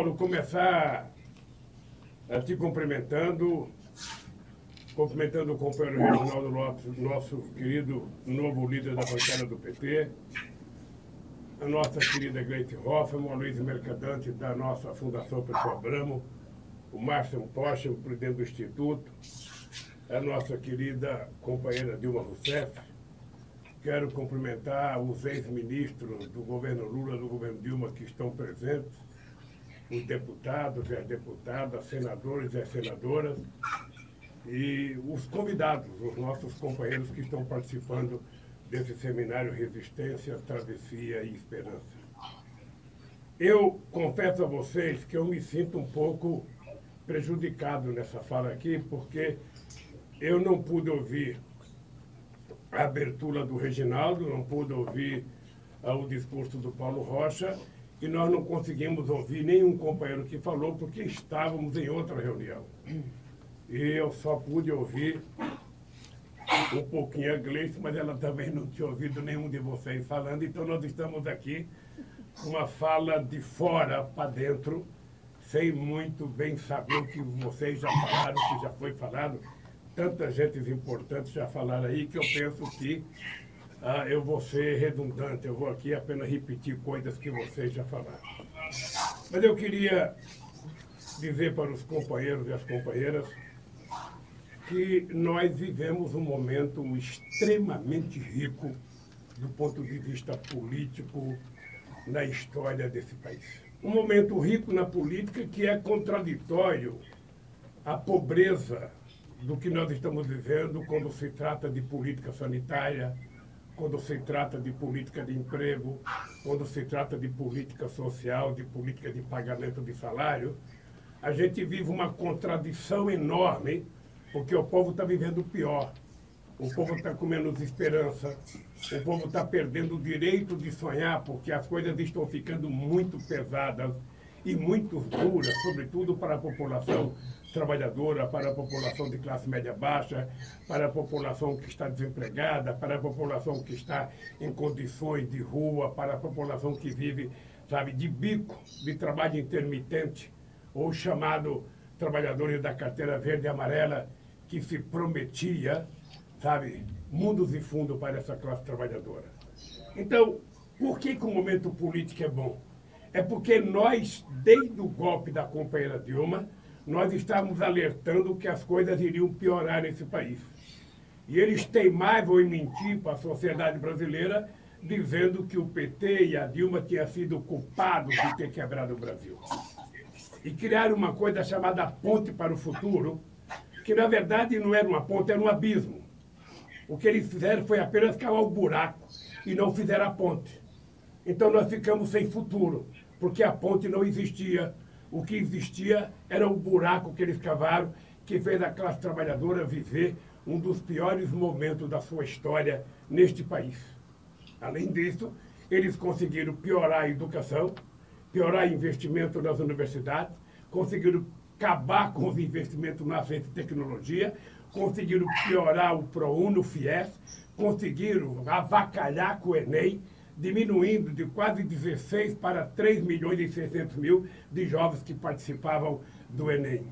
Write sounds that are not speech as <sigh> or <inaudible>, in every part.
Paulo, começar a te cumprimentando, cumprimentando o companheiro Reginaldo Lopes, nosso querido novo líder da bancada do PT, a nossa querida Gleite Hoffman, o Luiz Mercadante da nossa Fundação Pessoa Abramo, o Márcio Pocha, o presidente do Instituto, a nossa querida companheira Dilma Rousseff. Quero cumprimentar os ex-ministros do governo Lula, do governo Dilma, que estão presentes, os deputados e as deputadas, senadores e as senadoras, e os convidados, os nossos companheiros que estão participando desse seminário Resistência, Travessia e Esperança. Eu confesso a vocês que eu me sinto um pouco prejudicado nessa fala aqui, porque eu não pude ouvir a abertura do Reginaldo, não pude ouvir uh, o discurso do Paulo Rocha, e nós não conseguimos ouvir nenhum companheiro que falou, porque estávamos em outra reunião. E eu só pude ouvir um pouquinho a Gleice, mas ela também não tinha ouvido nenhum de vocês falando, então nós estamos aqui com uma fala de fora para dentro, sem muito bem saber o que vocês já falaram, que já foi falado. Tanta gente importante já falaram aí que eu penso que ah, eu vou ser redundante, eu vou aqui apenas repetir coisas que vocês já falaram. Mas eu queria dizer para os companheiros e as companheiras que nós vivemos um momento extremamente rico do ponto de vista político na história desse país. Um momento rico na política que é contraditório à pobreza do que nós estamos vivendo quando se trata de política sanitária, quando se trata de política de emprego, quando se trata de política social, de política de pagamento de salário, a gente vive uma contradição enorme, porque o povo está vivendo pior. O povo está com menos esperança, o povo está perdendo o direito de sonhar, porque as coisas estão ficando muito pesadas e muito duras, sobretudo para a população trabalhadora, para a população de classe média baixa, para a população que está desempregada, para a população que está em condições de rua, para a população que vive, sabe, de bico, de trabalho intermitente, ou chamado trabalhadores da carteira verde e amarela, que se prometia, sabe, mundos e fundos para essa classe trabalhadora. Então, por que, que o momento político é bom? É porque nós, desde o golpe da companheira Dilma, nós estávamos alertando que as coisas iriam piorar nesse país. E eles teimavam em mentir para a sociedade brasileira, dizendo que o PT e a Dilma tinham sido culpados de ter quebrado o Brasil. E criaram uma coisa chamada ponte para o futuro, que na verdade não era uma ponte, era um abismo. O que eles fizeram foi apenas cavar o buraco e não fizeram a ponte. Então nós ficamos sem futuro, porque a ponte não existia, o que existia era o buraco que eles cavaram, que fez a classe trabalhadora viver um dos piores momentos da sua história neste país. Além disso, eles conseguiram piorar a educação, piorar o investimento nas universidades, conseguiram acabar com os investimentos na ciência e tecnologia, conseguiram piorar o ProUno, o FIES, conseguiram avacalhar com o Enem, diminuindo de quase 16 para 3 milhões e 600 mil de jovens que participavam do Enem.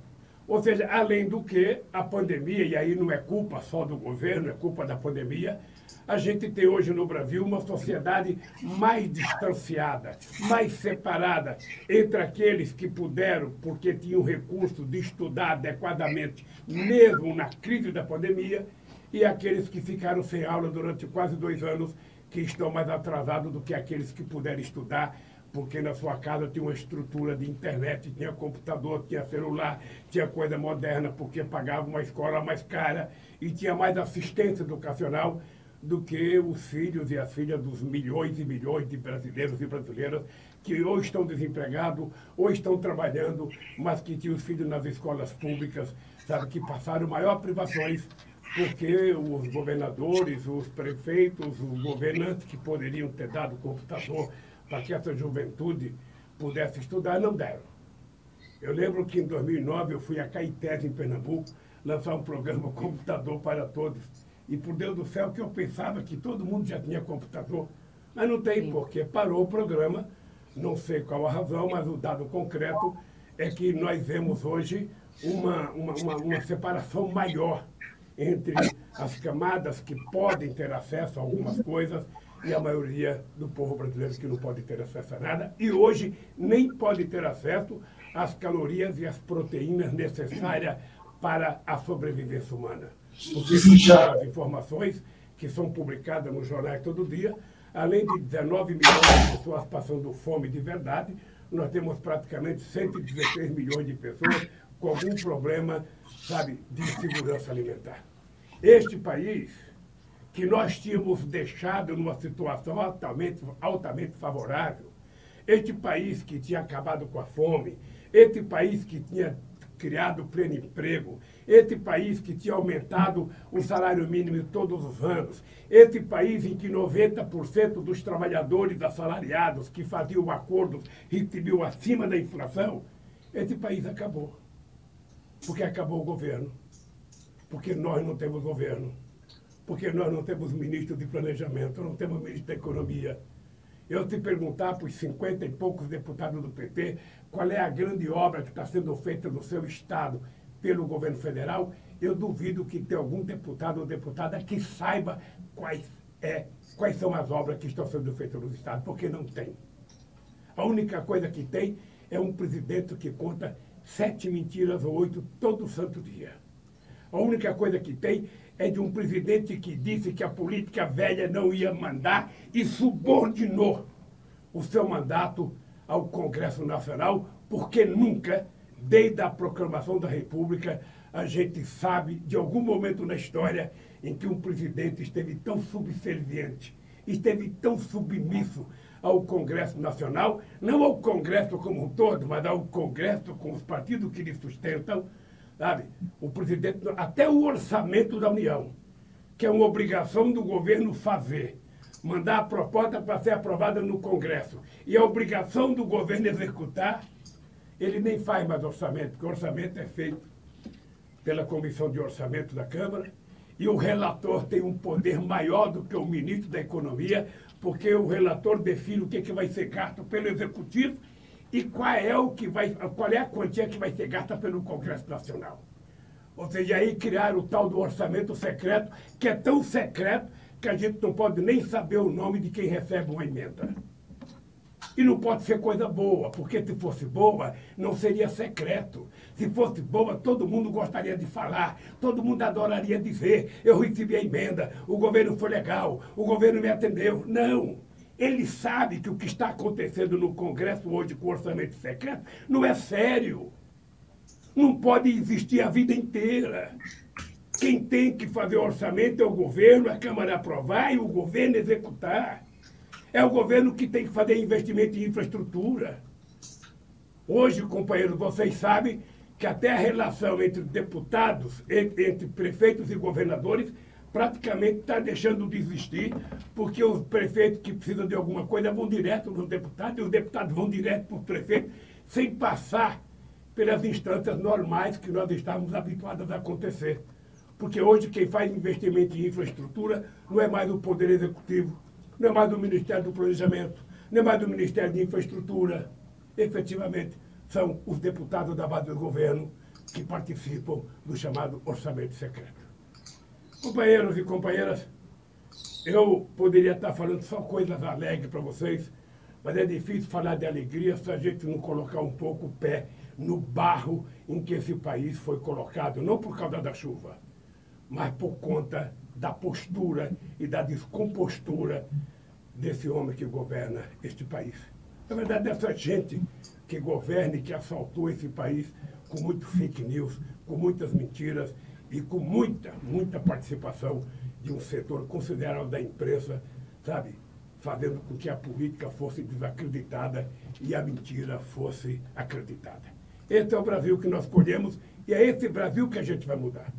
Ou seja, além do que, a pandemia, e aí não é culpa só do governo, é culpa da pandemia, a gente tem hoje no Brasil uma sociedade mais distanciada, mais separada entre aqueles que puderam, porque tinham recurso de estudar adequadamente, mesmo na crise da pandemia, e aqueles que ficaram sem aula durante quase dois anos que estão mais atrasados do que aqueles que puderam estudar, porque na sua casa tinha uma estrutura de internet, tinha computador, tinha celular, tinha coisa moderna, porque pagava uma escola mais cara e tinha mais assistência educacional do que os filhos e as filhas dos milhões e milhões de brasileiros e brasileiras que ou estão desempregados ou estão trabalhando, mas que tinham os filhos nas escolas públicas, sabe, que passaram maior privações porque os governadores, os prefeitos, os governantes que poderiam ter dado computador para que essa juventude pudesse estudar, não deram. Eu lembro que em 2009 eu fui a Caetés, em Pernambuco, lançar um programa Computador para Todos. E por Deus do céu que eu pensava que todo mundo já tinha computador. Mas não tem, porque parou o programa Não sei qual a razão, mas o dado concreto é que nós vemos hoje uma, uma, uma, uma separação maior entre as camadas que podem ter acesso a algumas coisas e a maioria do povo brasileiro que não pode ter acesso a nada e hoje nem pode ter acesso às calorias e às proteínas necessárias para a sobrevivência humana. Porque as informações que são publicadas nos jornais todo dia, além de 19 milhões de pessoas passando fome de verdade, nós temos praticamente 116 milhões de pessoas com algum problema, sabe, de segurança alimentar. Este país, que nós tínhamos deixado numa situação altamente, altamente favorável, este país que tinha acabado com a fome, este país que tinha criado pleno emprego, este país que tinha aumentado o salário mínimo todos os anos, este país em que 90% dos trabalhadores assalariados que faziam acordos recebiam acima da inflação, esse país acabou. Porque acabou o governo. Porque nós não temos governo. Porque nós não temos ministro de planejamento, não temos ministro da economia. Eu te perguntar para os 50 e poucos deputados do PT qual é a grande obra que está sendo feita no seu estado pelo governo federal, eu duvido que tenha algum deputado ou deputada que saiba quais, é, quais são as obras que estão sendo feitas no estado, porque não tem. A única coisa que tem é um presidente que conta sete mentiras ou oito todo santo dia. A única coisa que tem é de um presidente que disse que a política velha não ia mandar e subordinou o seu mandato ao Congresso Nacional, porque nunca, desde a proclamação da República, a gente sabe de algum momento na história em que um presidente esteve tão subserviente, esteve tão submisso ao Congresso Nacional, não ao Congresso como um todo, mas ao Congresso com os partidos que lhe sustentam, sabe? O presidente, até o orçamento da União, que é uma obrigação do governo fazer, mandar a proposta para ser aprovada no Congresso, e a obrigação do governo executar, ele nem faz mais orçamento, porque o orçamento é feito pela Comissão de Orçamento da Câmara, e o relator tem um poder maior do que o ministro da Economia, porque o relator define o que, que vai ser gasto pelo Executivo e qual é, o que vai, qual é a quantia que vai ser gasta pelo Congresso Nacional. Ou seja, aí criaram o tal do orçamento secreto, que é tão secreto que a gente não pode nem saber o nome de quem recebe uma emenda. E não pode ser coisa boa, porque se fosse boa, não seria secreto. Se fosse boa, todo mundo gostaria de falar, todo mundo adoraria dizer: eu recebi a emenda, o governo foi legal, o governo me atendeu. Não! Ele sabe que o que está acontecendo no Congresso hoje com o orçamento secreto não é sério. Não pode existir a vida inteira. Quem tem que fazer orçamento é o governo, a Câmara aprovar e o governo executar. É o governo que tem que fazer investimento em infraestrutura. Hoje, companheiros, vocês sabem que até a relação entre deputados, entre prefeitos e governadores, praticamente está deixando de existir, porque os prefeitos que precisam de alguma coisa vão direto nos deputados, e os deputados vão direto para os prefeitos, sem passar pelas instâncias normais que nós estávamos habituados a acontecer. Porque hoje quem faz investimento em infraestrutura não é mais o Poder Executivo, não é mais do Ministério do Planejamento, não é mais do Ministério de Infraestrutura. Efetivamente, são os deputados da base do governo que participam do chamado orçamento secreto. Companheiros e companheiras, eu poderia estar falando só coisas alegres para vocês, mas é difícil falar de alegria se a gente não colocar um pouco o pé no barro em que esse país foi colocado, não por causa da chuva, mas por conta da postura e da descompostura desse homem que governa este país. Na verdade, dessa gente que governa e que assaltou esse país com muito fake news, com muitas mentiras e com muita, muita participação de um setor considerável da imprensa, sabe? Fazendo com que a política fosse desacreditada e a mentira fosse acreditada. Esse é o Brasil que nós escolhemos e é esse Brasil que a gente vai mudar.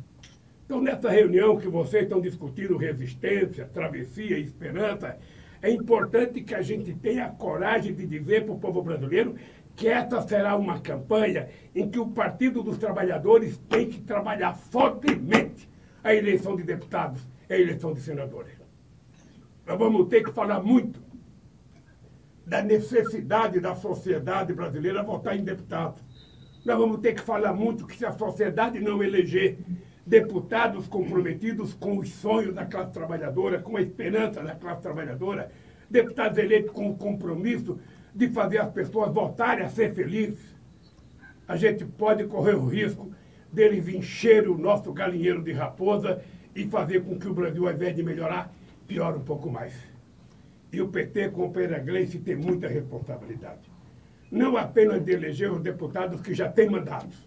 Então, nessa reunião que vocês estão discutindo resistência, travessia e esperança, é importante que a gente tenha a coragem de dizer para o povo brasileiro que esta será uma campanha em que o Partido dos Trabalhadores tem que trabalhar fortemente a eleição de deputados e a eleição de senadores. Nós vamos ter que falar muito da necessidade da sociedade brasileira votar em deputado. Nós vamos ter que falar muito que se a sociedade não eleger deputados comprometidos com os sonhos da classe trabalhadora, com a esperança da classe trabalhadora, deputados eleitos com o compromisso de fazer as pessoas voltarem a ser felizes, a gente pode correr o risco deles encher o nosso galinheiro de raposa e fazer com que o Brasil, ao invés de melhorar, piore um pouco mais. E o PT, com o Gleice, tem muita responsabilidade. Não apenas de eleger os deputados que já têm mandatos,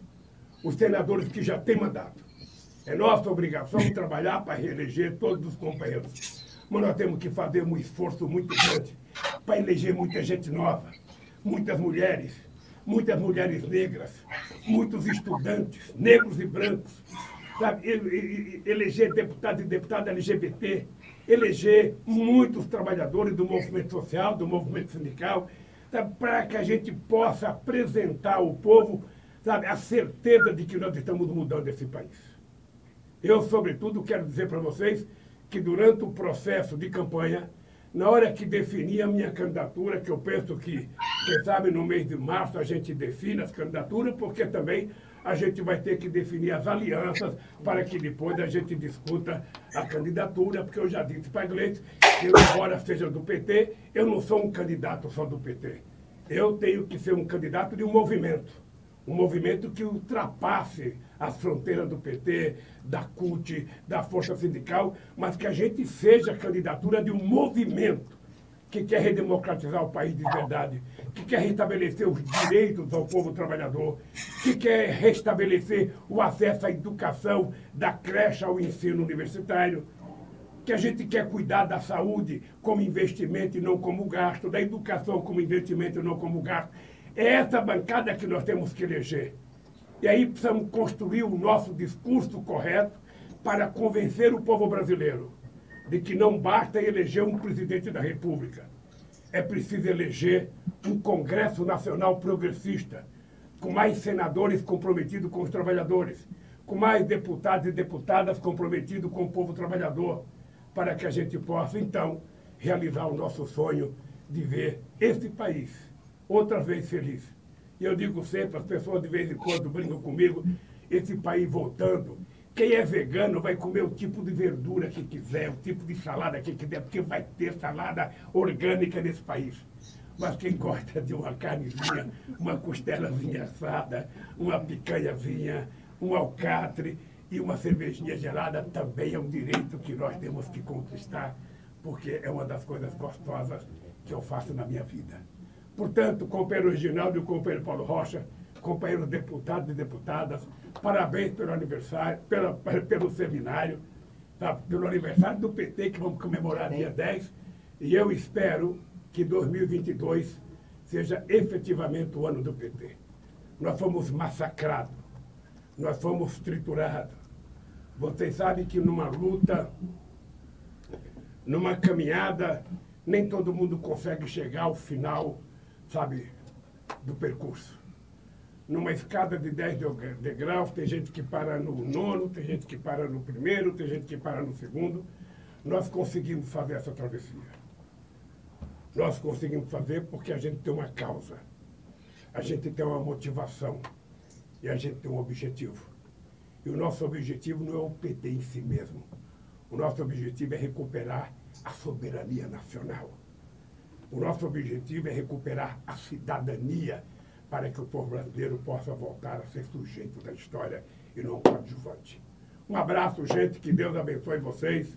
os senadores que já têm mandato. É nossa obrigação trabalhar para reeleger todos os companheiros. Mas nós temos que fazer um esforço muito grande para eleger muita gente nova, muitas mulheres, muitas mulheres negras, muitos estudantes, negros e brancos, sabe? eleger deputados e deputadas LGBT, eleger muitos trabalhadores do movimento social, do movimento sindical, para que a gente possa apresentar ao povo sabe, a certeza de que nós estamos mudando esse país. Eu, sobretudo, quero dizer para vocês que durante o processo de campanha, na hora que defini a minha candidatura, que eu penso que, quem sabe, no mês de março a gente define as candidaturas, porque também a gente vai ter que definir as alianças para que depois a gente discuta a candidatura, porque eu já disse para a Gleice que, embora seja do PT, eu não sou um candidato só do PT. Eu tenho que ser um candidato de um movimento. Um movimento que ultrapasse as fronteiras do PT, da CUT, da Força Sindical, mas que a gente seja a candidatura de um movimento que quer redemocratizar o país de verdade, que quer restabelecer os direitos ao povo trabalhador, que quer restabelecer o acesso à educação, da creche ao ensino universitário, que a gente quer cuidar da saúde como investimento e não como gasto, da educação como investimento e não como gasto. É essa bancada que nós temos que eleger. E aí precisamos construir o nosso discurso correto para convencer o povo brasileiro de que não basta eleger um presidente da República. É preciso eleger um Congresso Nacional Progressista, com mais senadores comprometidos com os trabalhadores, com mais deputados e deputadas comprometidos com o povo trabalhador, para que a gente possa, então, realizar o nosso sonho de ver esse país outra vez feliz. E eu digo sempre, as pessoas de vez em quando brincam comigo, esse país voltando, quem é vegano vai comer o tipo de verdura que quiser, o tipo de salada que quiser, porque vai ter salada orgânica nesse país. Mas quem gosta de uma carnezinha, uma costelazinha assada, uma picanhazinha, um alcatre e uma cervejinha gelada também é um direito que nós temos que conquistar, porque é uma das coisas gostosas que eu faço na minha vida. Portanto, companheiro Reginaldo e o companheiro Paulo Rocha, companheiros deputados e deputadas, parabéns pelo aniversário, pela, <laughs> pelo seminário, tá? pelo aniversário do PT, que vamos comemorar dia 10. E eu espero que 2022 seja efetivamente o ano do PT. Nós fomos massacrados, nós fomos triturados. Vocês sabem que numa luta, numa caminhada, nem todo mundo consegue chegar ao final, sabe, do percurso numa escada de 10 degraus, tem gente que para no nono, tem gente que para no primeiro, tem gente que para no segundo. Nós conseguimos fazer essa travessia. Nós conseguimos fazer porque a gente tem uma causa, a gente tem uma motivação e a gente tem um objetivo. E o nosso objetivo não é o PT em si mesmo. O nosso objetivo é recuperar a soberania nacional. O nosso objetivo é recuperar a cidadania para que o povo brasileiro possa voltar a ser sujeito da história e não coadjuvante. Um abraço, gente, que Deus abençoe vocês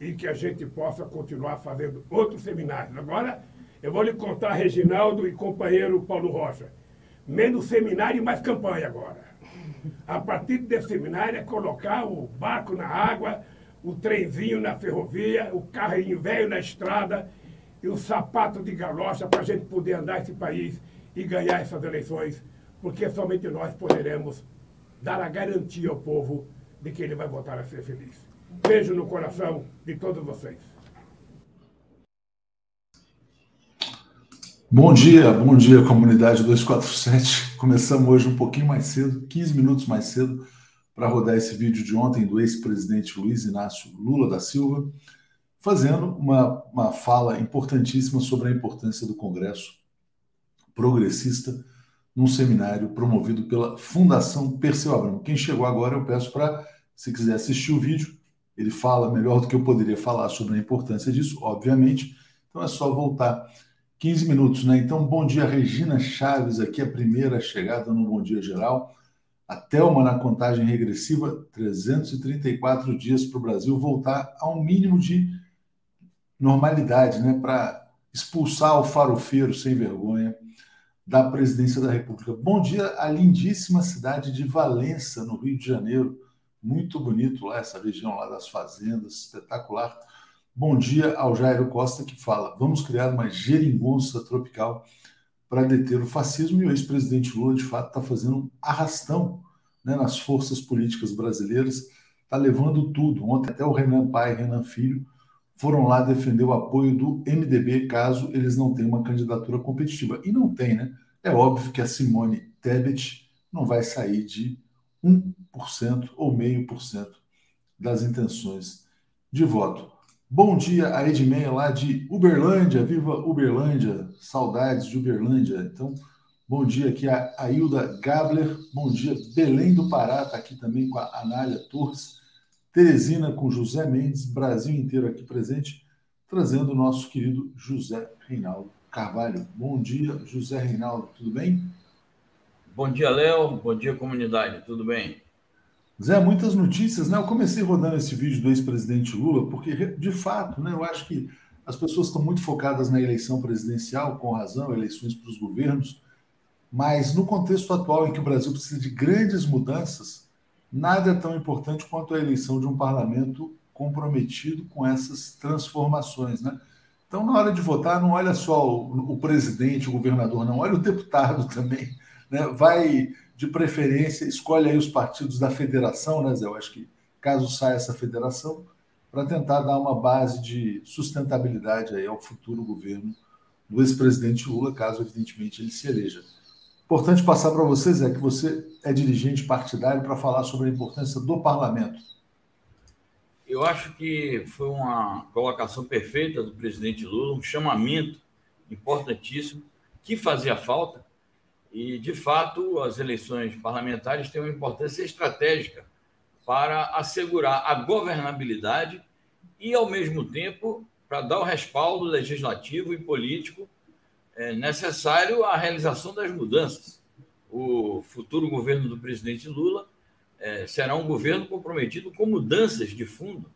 e que a gente possa continuar fazendo outros seminários. Agora, eu vou lhe contar, Reginaldo e companheiro Paulo Rocha, menos seminário e mais campanha agora. A partir desse seminário é colocar o barco na água, o trenzinho na ferrovia, o carrinho velho na estrada e o sapato de galocha para a gente poder andar esse país e ganhar essas eleições, porque somente nós poderemos dar a garantia ao povo de que ele vai voltar a ser feliz. Beijo no coração de todos vocês. Bom dia, bom dia, comunidade 247. Começamos hoje um pouquinho mais cedo, 15 minutos mais cedo, para rodar esse vídeo de ontem do ex-presidente Luiz Inácio Lula da Silva, fazendo uma, uma fala importantíssima sobre a importância do Congresso progressista num seminário promovido pela Fundação Perseu Abramo. Quem chegou agora, eu peço para, se quiser assistir o vídeo, ele fala melhor do que eu poderia falar sobre a importância disso, obviamente. Então é só voltar 15 minutos, né? Então, bom dia, Regina Chaves, aqui a primeira chegada no Bom Dia Geral. A Thelma na contagem regressiva, 334 dias para o Brasil voltar a um mínimo de normalidade, né? Para expulsar o farofeiro sem vergonha da presidência da República. Bom dia à lindíssima cidade de Valença, no Rio de Janeiro. Muito bonito lá, essa região lá das fazendas, espetacular. Bom dia ao Jairo Costa, que fala: vamos criar uma geringonça tropical para deter o fascismo. E o ex-presidente Lula, de fato, está fazendo um arrastão né, nas forças políticas brasileiras, está levando tudo. Ontem, até o Renan Pai Renan Filho foram lá defender o apoio do MDB caso eles não tenham uma candidatura competitiva. E não tem, né? É óbvio que a Simone Tebet não vai sair de 1% ou meio por cento das intenções de voto. Bom dia a Edmeia lá de Uberlândia, viva Uberlândia, saudades de Uberlândia. Então, bom dia aqui a Ailda Gabler, bom dia Belém do Pará, está aqui também com a Anália Torres. Teresina com José Mendes, Brasil inteiro aqui presente, trazendo o nosso querido José Reinaldo Carvalho. Bom dia, José Reinaldo, tudo bem? Bom dia, Léo. Bom dia, comunidade. Tudo bem? Zé, muitas notícias, né? Eu comecei rodando esse vídeo do ex-presidente Lula, porque, de fato, né, eu acho que as pessoas estão muito focadas na eleição presidencial, com razão, eleições para os governos, mas no contexto atual em que o Brasil precisa de grandes mudanças, nada é tão importante quanto a eleição de um parlamento comprometido com essas transformações, né? Então, na hora de votar, não olha só o, o presidente, o governador, não, olha o deputado também, né? Vai de preferência, escolhe aí os partidos da federação, né, Zé? Eu acho que caso saia essa federação, para tentar dar uma base de sustentabilidade aí ao futuro governo do ex-presidente Lula, caso evidentemente ele se eleja. Importante passar para vocês é que você é dirigente partidário para falar sobre a importância do parlamento. Eu acho que foi uma colocação perfeita do presidente Lula, um chamamento importantíssimo que fazia falta e, de fato, as eleições parlamentares têm uma importância estratégica para assegurar a governabilidade e, ao mesmo tempo, para dar o respaldo legislativo e político é necessário a realização das mudanças. O futuro governo do presidente Lula é, será um governo comprometido com mudanças de fundo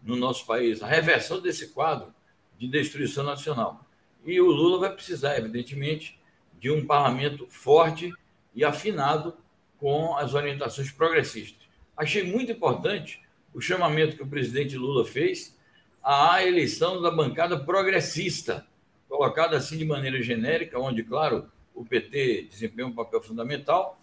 no nosso país, a reversão desse quadro de destruição nacional. E o Lula vai precisar, evidentemente, de um parlamento forte e afinado com as orientações progressistas. Achei muito importante o chamamento que o presidente Lula fez à eleição da bancada progressista colocado assim de maneira genérica, onde, claro, o PT desempenha um papel fundamental,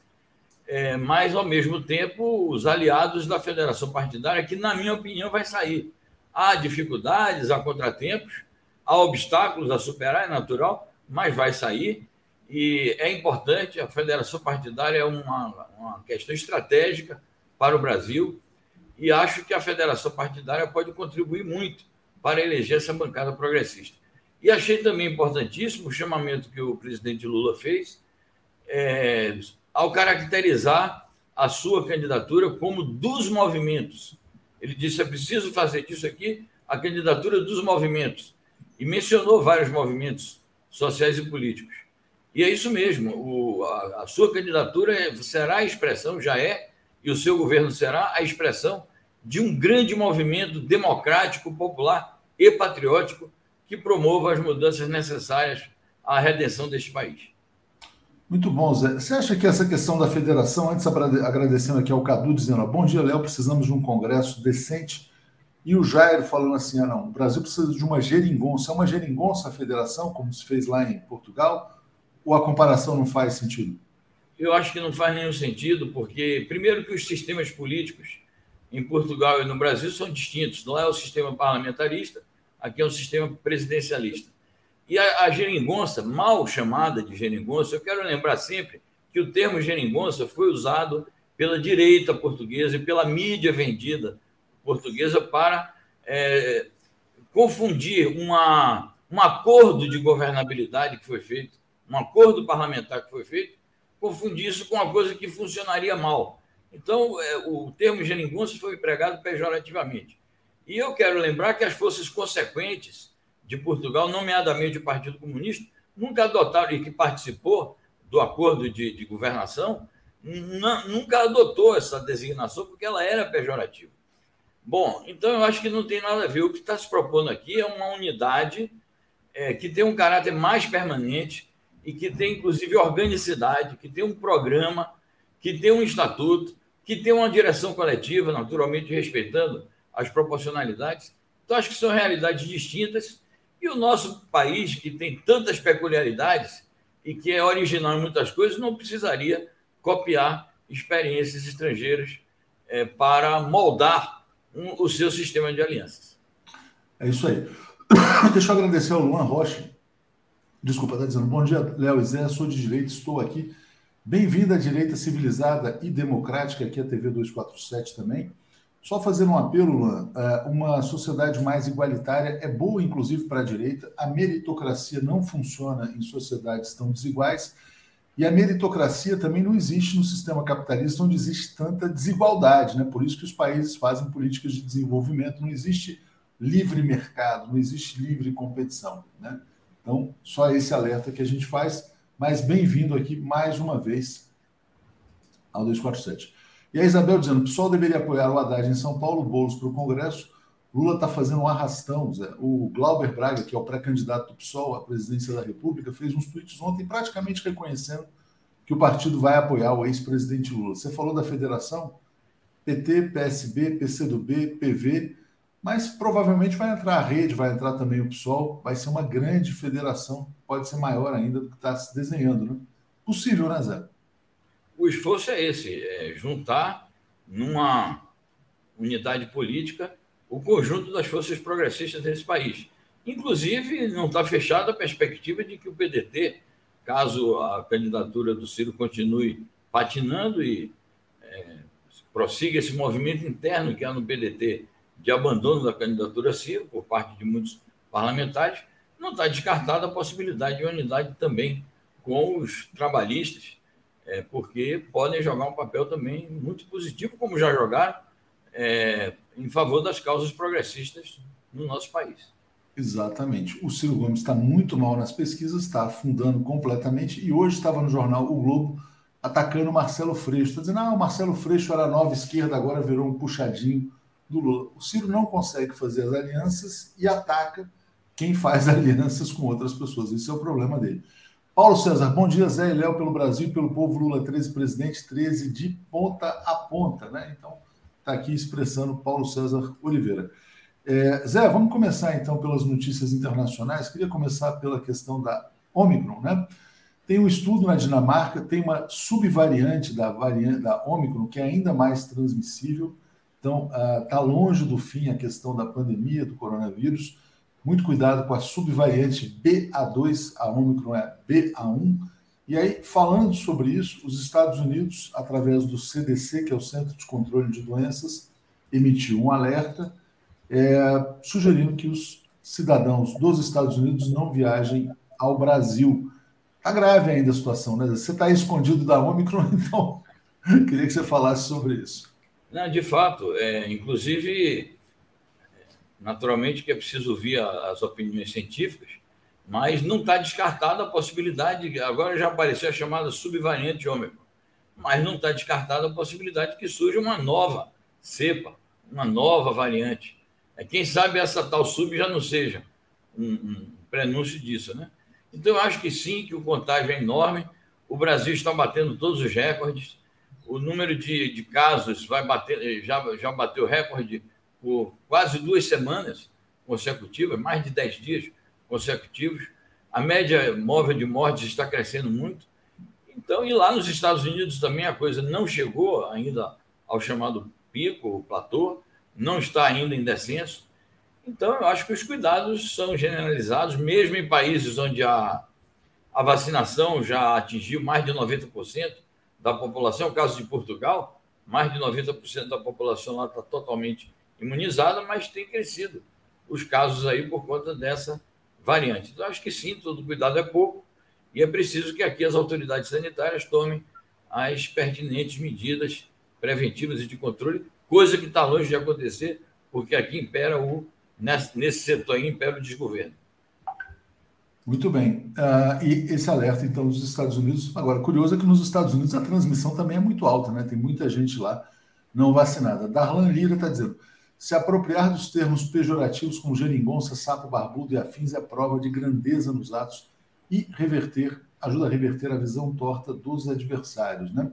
é, mas, ao mesmo tempo, os aliados da federação partidária, que, na minha opinião, vai sair. Há dificuldades, há contratempos, há obstáculos a superar, é natural, mas vai sair. E é importante, a federação partidária é uma, uma questão estratégica para o Brasil, e acho que a federação partidária pode contribuir muito para eleger essa bancada progressista. E achei também importantíssimo o chamamento que o presidente Lula fez é, ao caracterizar a sua candidatura como dos movimentos. Ele disse: é preciso fazer disso aqui a candidatura dos movimentos. E mencionou vários movimentos sociais e políticos. E é isso mesmo, o, a, a sua candidatura é, será a expressão, já é, e o seu governo será a expressão de um grande movimento democrático, popular e patriótico que promova as mudanças necessárias à redenção deste país. Muito bom, Zé. Você acha que essa questão da federação, antes agradecendo aqui ao Cadu, dizendo: bom dia, Léo, precisamos de um congresso decente. E o Jair falando assim: ah, não, o Brasil precisa de uma geringonça. É uma geringonça a federação, como se fez lá em Portugal? Ou a comparação não faz sentido? Eu acho que não faz nenhum sentido, porque, primeiro, que os sistemas políticos em Portugal e no Brasil são distintos. Não é o sistema parlamentarista, Aqui é um sistema presidencialista. E a, a geringonça, mal chamada de geringonça, eu quero lembrar sempre que o termo geringonça foi usado pela direita portuguesa e pela mídia vendida portuguesa para é, confundir uma, um acordo de governabilidade que foi feito, um acordo parlamentar que foi feito, confundir isso com uma coisa que funcionaria mal. Então, é, o termo geringonça foi empregado pejorativamente. E eu quero lembrar que as forças consequentes de Portugal, nomeadamente o Partido Comunista, nunca adotaram, e que participou do acordo de, de governação, nunca adotou essa designação, porque ela era pejorativa. Bom, então eu acho que não tem nada a ver. O que está se propondo aqui é uma unidade é, que tem um caráter mais permanente e que tem, inclusive, organicidade, que tem um programa, que tem um estatuto, que tem uma direção coletiva, naturalmente respeitando as proporcionalidades. Então, acho que são realidades distintas. E o nosso país, que tem tantas peculiaridades e que é original em muitas coisas, não precisaria copiar experiências estrangeiras é, para moldar um, o seu sistema de alianças. É isso aí. <coughs> Deixa eu agradecer ao Luan Rocha. Desculpa, está dizendo. Bom dia, Léo e Zé. Sou de direita, estou aqui. Bem-vindo à direita civilizada e democrática, aqui a TV 247 também. Só fazer um apelo, Luan. É, uma sociedade mais igualitária é boa, inclusive, para a direita. A meritocracia não funciona em sociedades tão desiguais. E a meritocracia também não existe no sistema capitalista, onde existe tanta desigualdade, né? Por isso que os países fazem políticas de desenvolvimento, não existe livre mercado, não existe livre competição, né? Então, só esse alerta que a gente faz, mas bem-vindo aqui mais uma vez ao 247. E a Isabel dizendo: o pessoal deveria apoiar o Haddad em São Paulo, Boulos para o Congresso. Lula está fazendo um arrastão. Zé. O Glauber Braga, que é o pré-candidato do PSOL à presidência da República, fez uns tweets ontem praticamente reconhecendo que o partido vai apoiar o ex-presidente Lula. Você falou da federação? PT, PSB, PCdoB, PV, mas provavelmente vai entrar a rede, vai entrar também o PSOL, vai ser uma grande federação, pode ser maior ainda do que está se desenhando, né? Possível, né, Zé? O esforço é esse, é juntar numa unidade política o conjunto das forças progressistas desse país. Inclusive, não está fechada a perspectiva de que o PDT, caso a candidatura do Ciro continue patinando e é, prossiga esse movimento interno que há no PDT de abandono da candidatura Ciro por parte de muitos parlamentares, não está descartada a possibilidade de unidade também com os trabalhistas, é, porque podem jogar um papel também muito positivo, como já jogaram, é, em favor das causas progressistas no nosso país. Exatamente. O Ciro Gomes está muito mal nas pesquisas, está afundando completamente, e hoje estava no jornal O Globo atacando o Marcelo Freixo. Está dizendo, ah, o Marcelo Freixo era nova esquerda, agora virou um puxadinho do Lula. O Ciro não consegue fazer as alianças e ataca quem faz <laughs> alianças com outras pessoas. Esse é o problema dele. Paulo César, bom dia, Zé e Léo, pelo Brasil, pelo povo Lula 13, presidente 13, de ponta a ponta, né? Então, está aqui expressando Paulo César Oliveira. É, Zé, vamos começar então pelas notícias internacionais. Queria começar pela questão da Omicron, né? Tem um estudo na Dinamarca, tem uma subvariante da variante da Omicron que é ainda mais transmissível. Então, está ah, uh, longe do fim a questão da pandemia do coronavírus. Muito cuidado com a subvariante BA2, a Omicron é BA1 e aí, falando sobre isso, os Estados Unidos, através do CDC, que é o Centro de Controle de Doenças, emitiu um alerta é, sugerindo que os cidadãos dos Estados Unidos não viajem ao Brasil. Está grave ainda a situação, né? Você está escondido da Omicron, <laughs> então queria que você falasse sobre isso. Não, de fato, é, inclusive, naturalmente que é preciso ouvir as opiniões científicas, mas não está descartada a possibilidade, agora já apareceu a chamada subvariante ômega, mas não está descartada a possibilidade que surja uma nova cepa, uma nova variante. É, quem sabe essa tal sub já não seja um, um prenúncio disso, né? Então, eu acho que sim, que o contágio é enorme, o Brasil está batendo todos os recordes, o número de, de casos vai bater, já, já bateu recorde por quase duas semanas consecutivas, mais de 10 dias consecutivos. A média móvel de mortes está crescendo muito. Então, e lá nos Estados Unidos também a coisa não chegou ainda ao chamado pico, o platô, não está ainda em descenso. Então, eu acho que os cuidados são generalizados, mesmo em países onde a, a vacinação já atingiu mais de 90% da população. O caso de Portugal, mais de 90% da população lá está totalmente imunizada, mas tem crescido os casos aí por conta dessa variante. Então, acho que sim, todo cuidado é pouco e é preciso que aqui as autoridades sanitárias tomem as pertinentes medidas preventivas e de controle, coisa que está longe de acontecer, porque aqui impera o, nesse setor aí impera o desgoverno. Muito bem. Uh, e esse alerta, então, dos Estados Unidos. Agora, curioso é que nos Estados Unidos a transmissão também é muito alta, né? Tem muita gente lá não vacinada. Darlan Lira está dizendo: se apropriar dos termos pejorativos como geringonça, sapo barbudo e afins é prova de grandeza nos atos e reverter, ajuda a reverter a visão torta dos adversários, né?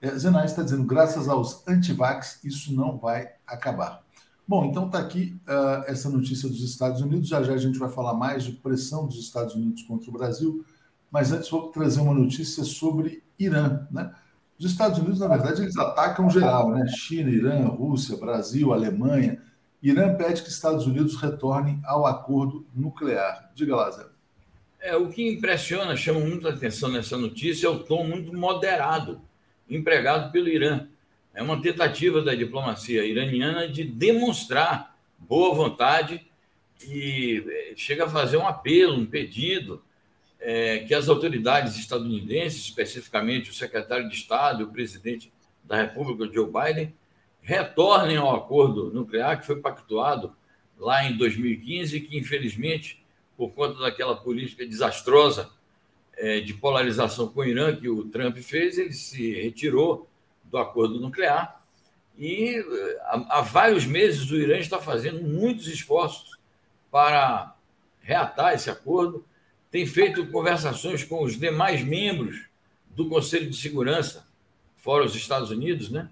É, está dizendo: graças aos antivax, isso não vai acabar. Bom, então está aqui uh, essa notícia dos Estados Unidos. Já já a gente vai falar mais de pressão dos Estados Unidos contra o Brasil. Mas antes vou trazer uma notícia sobre Irã. Né? Os Estados Unidos, na verdade, eles atacam geral, né? China, Irã, Rússia, Brasil, Alemanha. Irã pede que Estados Unidos retornem ao acordo nuclear. Diga lá, Zé. É, o que impressiona, chama muita atenção nessa notícia, é o tom muito moderado empregado pelo Irã. É uma tentativa da diplomacia iraniana de demonstrar boa vontade e eh, chega a fazer um apelo, um pedido é, que as autoridades estadunidenses, especificamente o secretário de Estado e o presidente da República, Joe Biden, retornem ao acordo nuclear que foi pactuado lá em 2015, que infelizmente, por conta daquela política desastrosa é, de polarização com o Irã que o Trump fez, ele se retirou do acordo nuclear. E eh, há, há vários meses o Irã está fazendo muitos esforços para reatar esse acordo, tem feito conversações com os demais membros do Conselho de Segurança, fora os Estados Unidos, né?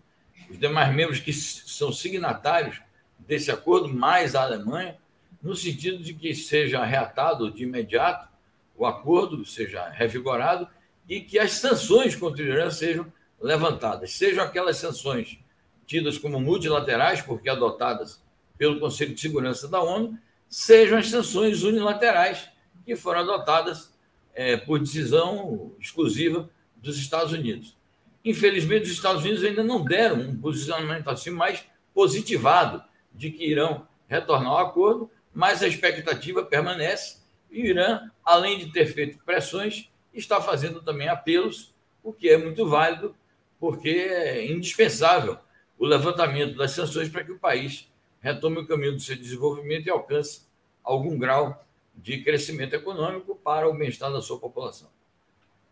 os demais membros que são signatários desse acordo, mais a Alemanha, no sentido de que seja reatado de imediato o acordo, seja revigorado e que as sanções contra o Irã sejam levantadas, sejam aquelas sanções tidas como multilaterais, porque adotadas pelo Conselho de Segurança da ONU, sejam as sanções unilaterais que foram adotadas é, por decisão exclusiva dos Estados Unidos. Infelizmente, os Estados Unidos ainda não deram um posicionamento assim mais positivado de que irão retornar ao acordo, mas a expectativa permanece e o Irã, além de ter feito pressões, está fazendo também apelos, o que é muito válido porque é indispensável o levantamento das sanções para que o país retome o caminho do seu desenvolvimento e alcance algum grau de crescimento econômico para o bem-estar da sua população.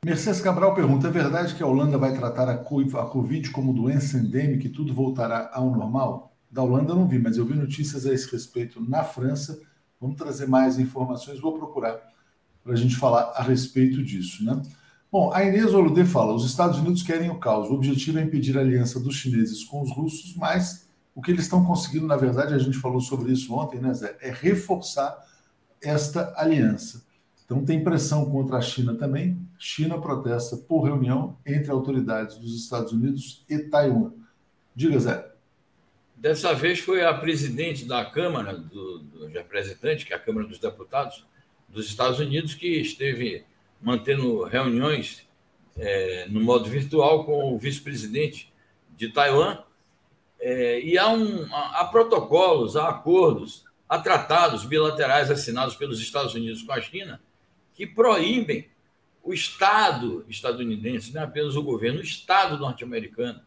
Mercedes Cabral pergunta: é verdade que a Holanda vai tratar a Covid como doença endêmica e tudo voltará ao normal? Da Holanda eu não vi, mas eu vi notícias a esse respeito na França. Vamos trazer mais informações, vou procurar para a gente falar a respeito disso. Né? Bom, a Inês Oludê fala: os Estados Unidos querem o caos. O objetivo é impedir a aliança dos chineses com os russos, mas o que eles estão conseguindo, na verdade, a gente falou sobre isso ontem, né, Zé? É reforçar esta aliança. Então, tem pressão contra a China também. China protesta por reunião entre autoridades dos Estados Unidos e Taiwan. Diga, Zé. Dessa vez foi a presidente da Câmara do, do representante, que é a Câmara dos Deputados dos Estados Unidos, que esteve mantendo reuniões é, no modo virtual com o vice-presidente de Taiwan. É, e há, um, há, protocolos, há acordos, há tratados bilaterais assinados pelos Estados Unidos com a China que proíbem o Estado estadunidense, não é apenas o governo, o Estado norte-americano,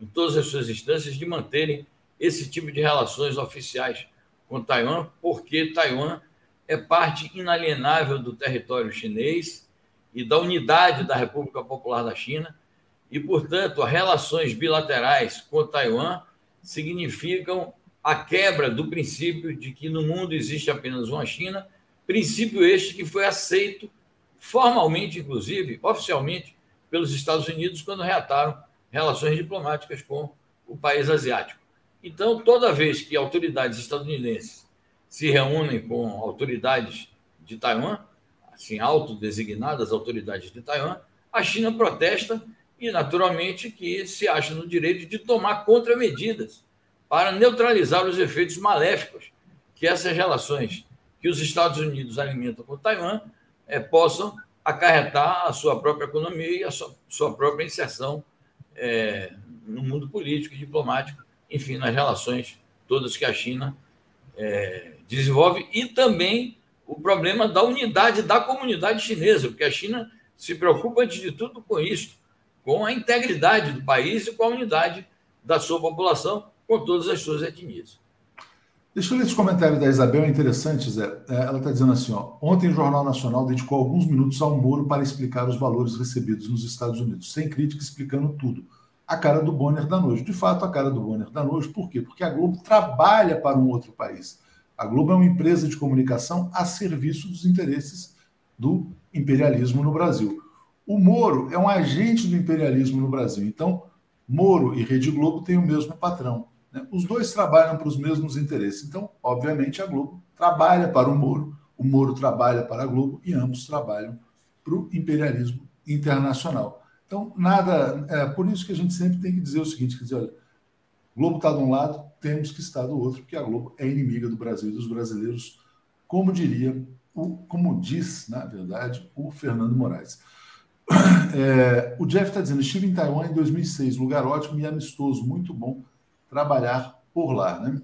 em todas as suas instâncias, de manterem esse tipo de relações oficiais com Taiwan, porque Taiwan é parte inalienável do território chinês e da unidade da República Popular da China, e, portanto, as relações bilaterais com Taiwan significam a quebra do princípio de que no mundo existe apenas uma China, princípio este que foi aceito formalmente, inclusive, oficialmente, pelos Estados Unidos quando reataram relações diplomáticas com o país asiático. Então, toda vez que autoridades estadunidenses se reúnem com autoridades de Taiwan, assim, autodesignadas autoridades de Taiwan, a China protesta e, naturalmente, que se acha no direito de tomar contramedidas para neutralizar os efeitos maléficos que essas relações que os Estados Unidos alimentam com Taiwan é, possam acarretar a sua própria economia e a sua, sua própria inserção é, no mundo político e diplomático, enfim, nas relações todas que a China é, desenvolve, e também o problema da unidade da comunidade chinesa, porque a China se preocupa, antes de tudo, com isso, com a integridade do país e com a unidade da sua população, com todas as suas etnias. Deixa eu ler esse comentário da Isabel, é interessante, Zé. É, ela está dizendo assim: ó, ontem o Jornal Nacional dedicou alguns minutos ao Moro para explicar os valores recebidos nos Estados Unidos, sem crítica, explicando tudo. A cara do Bonner da noite. De fato, a cara do Bonner da noite. Por quê? Porque a Globo trabalha para um outro país. A Globo é uma empresa de comunicação a serviço dos interesses do imperialismo no Brasil. O Moro é um agente do imperialismo no Brasil. Então, Moro e Rede Globo têm o mesmo patrão. Né? Os dois trabalham para os mesmos interesses. Então, obviamente, a Globo trabalha para o Moro, o Moro trabalha para a Globo e ambos trabalham para o imperialismo internacional. Então, nada. É por isso que a gente sempre tem que dizer o seguinte: quer dizer, olha, Globo está de um lado, temos que estar do outro, porque a Globo é inimiga do Brasil e dos brasileiros, como diria, o, como diz, na verdade, o Fernando Moraes. É, o Jeff está dizendo: estive em Taiwan em 2006, lugar ótimo e amistoso, muito bom trabalhar por lá, né?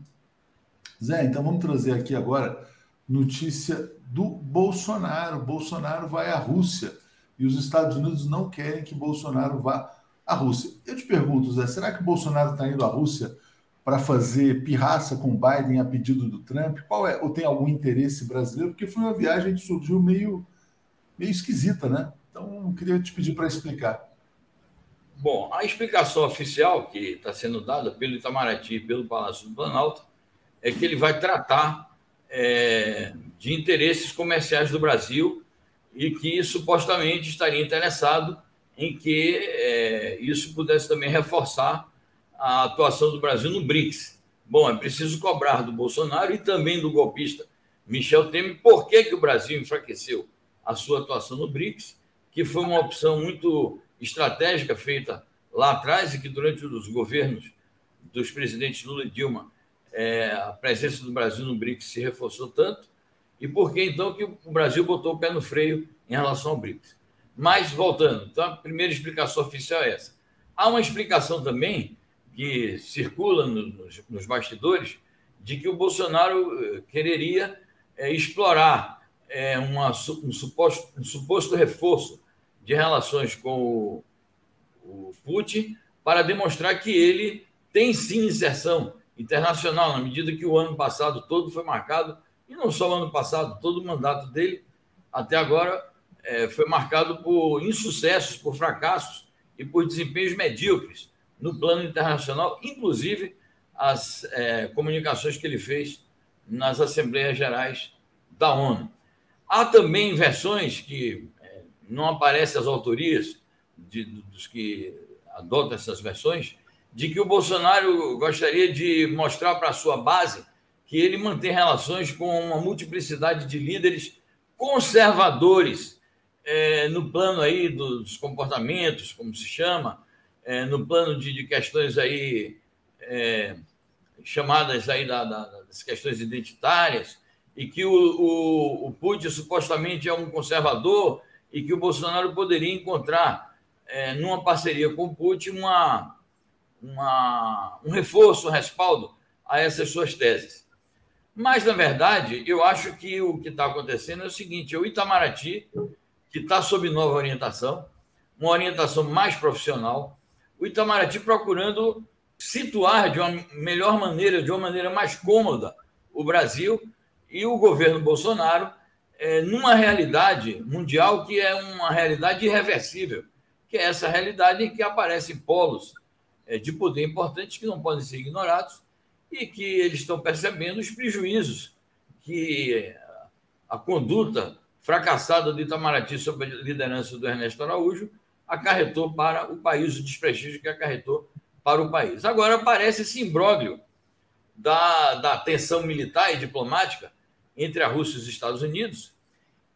Zé, então vamos trazer aqui agora notícia do Bolsonaro. Bolsonaro vai à Rússia e os Estados Unidos não querem que Bolsonaro vá à Rússia. Eu te pergunto, Zé, será que Bolsonaro está indo à Rússia para fazer pirraça com Biden a pedido do Trump? Qual é? Ou tem algum interesse brasileiro? Porque foi uma viagem que surgiu meio, meio esquisita, né? Então, eu queria te pedir para explicar. Bom, a explicação oficial que está sendo dada pelo Itamaraty e pelo Palácio do Planalto é que ele vai tratar é, de interesses comerciais do Brasil e que supostamente estaria interessado em que é, isso pudesse também reforçar a atuação do Brasil no BRICS. Bom, é preciso cobrar do Bolsonaro e também do golpista Michel Temer por que, que o Brasil enfraqueceu a sua atuação no BRICS, que foi uma opção muito estratégica feita lá atrás e que durante os governos dos presidentes Lula e Dilma é, a presença do Brasil no BRICS se reforçou tanto e por que então que o Brasil botou o pé no freio em relação ao BRICS. Mas voltando, então a primeira explicação oficial é essa. Há uma explicação também que circula nos, nos bastidores de que o Bolsonaro eh, quereria é, explorar é, uma, um, suposto, um suposto reforço de relações com o, o Putin para demonstrar que ele tem sim inserção internacional, na medida que o ano passado todo foi marcado, e não só o ano passado, todo o mandato dele até agora é, foi marcado por insucessos, por fracassos e por desempenhos medíocres no plano internacional, inclusive as é, comunicações que ele fez nas Assembleias Gerais da ONU. Há também versões que não aparecem as autorias de, dos que adotam essas versões, de que o Bolsonaro gostaria de mostrar para a sua base que ele mantém relações com uma multiplicidade de líderes conservadores é, no plano aí dos comportamentos, como se chama, é, no plano de, de questões aí é, chamadas aí da, da, das questões identitárias, e que o, o, o Putin supostamente é um conservador e que o Bolsonaro poderia encontrar, é, numa parceria com o Putin, uma, uma, um reforço, um respaldo a essas suas teses. Mas, na verdade, eu acho que o que está acontecendo é o seguinte: é o Itamaraty, que está sob nova orientação, uma orientação mais profissional, o Itamaraty procurando situar de uma melhor maneira, de uma maneira mais cômoda, o Brasil e o governo Bolsonaro é, numa realidade mundial que é uma realidade irreversível, que é essa realidade em que aparecem polos é, de poder importantes que não podem ser ignorados e que eles estão percebendo os prejuízos que a conduta fracassada do Itamaraty sob a liderança do Ernesto Araújo acarretou para o país, o desprestígio que acarretou para o país. Agora aparece esse imbróglio da, da tensão militar e diplomática entre a Rússia e os Estados Unidos.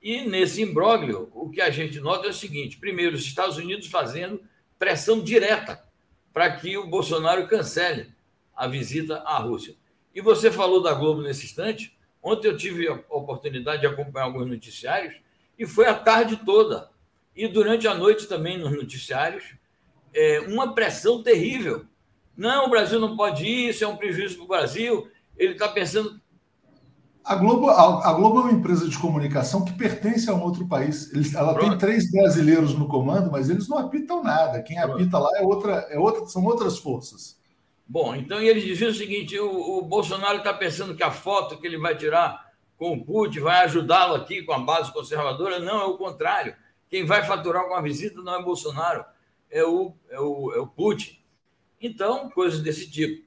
E nesse imbróglio, o que a gente nota é o seguinte: primeiro, os Estados Unidos fazendo pressão direta para que o Bolsonaro cancele a visita à Rússia. E você falou da Globo nesse instante. Ontem eu tive a oportunidade de acompanhar alguns noticiários e foi a tarde toda. E durante a noite também nos noticiários, é, uma pressão terrível. Não, o Brasil não pode ir, isso é um prejuízo para o Brasil. Ele está pensando A Globo, a, a, Globo é uma empresa de comunicação que pertence a um outro país. Eles, ela Pronto. tem três brasileiros no comando, mas eles não apitam nada. Quem Pronto. apita lá é outra, é outra, são outras forças. Bom, então eles diziam o seguinte: o, o Bolsonaro está pensando que a foto que ele vai tirar com o Putin vai ajudá-lo aqui com a base conservadora. Não, é o contrário. Quem vai faturar com a visita não é Bolsonaro, é o, é o, é o Putin. Então, coisas desse tipo.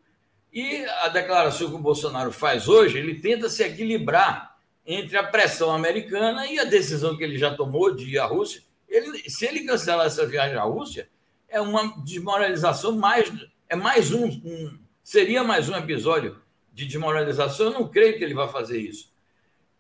E a declaração que o Bolsonaro faz hoje, ele tenta se equilibrar entre a pressão americana e a decisão que ele já tomou de ir à Rússia. Ele, se ele cancelar essa viagem à Rússia, é uma desmoralização mais. É mais um, um seria mais um episódio de desmoralização. Eu não creio que ele vai fazer isso.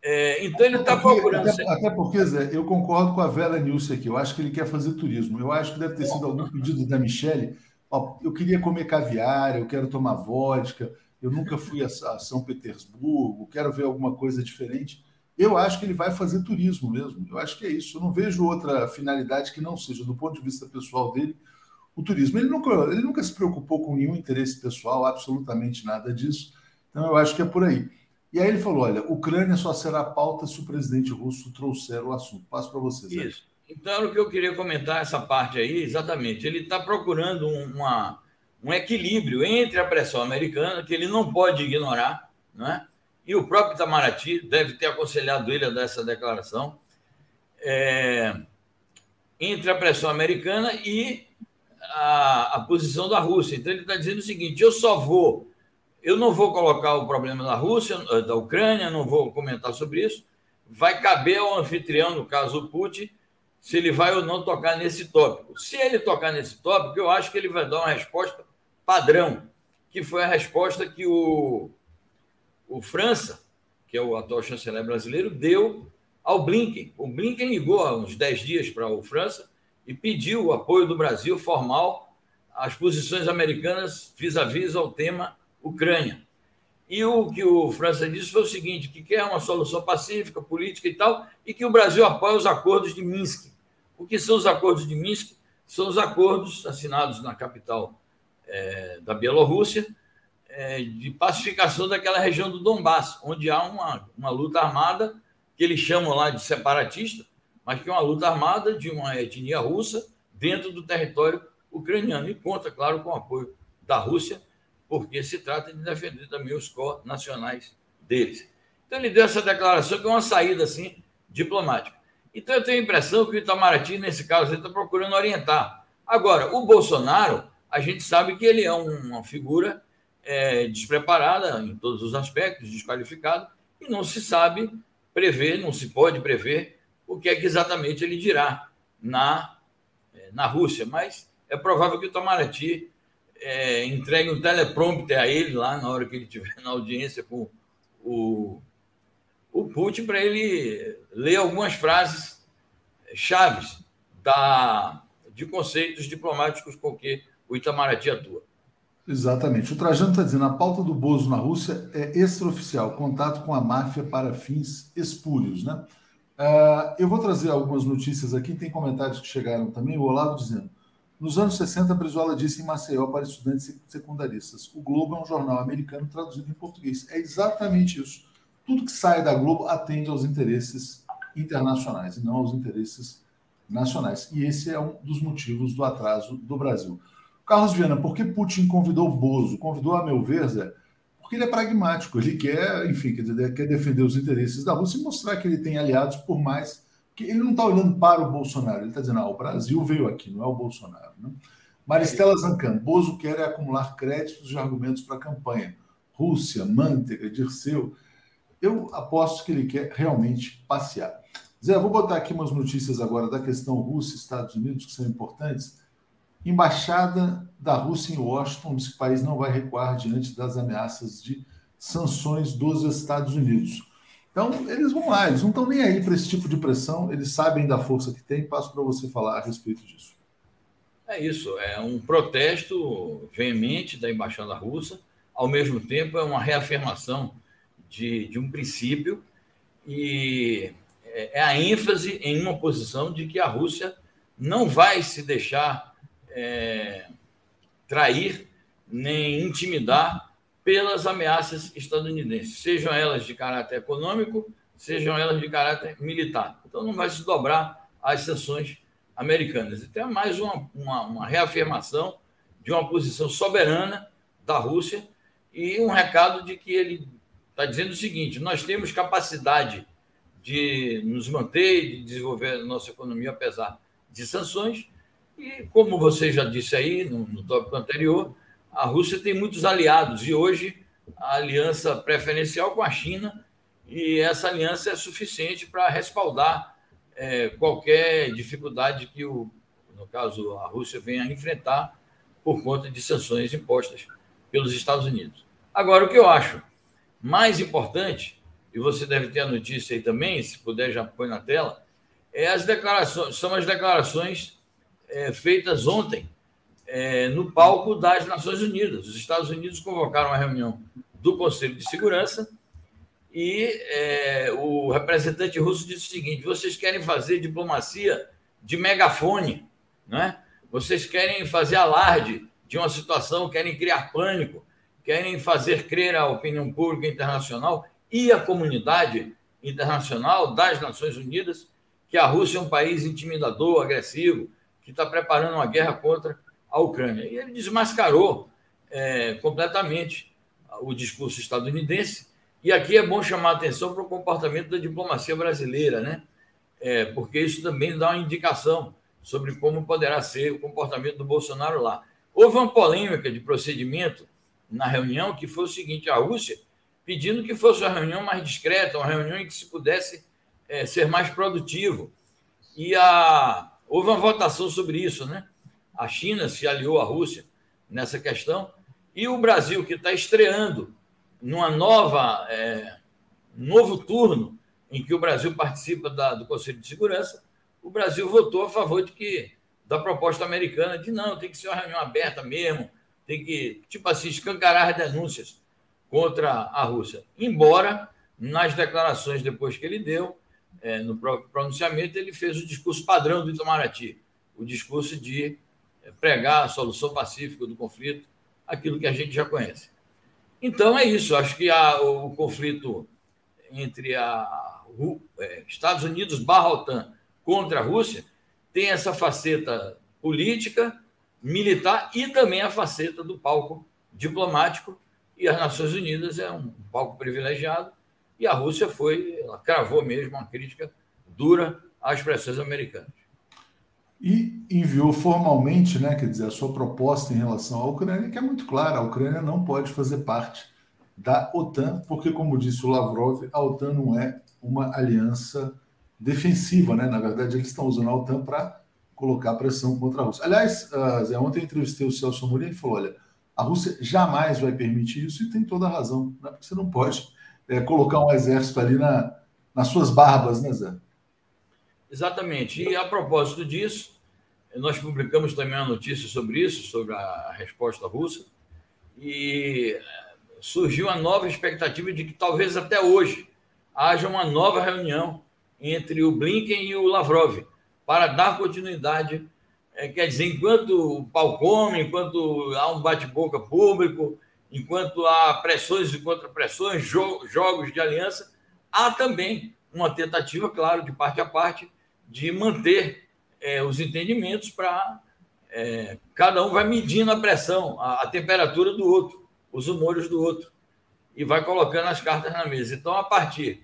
É, então ele está procurando. Até, até, porque, Zé, eu concordo com a Vera Nilce aqui. Eu acho que ele quer fazer turismo. Eu acho que deve ter sido algum pedido da Michelle Ó, eu queria comer caviar, eu quero tomar vodka, eu nunca fui a, São Petersburgo, quero ver alguma coisa diferente. Eu acho que ele vai fazer turismo mesmo. Eu acho que é isso. Eu não vejo outra finalidade que não seja, do ponto de vista pessoal dele, o turismo. Ele nunca, ele nunca se preocupou com nenhum interesse pessoal, absolutamente nada disso. Então eu acho que é por aí. E aí ele falou: olha, Ucrânia só será pauta se o presidente russo trouxer o assunto. Passo para vocês. Isso. Então, o que eu queria comentar essa parte aí, exatamente. Ele está procurando uma, um equilíbrio entre a pressão americana, que ele não pode ignorar, né? e o próprio Itamaraty deve ter aconselhado ele a dar essa declaração, é, entre a pressão americana e a, a posição da Rússia. Então, ele está dizendo o seguinte: eu só vou, eu não vou colocar o problema da Rússia, da Ucrânia, não vou comentar sobre isso, vai caber ao anfitrião, no caso o Putin, se ele vai ou não tocar nesse tópico. Se ele tocar nesse tópico, eu acho que ele vai dar uma resposta padrão, que foi a resposta que o, o França, que é o atual chanceler brasileiro, deu ao Blinken. O Blinken ligou há uns 10 dias para o França e pediu o apoio do Brasil formal às posições americanas vis-à-vis -vis ao tema Ucrânia. E o que o França disse foi o seguinte: que quer uma solução pacífica, política e tal, e que o Brasil apoia os acordos de Minsk. O que são os acordos de Minsk? São os acordos assinados na capital é, da Bielorrússia é, de pacificação daquela região do Donbass, onde há uma, uma luta armada que eles chamam lá de separatista, mas que é uma luta armada de uma etnia russa dentro do território ucraniano e conta, claro, com o apoio da Rússia, porque se trata de defender também os corpos nacionais deles. Então ele deu essa declaração que é uma saída assim diplomática. Então eu tenho a impressão que o Itamaraty, nesse caso, está procurando orientar. Agora, o Bolsonaro, a gente sabe que ele é uma figura é, despreparada em todos os aspectos, desqualificado, e não se sabe prever, não se pode prever o que é que exatamente ele dirá na, é, na Rússia. Mas é provável que o Itamaraty é, entregue um teleprompter a ele lá na hora que ele estiver na audiência com o o Putin para ele ler algumas frases chaves da, de conceitos diplomáticos com que o Itamaraty atua. Exatamente. O Trajano está dizendo a pauta do Bozo na Rússia é extraoficial, contato com a máfia para fins espúrios. Né? Uh, eu vou trazer algumas notícias aqui, tem comentários que chegaram também. O Olavo dizendo: nos anos 60, a Brizola disse em Maceió para estudantes secundaristas: o Globo é um jornal americano traduzido em português. É exatamente isso tudo que sai da Globo atende aos interesses internacionais e não aos interesses nacionais. E esse é um dos motivos do atraso do Brasil. Carlos Viana, por que Putin convidou Bozo? Convidou, a meu ver, Zé, porque ele é pragmático, ele quer, enfim, quer defender os interesses da Rússia e mostrar que ele tem aliados, por mais que ele não está olhando para o Bolsonaro, ele está dizendo, ah, o Brasil veio aqui, não é o Bolsonaro. Né? Maristela Zancan, Bozo quer acumular créditos e argumentos para a campanha. Rússia, Manteiga, Dirceu, eu aposto que ele quer realmente passear. Zé, vou botar aqui umas notícias agora da questão Rússia e Estados Unidos, que são importantes. Embaixada da Rússia em Washington diz que o país não vai recuar diante das ameaças de sanções dos Estados Unidos. Então, eles vão lá, eles não estão nem aí para esse tipo de pressão, eles sabem da força que tem. Passo para você falar a respeito disso. É isso, é um protesto veemente da embaixada russa, ao mesmo tempo é uma reafirmação de, de um princípio e é, é a ênfase em uma posição de que a Rússia não vai se deixar é, trair nem intimidar pelas ameaças estadunidenses, sejam elas de caráter econômico, sejam elas de caráter militar. Então, não vai se dobrar às sanções americanas. Então, é mais uma, uma, uma reafirmação de uma posição soberana da Rússia e um recado de que ele está dizendo o seguinte: nós temos capacidade de nos manter e de desenvolver a nossa economia apesar de sanções. E, como você já disse aí no, no tópico anterior, a Rússia tem muitos aliados e hoje a aliança preferencial com a China e essa aliança é suficiente para respaldar é, qualquer dificuldade que o, no caso a Rússia venha a enfrentar por conta de sanções impostas pelos Estados Unidos. Agora o que eu acho mais importante e você deve ter a notícia aí também, se puder já põe na tela, é as declarações, são as declarações é, feitas ontem é, no palco das Nações Unidas. Os Estados Unidos convocaram uma reunião do Conselho de Segurança e é, o representante russo disse o seguinte: vocês querem fazer diplomacia de megafone, né? Vocês querem fazer alarde de uma situação, querem criar pânico, querem fazer crer à opinião pública internacional e à comunidade internacional das Nações Unidas que a Rússia é um país intimidador, agressivo, que está preparando uma guerra contra a Ucrânia. E ele desmascarou é, completamente o discurso estadunidense. E aqui é bom chamar a atenção para o comportamento da diplomacia brasileira, né? É, porque isso também dá uma indicação sobre como poderá ser o comportamento do Bolsonaro lá. Houve uma polêmica de procedimento na reunião que foi o seguinte: a Rússia pedindo que fosse uma reunião mais discreta, uma reunião em que se pudesse é, ser mais produtivo. E a, houve uma votação sobre isso, né? A China se aliou à Rússia nessa questão, e o Brasil, que está estreando numa nova, é, novo turno em que o Brasil participa da, do Conselho de Segurança, o Brasil votou a favor de que da proposta americana de não, tem que ser uma reunião aberta mesmo, tem que, tipo assim, escancarar as denúncias contra a Rússia. Embora, nas declarações depois que ele deu, é, no próprio pronunciamento, ele fez o discurso padrão do Itamaraty, o discurso de pregar a solução pacífica do conflito, aquilo que a gente já conhece. Então é isso, acho que a, o, conflito entre a, é, Estados Unidos barra OTAN contra a Rússia tem essa faceta política, militar e também a faceta do palco diplomático, e as Nações Unidas é um palco privilegiado, e a Rússia foi, ela cravou mesmo uma crítica dura às pressões americanas. E enviou formalmente, né, quer dizer, a sua proposta em relação à Ucrânia, que é muito clara: a Ucrânia não pode fazer parte da OTAN, porque, como disse o Lavrov, a OTAN não é uma aliança defensiva, né? Na verdade, eles estão usando a OTAN para colocar pressão contra a Rússia. Aliás, uh, Zé, ontem entrevistei o Celso Amorim e falou: olha, a Rússia jamais vai permitir isso e tem toda a razão, né? porque você não pode é, colocar um exército ali na, nas suas barbas, né, Zé? Exatamente. E a propósito disso, nós publicamos também uma notícia sobre isso, sobre a resposta russa, e surgiu uma nova expectativa de que talvez até hoje haja uma nova reunião entre o Blinken e o Lavrov para dar continuidade é, quer dizer, enquanto o pau come, enquanto há um bate-boca público, enquanto há pressões e contrapressões, jo jogos de aliança, há também uma tentativa, claro, de parte a parte, de manter é, os entendimentos para. É, cada um vai medindo a pressão, a, a temperatura do outro, os humores do outro, e vai colocando as cartas na mesa. Então, a partir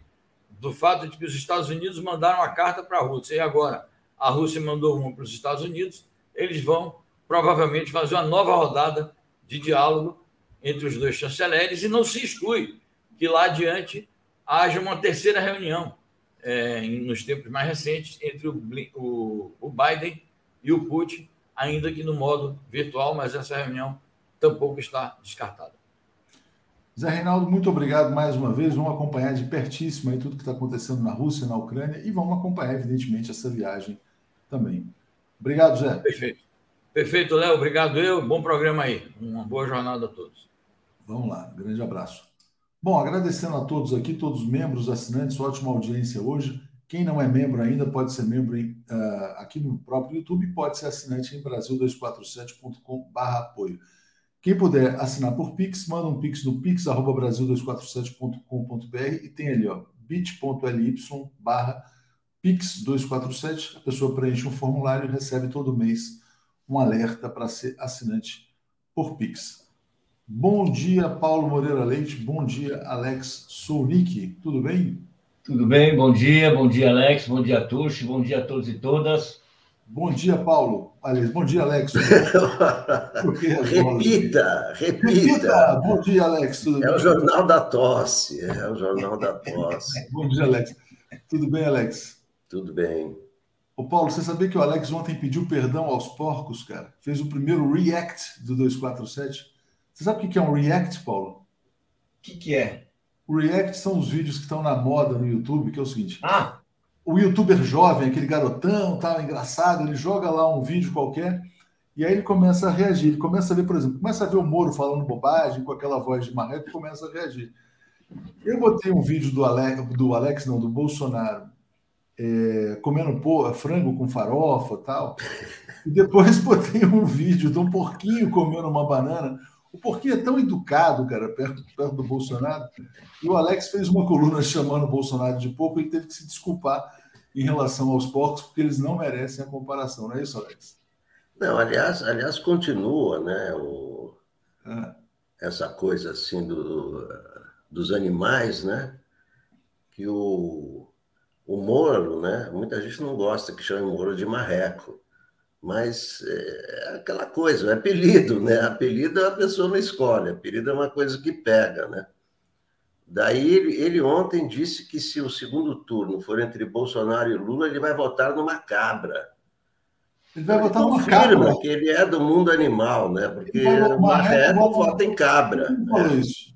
do fato de que os Estados Unidos mandaram uma carta para a Rússia e agora a Rússia mandou uma para os Estados Unidos, eles vão provavelmente fazer uma nova rodada de diálogo entre os dois chanceleres e não se exclui que lá adiante haja uma terceira reunião é, nos tempos mais recentes entre o, o, o Biden e o Putin, ainda que no modo virtual, mas essa reunião tampouco está descartada. Zé Reinaldo, muito obrigado mais uma vez. Vamos acompanhar de pertíssimo aí tudo que está acontecendo na Rússia, na Ucrânia e vamos acompanhar, evidentemente, essa viagem também. Obrigado, Zé. Perfeito. Perfeito, Léo. Obrigado eu. Bom programa aí. Uma boa jornada a todos. Vamos lá. Grande abraço. Bom, agradecendo a todos aqui, todos os membros, assinantes, ótima audiência hoje. Quem não é membro ainda pode ser membro em, uh, aqui no próprio YouTube, pode ser assinante em Brasil247.com.br apoio. Quem puder assinar por Pix, manda um Pix no pix.brasil247.com.br e tem ali, ó, bit.ly barra Pix247. A pessoa preenche um formulário e recebe todo mês um alerta para ser assinante por Pix. Bom dia, Paulo Moreira Leite. Bom dia, Alex Sounik. Tudo bem? Tudo bem, bom dia, bom dia, Alex, bom dia, Tuxi, bom dia a todos e todas. Bom dia, Paulo. Aliás, bom dia, Alex. <laughs> repita, repita, repita. Bom dia, Alex. Tudo é bem? o Jornal da Tosse. É o Jornal da Tosse. <laughs> bom dia, Alex. Tudo bem, Alex? Tudo bem. Ô, Paulo, você sabia que o Alex ontem pediu perdão aos porcos, cara? Fez o primeiro react do 247. Você sabe o que é um react, Paulo? O que, que é? O react são os vídeos que estão na moda no YouTube, que é o seguinte. Ah! O youtuber jovem, aquele garotão, tal, engraçado, ele joga lá um vídeo qualquer e aí ele começa a reagir. Ele começa a ver, por exemplo, começa a ver o Moro falando bobagem com aquela voz de marreco e começa a reagir. Eu botei um vídeo do Alex, do Alex não, do Bolsonaro, é, comendo porra, frango com farofa tal. <laughs> E depois botei um vídeo de um porquinho comendo uma banana. O porquinho é tão educado, cara, perto, perto do Bolsonaro. E o Alex fez uma coluna chamando o Bolsonaro de porco, ele teve que se desculpar em relação aos porcos, porque eles não merecem a comparação, não é isso, Alex? Não, aliás, aliás continua, né, o, é. essa coisa assim do, dos animais, né, que o, o Moro, né, muita gente não gosta que chame Moro de marreco, mas é aquela coisa, é apelido, né? Apelido a pessoa não escolhe, apelido é uma coisa que pega, né? Daí ele, ele, ontem disse que se o segundo turno for entre Bolsonaro e Lula, ele vai votar numa cabra. Ele vai ele votar numa cabra. que ele é do mundo animal, né? Porque o marreco vota em cabra. Quem falou né? isso?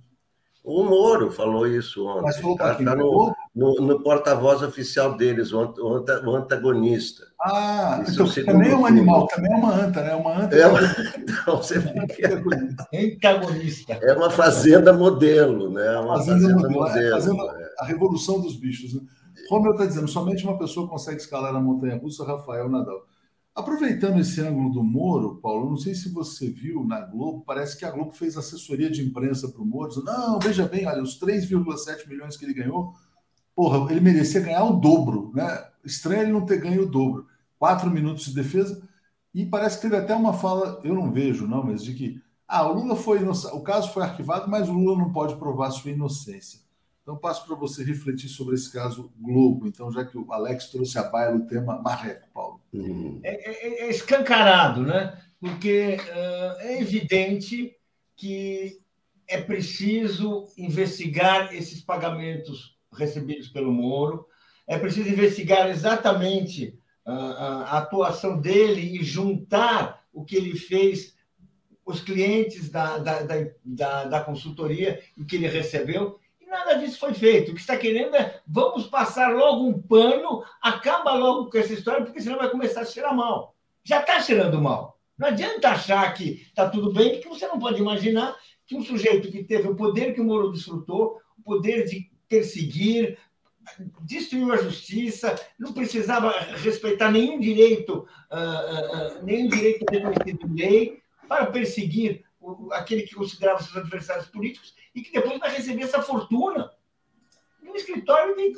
O Moro falou isso ontem. Mas falou tá, tá no, no, no porta-voz oficial deles, o, o, antagonista. Ah, isso então, também é um animal, também é uma anta, né? Uma anta. É uma... <laughs> Então, você <laughs> Antagonista. É uma fazenda modelo, né? É uma fazenda, fazenda modelo. modelo é, fazenda, é. A revolução dos bichos. Né? Romeu está dizendo, somente uma pessoa consegue escalar a montanha russa, Rafael Nadal. Aproveitando esse ângulo do Moro, Paulo, não sei se você viu na Globo, parece que a Globo fez assessoria de imprensa para o Moro, dizendo, não, veja bem, olha, os 3,7 milhões que ele ganhou, porra, ele merecia ganhar o dobro, né? Estranho ele não ter ganho o dobro. Quatro minutos de defesa, e parece que teve até uma fala, eu não vejo, não, mas de que, ah, o Lula foi, o caso foi arquivado, mas o Lula não pode provar sua inocência. Então, passo para você refletir sobre esse caso Globo. Então, já que o Alex trouxe a baila o tema Marreco, Paulo. Uhum. É, é, é, escancarado, né? Porque uh, é evidente que é preciso investigar esses pagamentos recebidos pelo Moro, é preciso investigar exatamente uh, a atuação dele e juntar o que ele fez, os clientes da, da, da, da consultoria e que ele recebeu nada disso foi feito. O que está querendo é vamos passar logo um pano, acaba logo com essa história, porque senão vai começar a cheirar mal. Já está cheirando mal. Não adianta achar que está tudo bem, porque você não pode imaginar que um sujeito que teve o poder que o Moro desfrutou, o poder de perseguir, destruiu a justiça, não precisava respeitar nenhum direito, uh, uh, nenhum direito reconhecido em lei, para perseguir aquele que considerava seus adversários políticos e que depois vai receber essa fortuna de um escritório de,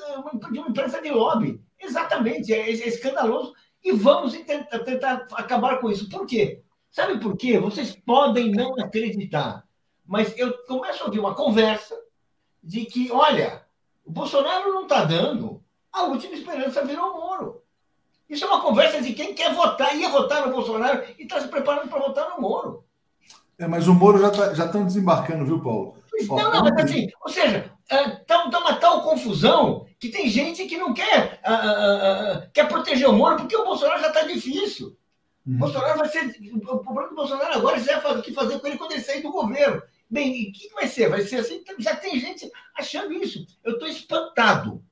de uma empresa de lobby. Exatamente, é, é escandaloso. E vamos tentar, tentar acabar com isso. Por quê? Sabe por quê? Vocês podem não acreditar, mas eu começo a ouvir uma conversa de que, olha, o Bolsonaro não está dando, a última esperança virou Moro. Isso é uma conversa de quem quer votar, ia votar no Bolsonaro e está se preparando para votar no Moro. É, mas o Moro já tá, já estão desembarcando, viu, Paulo? Não, não, mas assim, ou seja, está é, uma tal confusão que tem gente que não quer, uh, uh, quer proteger o Moro porque o Bolsonaro já está difícil. Uhum. O Bolsonaro vai ser. O problema do Bolsonaro agora é o que fazer com ele quando ele sair do governo. Bem, o que vai ser? Vai ser assim? Já tem gente achando isso. Eu estou espantado.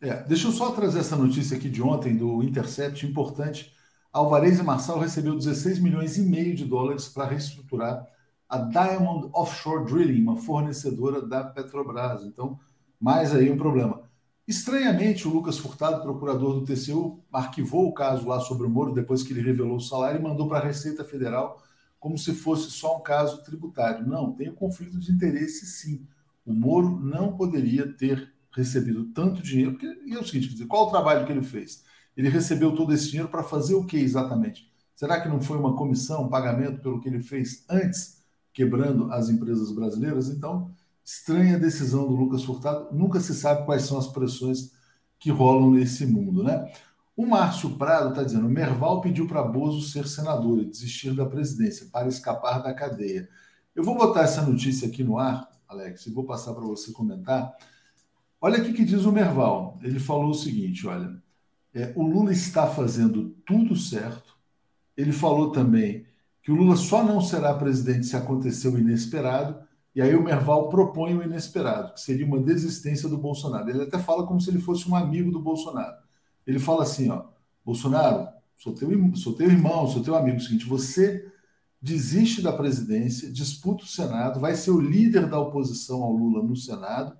É, deixa eu só trazer essa notícia aqui de ontem do Intercept, importante. Alvarez e Marçal recebeu 16 milhões e meio de dólares para reestruturar a Diamond Offshore Drilling, uma fornecedora da Petrobras. Então, mais aí um problema. Estranhamente, o Lucas Furtado, procurador do TCU, arquivou o caso lá sobre o Moro depois que ele revelou o salário e mandou para a Receita Federal como se fosse só um caso tributário. Não, tem um conflito de interesse sim. O Moro não poderia ter recebido tanto dinheiro, porque e é o seguinte, dizer, qual o trabalho que ele fez? Ele recebeu todo esse dinheiro para fazer o que exatamente? Será que não foi uma comissão, um pagamento pelo que ele fez antes, quebrando as empresas brasileiras? Então, estranha decisão do Lucas Furtado. Nunca se sabe quais são as pressões que rolam nesse mundo, né? O Márcio Prado está dizendo: Merval pediu para Bozo ser senador e desistir da presidência para escapar da cadeia. Eu vou botar essa notícia aqui no ar, Alex, e vou passar para você comentar. Olha aqui que diz o Merval. Ele falou o seguinte: olha, é, o Lula está fazendo tudo certo. Ele falou também que o Lula só não será presidente se acontecer o inesperado. E aí o Merval propõe o inesperado, que seria uma desistência do Bolsonaro. Ele até fala como se ele fosse um amigo do Bolsonaro. Ele fala assim, ó, Bolsonaro, sou teu, sou teu irmão, sou teu amigo. É o seguinte, você desiste da presidência, disputa o Senado, vai ser o líder da oposição ao Lula no Senado,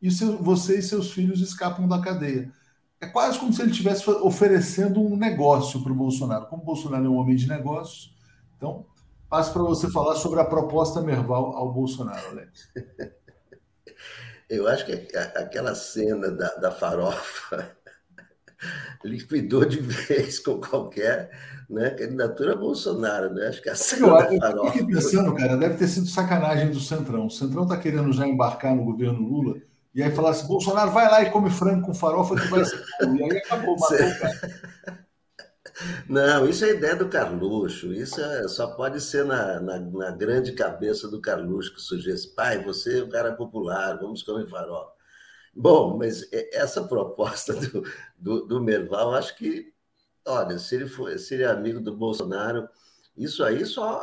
e seu, você e seus filhos escapam da cadeia. É quase como se ele estivesse oferecendo um negócio para o Bolsonaro. Como o Bolsonaro é um homem de negócios, então passo para você falar sobre a proposta Merval ao Bolsonaro, Alex. <laughs> Eu acho que aquela cena da, da farofa <laughs> liquidou de vez com qualquer né, candidatura Bolsonaro, né? Acho que a eu, eu fiquei pensando, cara, deve ter sido sacanagem do Centrão. O Centrão está querendo já embarcar no governo Lula e aí falar assim: Bolsonaro, vai lá e come frango com farofa que vai ser. E aí acabou, matou o cara. <laughs> Não, isso é ideia do Carluxo. Isso é, só pode ser na, na, na, grande cabeça do Carluxo que surgiu esse pai, você é um cara popular, vamos comer farofa. Bom, mas essa proposta do, do, do Merval, acho que, olha, se ele, for, se ele é amigo do Bolsonaro, isso aí só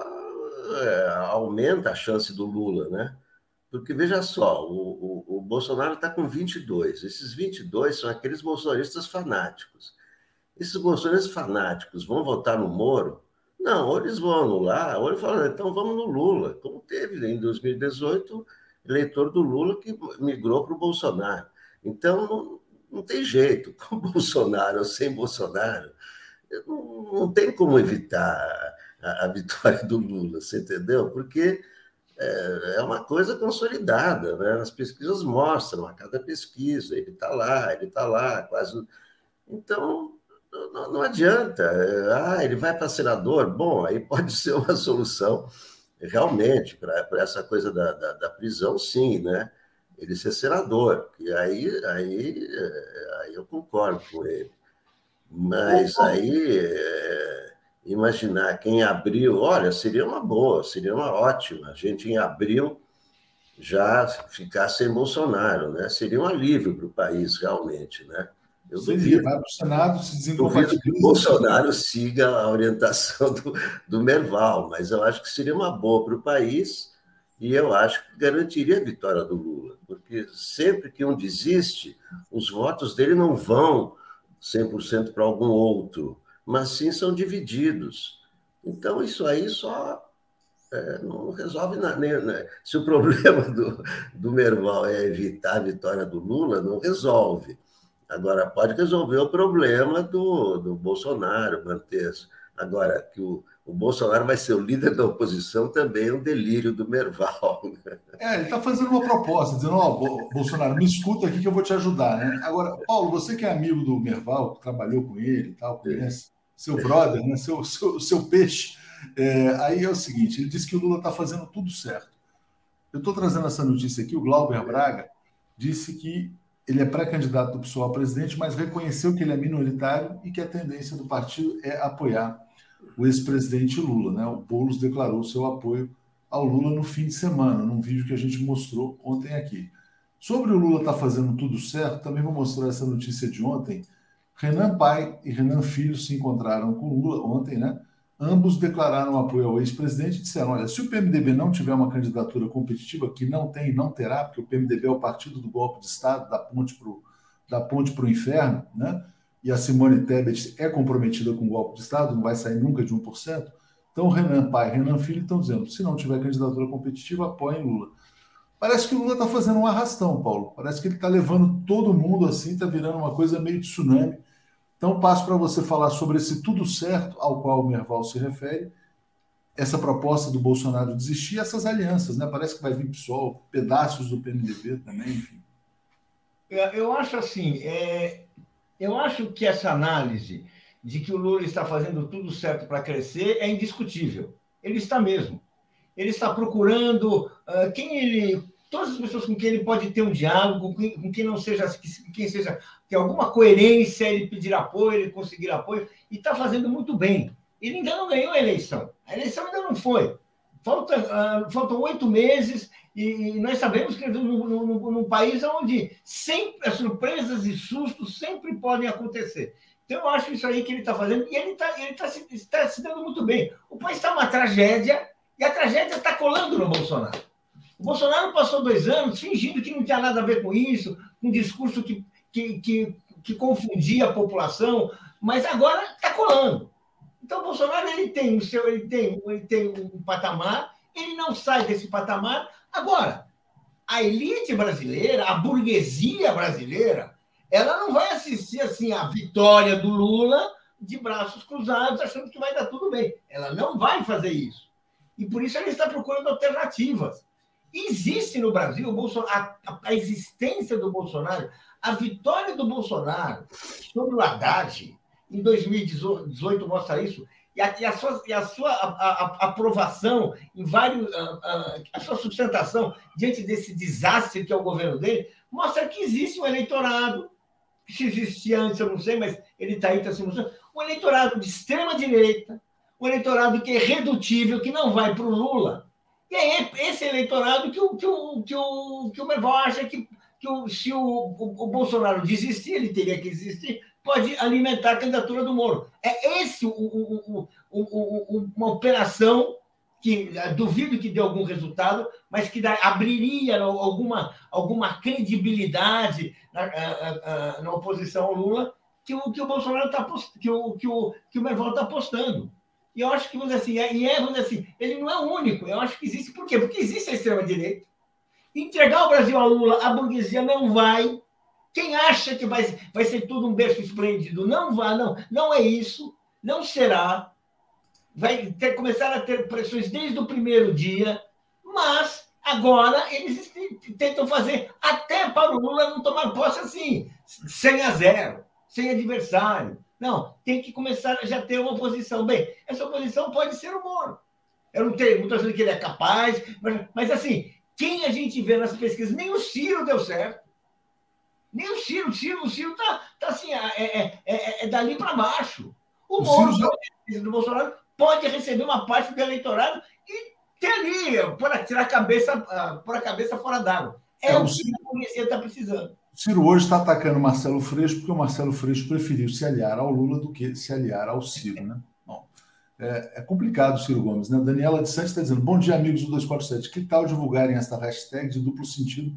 é, aumenta a chance do Lula, né? Porque, veja só, o, o, o Bolsonaro está com 22. Esses 22 são aqueles bolsonaristas fanáticos. Esses bolsonaristas fanáticos vão votar no Moro? Não, ou eles vão anular, ou eles falam, então vamos no Lula. Como teve em 2018 eleitor do Lula que migrou para o Bolsonaro. Então, não, não, tem jeito, com <laughs> Bolsonaro ou sem Bolsonaro, não, não tem como evitar a, a, vitória do Lula, você entendeu? Porque é, é uma coisa consolidada, né? as pesquisas mostram, a cada pesquisa, ele está lá, ele está lá, quase. Então, não, não, adianta. Ah, ele vai para senador? Bom, aí pode <laughs> ser uma solução realmente, para essa coisa da, da, da, prisão, sim, né? Ele ser senador, e aí, aí, é, aí eu concordo com ele. Mas aí, é, imaginar quem abriu, olha, seria uma boa, seria uma ótima. A gente em abril já ficar sem Bolsonaro, né? Seria um alívio para o país, realmente, né? Eu Seria, vai para o Senado, se desincompatibiliza. que Bolsonaro siga a orientação <laughs> do, do Merval, mas eu acho que seria uma boa para o país e eu acho que garantiria a vitória do Lula, porque sempre que um desiste, os votos dele não vão 100% para algum outro, mas sim são divididos. Então, isso aí só é, não resolve nada. Né? Se o <laughs> problema do, do Merval é evitar a vitória do Lula, não resolve. Agora, pode resolver o problema do, do Bolsonaro, manter. Agora, que o, o Bolsonaro vai ser o líder da oposição também é um delírio do Merval. <laughs> Né? É, ele está fazendo uma proposta, dizendo: Ó, oh, Bolsonaro, me escuta aqui que eu vou te ajudar. Né? Agora, Paulo, você que é amigo do Merval, que trabalhou com ele e tal, conhece, seu brother, né? seu, seu, seu peixe. É, aí é o seguinte: ele disse que o Lula está fazendo tudo certo. Eu estou trazendo essa notícia aqui, o Glauber Braga disse que ele é pré-candidato do PSOL a presidente, mas reconheceu que ele é minoritário e que a tendência do partido é apoiar o ex-presidente Lula. Né? O Boulos declarou seu apoio ao Lula no fim de semana, num vídeo que a gente mostrou ontem aqui. Sobre o Lula estar tá fazendo tudo certo, também vou mostrar essa notícia de ontem. Renan Pai e Renan Filho se encontraram com Lula ontem, né? Ambos declararam apoio ao ex-presidente e disseram: olha, se o PMDB não tiver uma candidatura competitiva, que não tem e não terá, porque o PMDB é o partido do golpe de Estado, da ponte para o inferno, né? E a Simone Tebet é comprometida com o golpe de Estado, não vai sair nunca de 1%. Então, Renan pai, Renan filho estão dizendo: se não tiver candidatura competitiva, apoiem Lula. Parece que o Lula está fazendo um arrastão, Paulo. Parece que ele está levando todo mundo assim, está virando uma coisa meio tsunami então, passo para você falar sobre esse tudo certo ao qual o Merval se refere. essa proposta do Bolsonaro desistir, essas alianças, né? Parece que vai vir PSOL, pedaços do PMDB também, enfim. Eu acho assim, é, eu acho que essa análise de que o Lula está fazendo tudo certo para crescer é indiscutível. Ele está mesmo. Ele está procurando uh, quem ele, todas as pessoas com quem ele pode ter um diálogo, com, com quem não seja, quem seja tem alguma coerência, ele pedir apoio, ele conseguir apoio, e está fazendo muito bem. Ele ainda não ganhou a eleição. A eleição ainda não foi. Falta, uh, faltam oito meses e, e, nós sabemos que num país onde sempre as surpresas e sustos sempre podem acontecer. Então, eu acho isso aí que ele está fazendo e ele está ele tá se, tá se dando muito bem. O país está uma tragédia e a tragédia está colando no Bolsonaro. O Bolsonaro passou dois anos fingindo que não tinha nada a ver com isso, um discurso que, que, que, que confundia a população, mas agora está colando. Então, o Bolsonaro ele tem o seu, ele tem, ele tem um patamar, ele não sai desse patamar. Agora, a elite brasileira, a burguesia brasileira, ela não vai assistir assim a vitória do Lula de braços cruzados, achando que vai dar tudo bem. Ela não vai fazer isso. E por isso ela está procurando alternativas. Existe no Brasil a, a, existência do Bolsonaro, a vitória do Bolsonaro sobre o Haddad, em 2018 mostra isso, e a, e a sua, e a sua aprovação em vários. A, sua sustentação diante desse desastre que é o governo dele, mostra que existe um eleitorado, se existia antes, eu não sei, mas ele está aí, está se mostrando, um eleitorado de extrema-direita, um eleitorado que é redutível, que não vai para o Lula. E é esse eleitorado que o, que o, que o, que o Merval acha que, que o, se o, o, o Bolsonaro desistir, ele teria que existir, pode alimentar a candidatura do Moro. É esse o, o, o, uma operação que duvido que dê algum resultado, mas que abriria alguma, alguma credibilidade na, na oposição ao Lula que o, que o Bolsonaro está que o, que o, que o Merval está apostando. E eu acho que, vamos dizer assim, é, e é, vamos dizer assim, ele não é único. Eu acho que existe. Por quê? Porque existe a extrema-direita. Entregar o Brasil ao Lula, a burguesia não vai. Quem acha que vai, vai ser tudo um berço esplêndido, não vai, não. Não é isso, não será. Vai ter, começar a ter pressões desde o primeiro dia, mas agora eles tentam fazer até para o Lula não tomar posse assim, 100 a 0, sem adversário. Não, tem que começar a já ter uma oposição. Bem, essa oposição pode ser o Moro. Eu não tenho, não estou dizendo que ele é capaz, mas, mas assim, quem a gente vê nas pesquisas, nem o Ciro deu certo. Nem o Ciro, o Ciro, o Ciro tá, tá assim, é, é, é, é dali para baixo. O, o Moro, já... do Bolsonaro, pode receber uma parte do eleitorado e ter ali, por tirar a cabeça, por a cabeça fora d'água. É, o que a polícia está precisando. Ciro hoje está atacando Marcelo Freixo porque o Marcelo Freixo preferiu se aliar ao Lula do que se aliar ao Ciro, né? Bom, é, é complicado, Ciro Gomes, né? Daniela de Santos está dizendo: Bom dia, amigos do 247. Que tal divulgarem esta hashtag de duplo sentido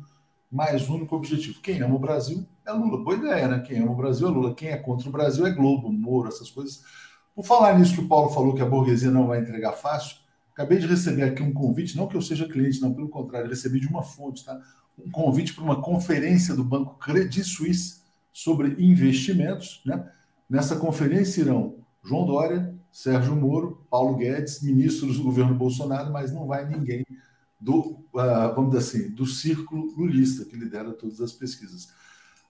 mais único objetivo. Quem ama o Brasil é Lula. Boa ideia, né? Quem ama o Brasil é Lula. Quem é contra o Brasil é Globo, Moro, essas coisas. Por falar nisso que o Paulo falou que a burguesia não vai entregar fácil, acabei de receber aqui um convite, não que eu seja cliente, não, pelo contrário, recebi de uma fonte, tá? Um convite para uma conferência do Banco Credit Suisse sobre investimentos, né? Nessa conferência irão João Dória, Sérgio Moro, Paulo Guedes, ministros do governo Bolsonaro, mas não vai ninguém do, uh, vamos dizer assim, do círculo lulista, que lidera todas as pesquisas.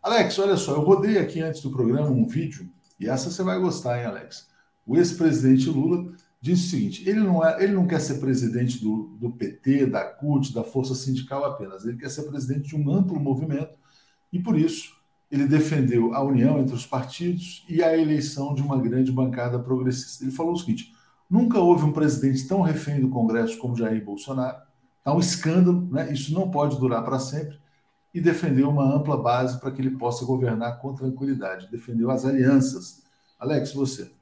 Alex, olha só, eu rodei aqui antes do programa um vídeo, e essa você vai gostar, hein, Alex? O ex-presidente Lula disse o seguinte: ele não, é, ele não quer ser presidente do, do PT, da CUT, da Força Sindical apenas, ele quer ser presidente de um amplo movimento, e por isso ele defendeu a união entre os partidos e a eleição de uma grande bancada progressista. Ele falou o seguinte: nunca houve um presidente tão refém do Congresso como Jair Bolsonaro Está um escândalo, né? isso não pode durar para sempre, e defendeu uma ampla base para que ele possa governar com tranquilidade. Defendeu as alianças. Alex, você.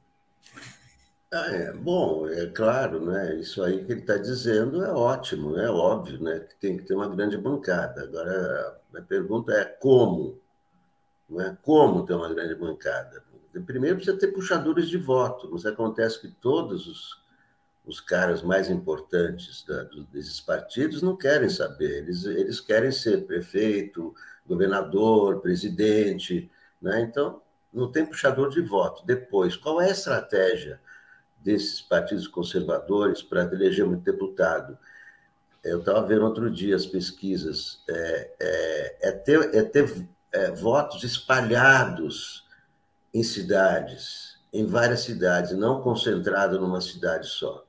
Ah, é, bom, é claro, né? Isso aí que ele está dizendo é ótimo, é óbvio, né? Que tem que ter uma grande bancada. Agora, a pergunta é como? Né? Como ter uma grande bancada? Primeiro precisa ter puxadores de voto. Mas acontece que todos os os caras mais importantes da, desses partidos não querem saber, eles, eles querem ser prefeito, governador, presidente, né? então não tem puxador de voto. Depois, qual é a estratégia desses partidos conservadores para eleger muito deputado. Eu estava vendo outro dia as pesquisas, é, é, é ter, é ter é, votos espalhados em cidades, em várias cidades, não concentrado numa cidade só.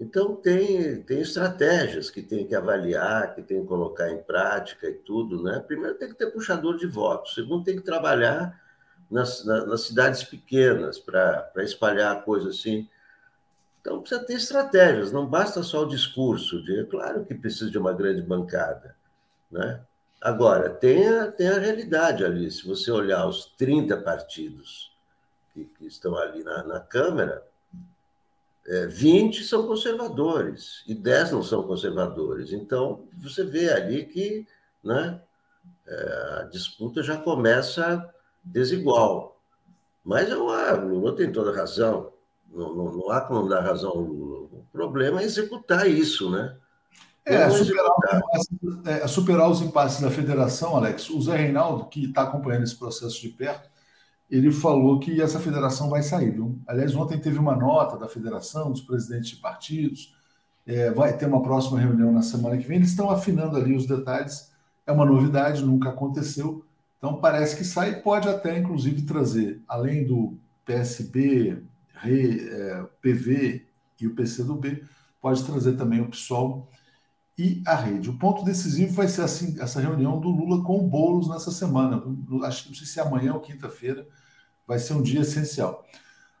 Então, tem, tem estratégias que tem que avaliar, que tem que colocar em prática e tudo. Né? Primeiro, tem que ter puxador de votos. Segundo, tem que trabalhar nas, nas cidades pequenas para espalhar coisa assim. Então, precisa ter estratégias, não basta só o discurso. De, claro que precisa de uma grande bancada. Né? Agora, tem a, tem a realidade ali. Se você olhar os 30 partidos que, que estão ali na, na Câmara, é, 20 são conservadores e 10 não são conservadores. Então, você vê ali que né, é, a disputa já começa desigual. Mas eu, ah, o Lula tem toda razão. Não, não, não há como dar razão ao Lula. O problema é executar isso, né? É, superar, os é, superar os impasses da federação, Alex. O Zé Reinaldo, que está acompanhando esse processo de perto, ele falou que essa federação vai sair. Viu? Aliás, ontem teve uma nota da federação, dos presidentes de partidos, é, vai ter uma próxima reunião na semana que vem. Eles estão afinando ali os detalhes. É uma novidade, nunca aconteceu. Então parece que sai, pode até inclusive trazer, além do PSB, RE, é, PV e o PCdoB, pode trazer também o PSOL e a rede. O ponto decisivo vai ser assim, essa reunião do Lula com o Boulos nessa semana. Acho que não sei se é amanhã ou quinta-feira vai ser um dia essencial.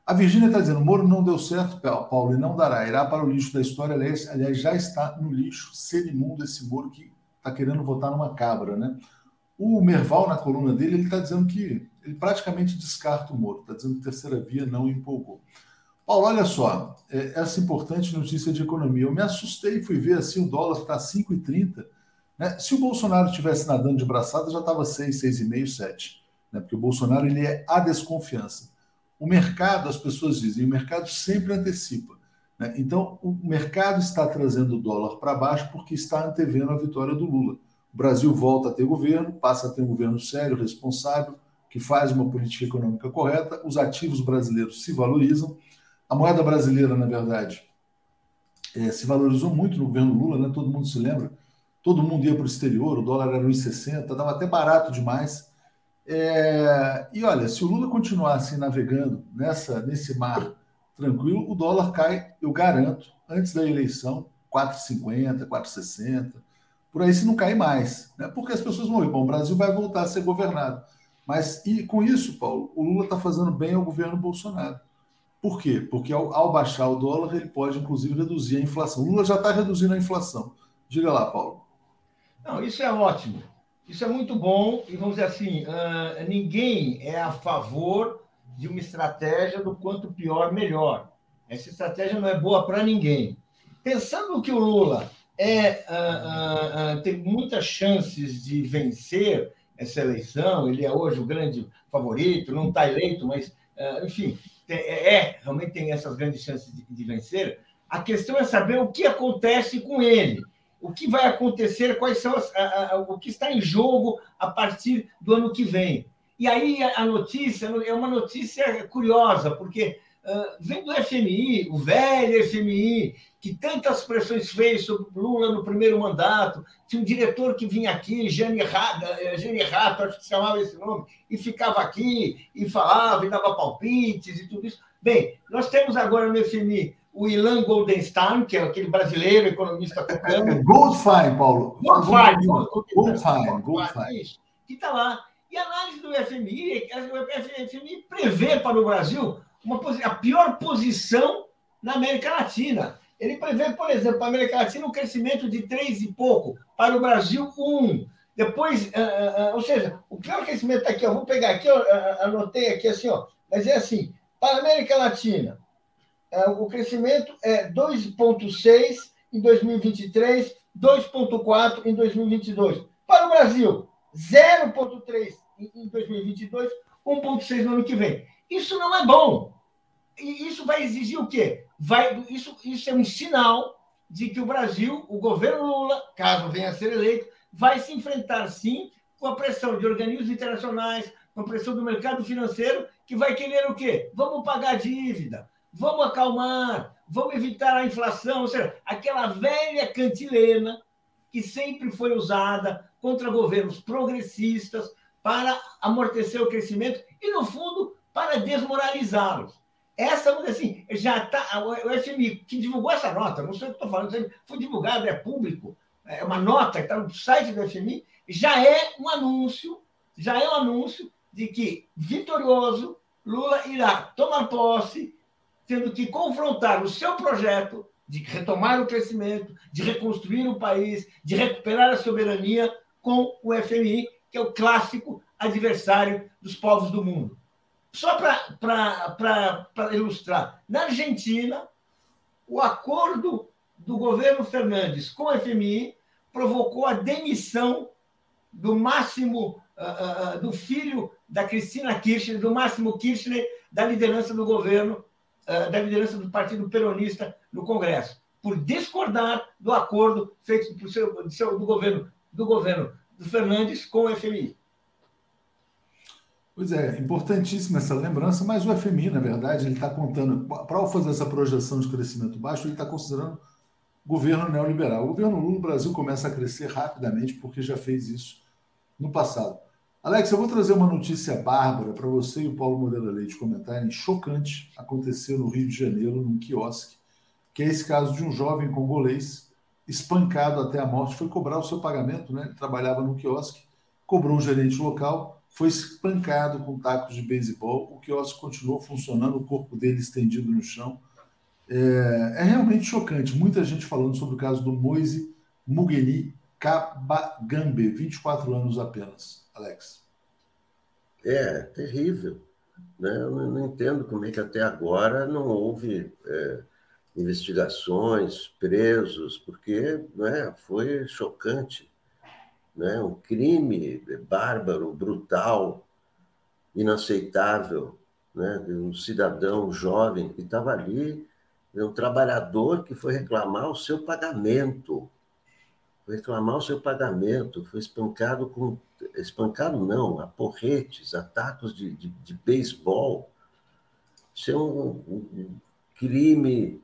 A Virgínia está dizendo: Moro não deu certo, Paulo, e não dará. Irá para o lixo da história. Aliás, aliás já está no lixo, ser imundo esse Moro que está querendo votar numa cabra, né? O Merval, na coluna dele, ele está dizendo que ele praticamente descarta o Moro, está dizendo que terceira via não empolgou. Paulo, olha só, é, essa importante notícia de economia. Eu me assustei, fui ver assim, o dólar está 5,30. Né? Se o Bolsonaro estivesse nadando de braçada, já estava 6, 6,5, 7 né? porque o Bolsonaro ele é a desconfiança. O mercado, as pessoas dizem, o mercado sempre antecipa. Né? Então, o mercado está trazendo o dólar para baixo porque está antevendo a vitória do Lula. O Brasil volta a ter governo, passa a ter um governo sério, responsável, que faz uma política econômica correta, os ativos brasileiros se valorizam. A moeda brasileira, na verdade, é, se valorizou muito no governo Lula, né? todo mundo se lembra. Todo mundo ia para o exterior, o dólar era 1,60, estava até barato demais. É, e olha, se o Lula continuasse navegando nessa, nesse mar tranquilo, o dólar cai, eu garanto, antes da eleição, 4,50, 4,60, por aí se não cair mais. Né? Porque as pessoas vão ver, bom, o Brasil vai voltar a ser governado. Mas e com isso, Paulo, o Lula está fazendo bem ao governo Bolsonaro. Por quê? Porque ao, ao, baixar o dólar, ele pode, inclusive, reduzir a inflação. O Lula já está reduzindo a inflação. Diga lá, Paulo. Não, isso é ótimo. Isso é muito bom e vamos dizer assim, uh, ninguém é a favor de uma estratégia do quanto pior, melhor. Essa estratégia não é boa para ninguém. Pensando que o Lula é, uh, uh, tem muitas chances de vencer essa eleição, ele é hoje o grande favorito, não está eleito, mas, enfim, é, é, realmente tem essas grandes chances de, de vencer. A questão é saber o que acontece com ele o que vai acontecer, quais são as, a, a, o que está em jogo a partir do ano que vem. E aí a, notícia é uma notícia curiosa, porque uh, vem do FMI, o velho FMI, que tantas pressões fez sobre Lula no primeiro mandato, tinha um diretor que vinha aqui, Jane Rato, eh, Rato, acho que se chamava esse nome, e ficava aqui, e falava, e dava palpites e tudo isso. Bem, nós temos agora no FMI o Ilan Goldenstein, que é aquele brasileiro economista cubano. Goldfein, Paulo. Goldfein. Goldfein. Goldfein. Que está lá. E a análise do FMI, o FMI prevê para o Brasil uma, a pior posição na América Latina. Ele prevê, por exemplo, para a América Latina um crescimento de 3 e pouco, para o Brasil, 1. Depois, uh, uh, ou seja, o pior crescimento aqui, eu vou pegar aqui, eu anotei aqui assim, ó, mas é assim, para a América Latina, o crescimento é 2,6 em 2023, 2,4 em 2022. Para o Brasil, 0,3 em 2022, 1,6 no ano que vem. Isso não é bom. E isso vai exigir o quê? Vai, isso, isso é um sinal de que o Brasil, o governo Lula, caso venha a ser eleito, vai se enfrentar sim com a pressão de organismos internacionais, com a pressão do mercado financeiro, que vai querer o quê? Vamos pagar dívida, vamos acalmar, vamos evitar a inflação, ou seja, aquela velha cantilena que sempre foi usada contra governos progressistas para amortecer o crescimento e, no fundo, para desmoralizá-los. Essa, assim, já está. O FMI, que divulgou essa nota, não sei o que estou falando, foi divulgado, é público, é uma nota que está no site do FMI, já é um anúncio, já é um anúncio de que, vitorioso, Lula irá tomar posse, tendo que confrontar o seu projeto de retomar o crescimento, de reconstruir o país, de recuperar a soberania com o FMI, que é o clássico adversário dos povos do mundo. Só para ilustrar, na Argentina, o acordo do governo Fernandes com o FMI provocou a demissão do máximo uh, uh, do filho da Cristina Kirchner, do Máximo Kirchner, da liderança do governo, uh, da liderança do Partido Peronista no Congresso, por discordar do acordo feito por seu, do, seu, do governo do governo do Fernandes com o FMI. Pois é, importantíssima essa lembrança, mas o FMI, na verdade, ele está contando, para fazer essa projeção de crescimento baixo, ele está considerando governo neoliberal. O governo Lula, o Brasil começa a crescer rapidamente porque já fez isso no passado. Alex, eu vou trazer uma notícia bárbara para você e o Paulo Moreira Leite comentarem. Chocante, aconteceu no Rio de Janeiro, num quiosque, que é esse caso de um jovem congolês espancado até a morte, foi cobrar o seu pagamento, né? Ele trabalhava no quiosque, cobrou o gerente local, foi espancado com tacos de beisebol, o quiosque continuou funcionando, o corpo dele estendido no chão. É, é, realmente chocante. Muita gente falando sobre o caso do Moise Mugeni Kabagambe, 24 anos apenas. Alex. É, terrível. Né? Eu não entendo como é que até agora não houve é, investigações, presos, porque né, foi chocante né? um crime bárbaro, brutal, inaceitável, né? de um cidadão jovem que estava ali, um trabalhador que foi reclamar o seu pagamento, foi reclamar o seu pagamento, foi espancado com espancado não, a porretes, a tacos de, de, de beisebol. Isso é um, um crime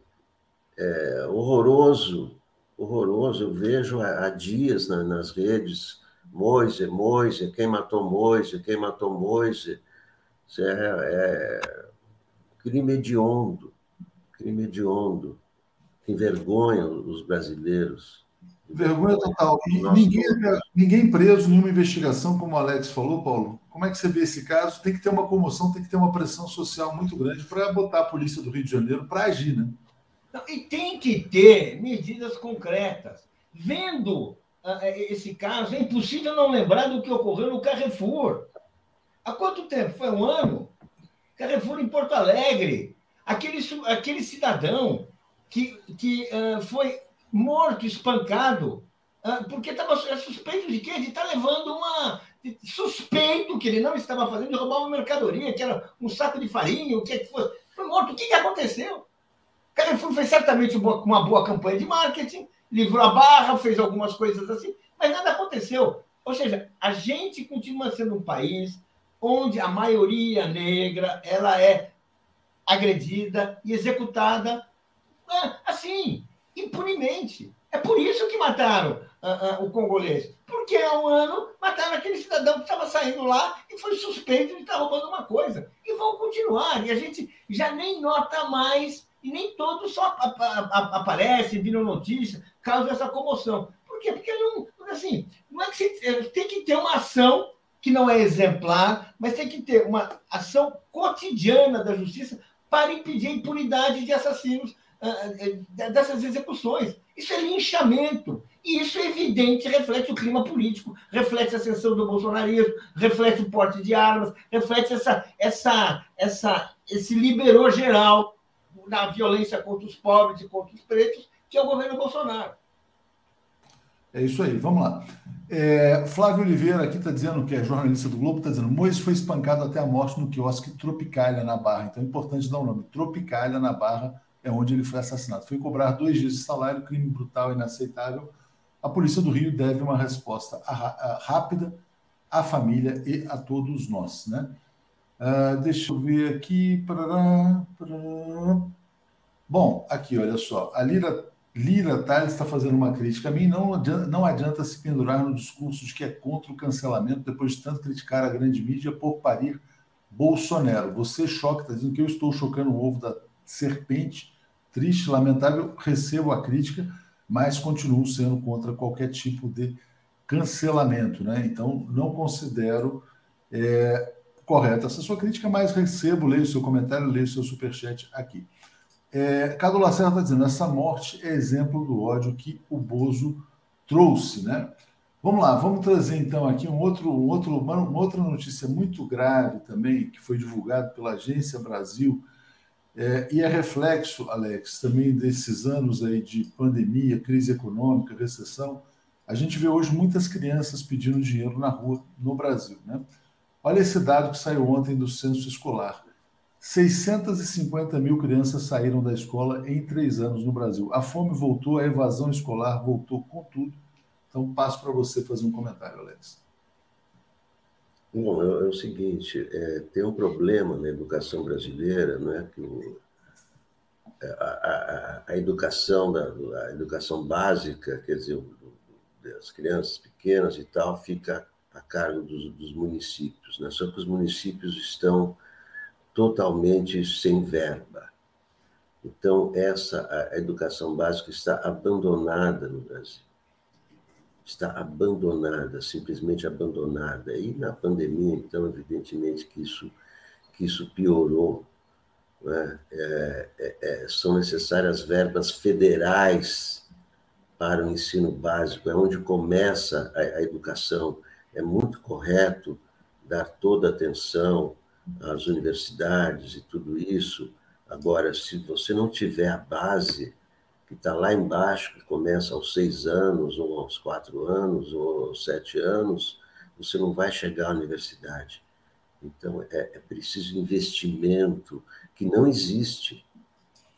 é, horroroso horroroso. Eu vejo há, dias na, nas redes Moise, Moise, quem matou Moise, quem matou Moise. Isso é, é crime hediondo, crime hediondo, que envergonha os brasileiros. Vergonha total. Ninguém, ninguém preso, nenhuma investigação, como o Alex falou, Paulo. Como é que você vê esse caso? Tem que ter uma comoção, tem que ter uma pressão social muito grande para botar a polícia do Rio de Janeiro para agir, né? E tem que ter medidas concretas. Vendo uh, esse caso, é impossível não lembrar do que ocorreu no Carrefour. Há quanto tempo? Foi um ano? Carrefour em Porto Alegre. Aquele, aquele cidadão que, que uh, foi morto, espancado, uh, porque estava é suspeito de quê? De estar tá levando uma. Suspeito que ele não estava fazendo de roubar uma mercadoria, que era um saco de farinha, o que é que foi. Foi morto. O que, que aconteceu? Carrefour fez certamente uma boa campanha de marketing, livrou a barra, fez algumas coisas assim, mas nada aconteceu. Ou seja, a gente continua sendo um país onde a maioria negra ela é agredida e executada é, assim, impunemente. É por isso que mataram uh, uh, o congolês. Porque há um ano mataram aquele cidadão que estava saindo lá e foi suspeito de estar roubando uma coisa. E vão continuar. E a gente já nem nota mais e nem todos só aparecem, viram notícia, causam essa comoção. Por quê? Porque não, assim, não é que você, é, tem que ter uma ação que não é exemplar, mas tem que ter uma ação cotidiana da justiça para impedir a impunidade de assassinos, ah, ah, dessas execuções. Isso é linchamento. E isso é evidente, reflete o clima político, reflete a ascensão do bolsonarismo, reflete o porte de armas, reflete essa, essa, essa, esse liberou geral na violência contra os pobres e contra os pretos, que é o governo Bolsonaro. É isso aí, vamos lá. É, Flávio Oliveira aqui está dizendo que é jornalista do Globo, está dizendo Moisés foi espancado até a morte no quiosque Tropicália, na Barra. Então é importante dar o um nome. Tropicália, na Barra, é onde ele foi assassinado. Foi cobrar dois dias de salário, crime brutal, inaceitável. A Polícia do Rio deve uma resposta rápida à família e a todos nós. Né? Uh, deixa eu ver aqui. Parará, parará. Bom, aqui, olha só. A Lira, Lira Tales está fazendo uma crítica a mim. Não adianta, não adianta se pendurar no discurso de que é contra o cancelamento depois de tanto criticar a grande mídia por parir Bolsonaro. Você choca, está dizendo que eu estou chocando o ovo da serpente. Triste, lamentável, recebo a crítica, mas continuo sendo contra qualquer tipo de cancelamento. Né? Então, não considero é, correta essa sua crítica, mas recebo, leio o seu comentário, leio o seu superchat aqui. É, Cado Lacerda está dizendo, essa morte é exemplo do ódio que o Bozo trouxe, né? Vamos lá, vamos trazer então aqui um outro, um outro, uma, outra notícia muito grave também, que foi divulgada pela Agência Brasil, é, e é reflexo, Alex, também desses anos aí de pandemia, crise econômica, recessão. A gente vê hoje muitas crianças pedindo dinheiro na rua no Brasil, né? Olha esse dado que saiu ontem do censo escolar. 650 mil crianças saíram da escola em três anos no Brasil. A fome voltou, a evasão escolar voltou com tudo. Então, passo para você fazer um comentário, Alex. Bom, é, é o seguinte, é, tem um problema na educação brasileira, não é que o, a, a, a, educação a educação básica, quer dizer, das crianças pequenas e tal, fica a cargo dos, dos municípios, né? Só que os municípios estão totalmente sem verba. Então, essa a educação básica está abandonada no Brasil. Está abandonada, simplesmente abandonada. E na pandemia, então, evidentemente que isso, que isso piorou. Né? É, é, são necessárias verbas federais para o ensino básico, é onde começa a, a educação. É muito correto dar toda a atenção as universidades e tudo isso. Agora, se você não tiver a base que está lá embaixo, que começa aos seis anos, ou aos quatro anos, ou aos sete anos, você não vai chegar à universidade. Então, é, é preciso investimento que não existe,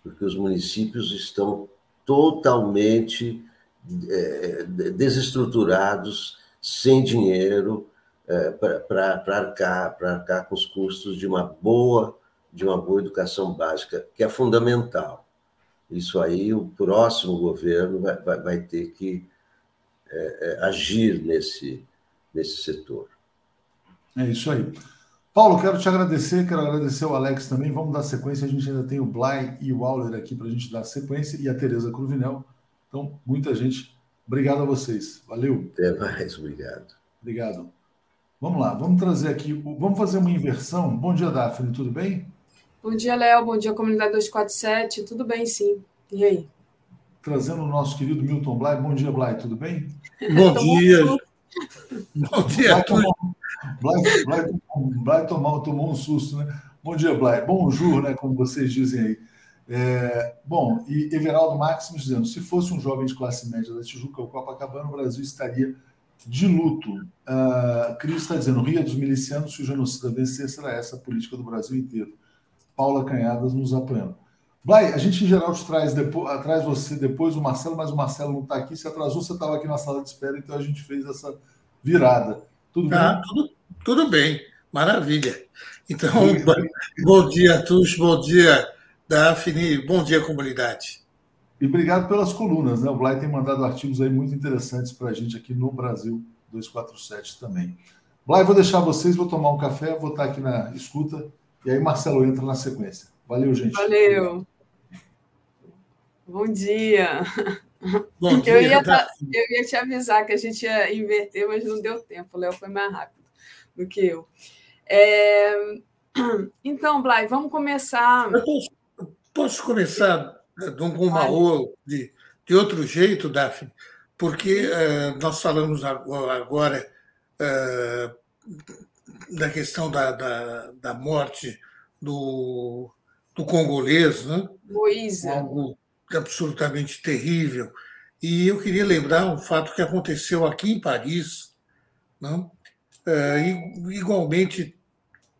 porque os municípios estão totalmente é, desestruturados, sem dinheiro, para arcar, arcar com os custos de uma boa de uma boa educação básica, que é fundamental. Isso aí o próximo governo vai, vai, vai ter que é, é, agir nesse, nesse setor. É isso aí. Paulo, quero te agradecer, quero agradecer o Alex também. Vamos dar sequência. A gente ainda tem o Blay e o Auler aqui para a gente dar sequência e a Tereza Cruvinel. Então, muita gente. Obrigado a vocês. Valeu. Até mais, obrigado. Obrigado. Vamos lá, vamos trazer aqui, vamos fazer uma inversão. Bom dia, Daphne, tudo bem? Bom dia, Léo. Bom dia, comunidade 247. Tudo bem, sim. E aí? Trazendo o nosso querido Milton Blay. Bom dia, Blay, tudo bem? <laughs> Bom dia. Bom dia. Blay, tomou, Blay, Blay, Blay tomou, tomou um susto, né? Bom dia, Blay. Bonjour, né? Como vocês dizem aí. É, bom, e Everaldo Maximus dizendo: se fosse um jovem de classe média da Tijuca ou Copacabana, o Brasil estaria de luto. Uh, Cris está dizendo: Ria dos milicianos, se o genocida vencer, será essa a política do Brasil inteiro. Paula Canhadas nos apoiando. Vai, a gente em geral te traz, depois, traz você depois o Marcelo, mas o Marcelo não está aqui. Se atrasou, você estava aqui na sala de espera, então a gente fez essa virada. Tudo ah, bem? Tudo, tudo bem, maravilha. Então, <laughs> bom dia a todos, bom dia, Daphne, bom dia, comunidade. E obrigado pelas colunas, né? O Blay tem mandado artigos aí muito interessantes para a gente aqui no Brasil 247 também. Blay, vou deixar vocês, vou tomar um café, vou estar aqui na escuta, e aí Marcelo entra na sequência. Valeu, gente. Valeu. Bom dia. Bom dia. Eu ia, eu ia te avisar que a gente ia inverter, mas não deu tempo. O Léo foi mais rápido do que eu. É... <clears throat> Então, Blay, vamos começar. Posso, posso começar com uma ou de, de outro jeito, Daphne, porque uh, nós falamos agora uh, da questão da, da, da, morte do, do congolês, né? Moisa. Algo absolutamente terrível. E eu queria lembrar um fato que aconteceu aqui em Paris, não? Uh, igualmente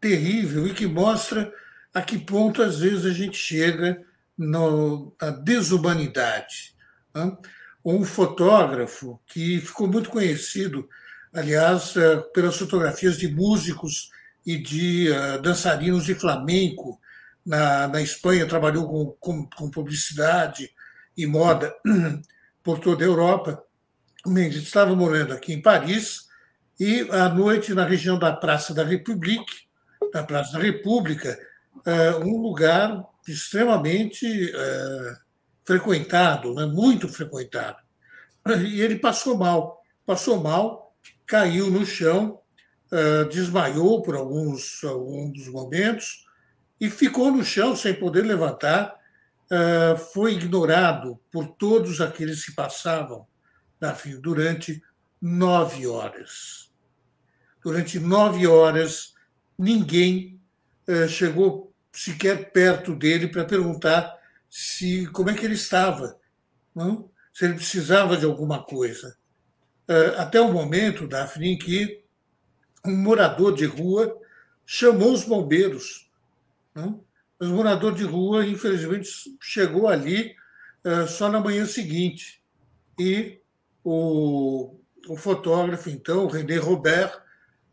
terrível e que mostra a que ponto às vezes a gente chega no, na desumanidade. Né? Um fotógrafo que ficou muito conhecido, aliás, eh, pelas fotografias de músicos e de uh, dançarinos de flamenco na, na Espanha, trabalhou com, com, com publicidade e moda <clears throat> por toda a Europa. Mendes estava morando aqui em Paris e, à noite, na região da Praça da República, da Praça da República, é, um lugar extremamente é, frequentado, né? muito frequentado. E ele passou mal, passou mal, caiu no chão, é, desmaiou por alguns, alguns momentos e ficou no chão sem poder levantar. Foi ignorado por todos aqueles que passavam durante nove horas. Durante nove horas, ninguém eh, chegou sequer perto dele para perguntar se como é que ele estava, não? se ele precisava de alguma coisa. Eh, até o momento, Daphne, em que um morador de rua chamou os bombeiros. Não? Os morador de rua, infelizmente, chegou ali eh, só na manhã seguinte. E o, o fotógrafo, então, René Robert,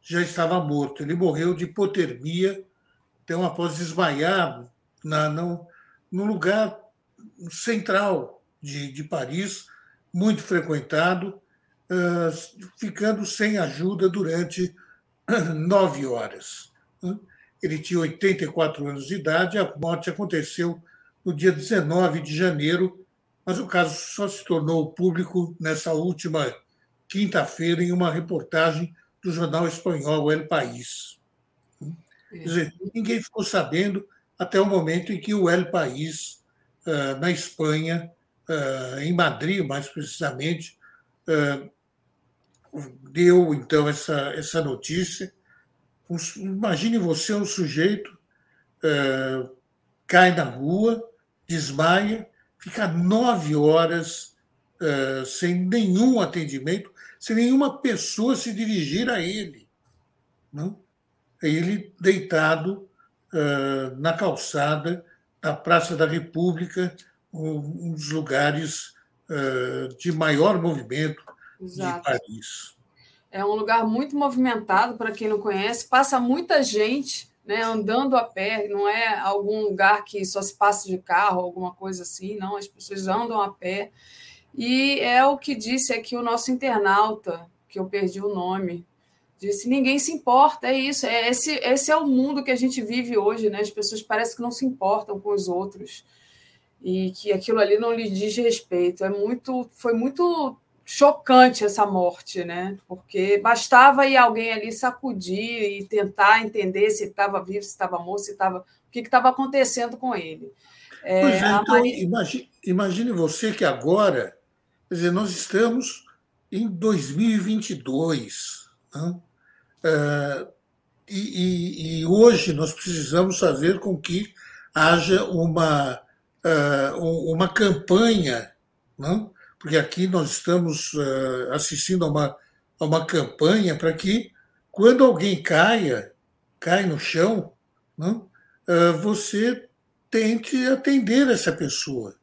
já estava morto. Ele morreu de hipotermia, então, após desmaiar na, no, no lugar central de, de Paris, muito frequentado, uh, ficando sem ajuda durante <clears throat> nove horas. Ele tinha 84 anos de idade, a morte aconteceu no dia 19 de janeiro, mas o caso só se tornou público nessa última quinta-feira em uma reportagem do jornal espanhol El País. Quer dizer, ninguém ficou sabendo até o momento em que o El País, ah, na Espanha, ah, em Madrid, mais precisamente, ah, deu então essa, essa notícia. Imagine você, um sujeito cai na rua, desmaia, fica nove horas sem nenhum atendimento, sem nenhuma pessoa se dirigir a ele. Não? Ele deitado uh, na calçada da Praça da República, um, dos lugares uh, de maior movimento Exato. de Paris. É um lugar muito movimentado, para quem não conhece, passa muita gente né, andando a pé, não é algum lugar que só se passa de carro, alguma coisa assim, não, as pessoas andam a pé. E é o que disse aqui o nosso internauta, que eu perdi o nome, disse: ninguém se importa, é isso, é esse, esse é o mundo que a gente vive hoje, né? As pessoas parecem que não se importam com os outros e que aquilo ali não lhe diz respeito. É muito, foi muito chocante essa morte, né? Porque bastava ir alguém ali sacudir e tentar entender se estava vivo, se estava morto, se estava o que estava acontecendo com ele. É, pois é, então, Maria... imagine, imagine você que agora Quer dizer, nós estamos em 2022. Né? É, e, e, hoje nós precisamos fazer com que haja uma, é, uma campanha, né? porque aqui nós estamos é, assistindo a uma, a uma campanha para que, quando alguém caia, cai no chão, né? você tente atender essa pessoa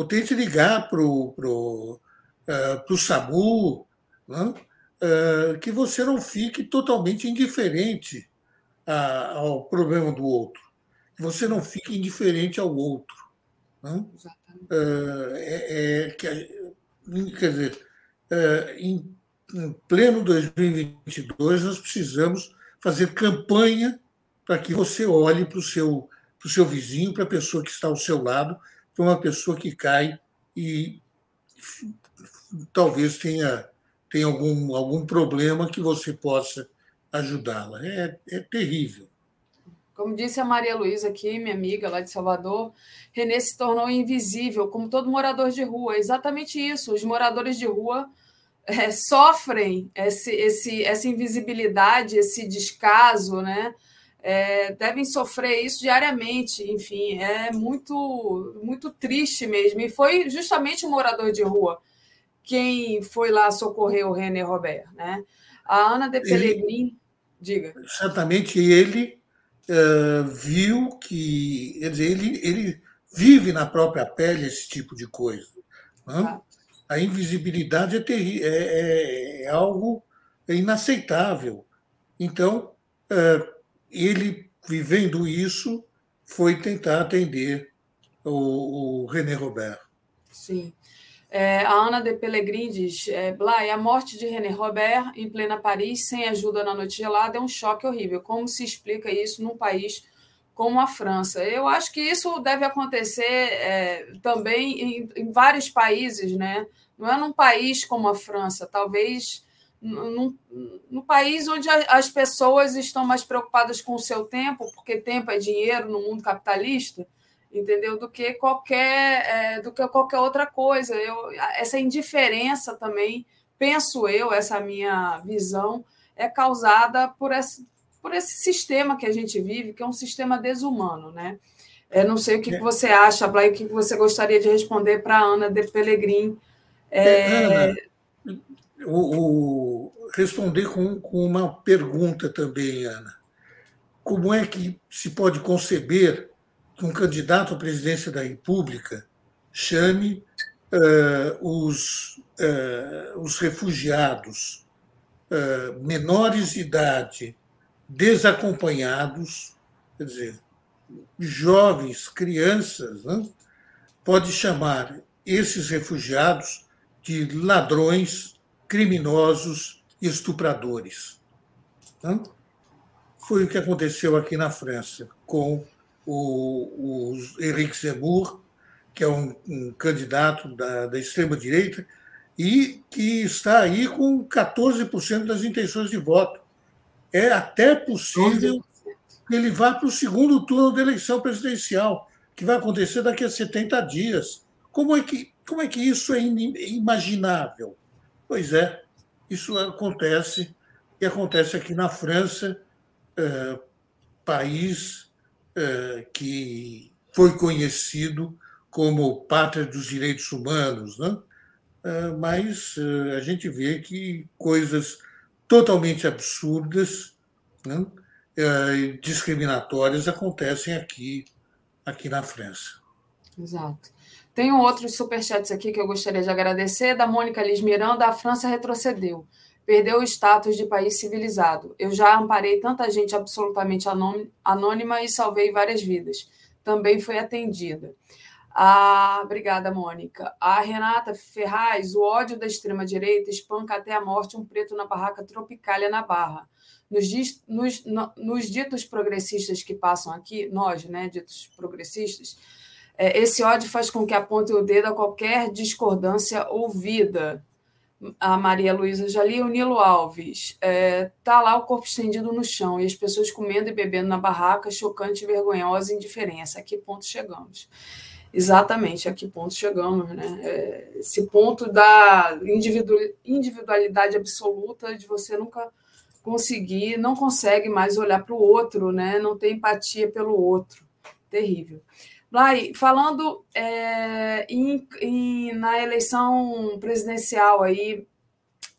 ou tente ligar para o pro, uh, SAMU, né? Uh, que você não fique totalmente indiferente a, ao problema do outro, que você não fique indiferente ao outro. Né? Uh, é, é, quer dizer, em, em pleno 2022, nós precisamos fazer campanha para que você olhe para o seu, para o seu vizinho, para a pessoa que está ao seu lado, para uma pessoa que cai e talvez tenha, tenha algum, algum problema que você possa ajudá-la. É, é terrível. Como disse a Maria Luísa aqui, minha amiga lá de Salvador, Renê se tornou invisível, como todo morador de rua. É exatamente isso. Os moradores de rua é, sofrem esse, esse, essa invisibilidade, esse descaso, né? é, devem sofrer isso diariamente. Enfim, é muito, muito triste mesmo. E foi justamente um morador de rua quem foi lá socorrer o René Robert. Né? A Ana de Pellegrin, ele, diga. Certamente ele uh, viu que. Quer dizer, ele, ele vive na própria pele esse tipo de coisa. Né? A invisibilidade é, terri é, é, é algo inaceitável. Então, uh, ele, vivendo isso, foi tentar atender o, o René Robert. Sim. É, a Ana de Pellegrini diz: é, a morte de René Robert em plena Paris, sem ajuda na noite gelada, é um choque horrível. Como se explica isso num país como a França? Eu acho que isso deve acontecer é, também em, em, vários países, né? Não é num país como a França, talvez num, país onde as pessoas estão mais preocupadas com o seu tempo, porque tempo é dinheiro no mundo capitalista entendeu? Do que qualquer, é, do que qualquer outra coisa. Eu, essa indiferença também, penso eu, essa minha visão, é causada por esse, por esse sistema que a gente vive, que é um sistema desumano, né? Eu não sei o que, que você acha, Blay, o que você gostaria de responder para a Ana de Pelegrim. É... é... Ana, o, o, responder com, com uma pergunta também, Ana. Como é que se pode conceber que um candidato à presidência da República chame uh, os, uh, os refugiados uh, menores de idade, desacompanhados, quer dizer, jovens, crianças, né? pode chamar esses refugiados de ladrões, criminosos e estupradores. Né? Foi o que aconteceu aqui na França com o, o Henrique Zemmour, que é um, um candidato da, da extrema-direita, e que está aí com 14% das intenções de voto. É até possível que ele vá para o segundo turno da eleição presidencial, que vai acontecer daqui a 70 dias. Como é que, como é que isso é inimaginável? Pois é, isso acontece, e acontece aqui na França, é, país que foi conhecido como pátria dos direitos humanos, né? É, mas é, a gente vê que coisas totalmente absurdas, né? discriminatórias acontecem aqui, aqui na França. Exato. Tem outros superchats aqui que eu gostaria de agradecer. Da Mônica Liz Miranda, a França retrocedeu perdeu o status de país civilizado. Eu já amparei tanta gente absolutamente anônima e salvei várias vidas. Também foi atendida. Ah, obrigada, Mônica. A Renata Ferraz, o ódio da extrema-direita espanca até a morte um preto na barraca Tropicália na Barra. Nos, nos, nos, ditos progressistas que passam aqui, nós, né, ditos progressistas, é, esse ódio faz com que aponte o dedo a qualquer discordância ouvida a Maria Luísa Jali, o Nilo Alves. É, tá lá o corpo estendido no chão e as pessoas comendo e bebendo na barraca, chocante, vergonhosa indiferença. A que ponto chegamos? Exatamente, a que ponto chegamos, né? É, esse ponto da individualidade absoluta de você nunca conseguir, não consegue mais olhar para o outro, né? Não tem empatia pelo outro. Terrível. Lai, falando é, em, em, na eleição presidencial aí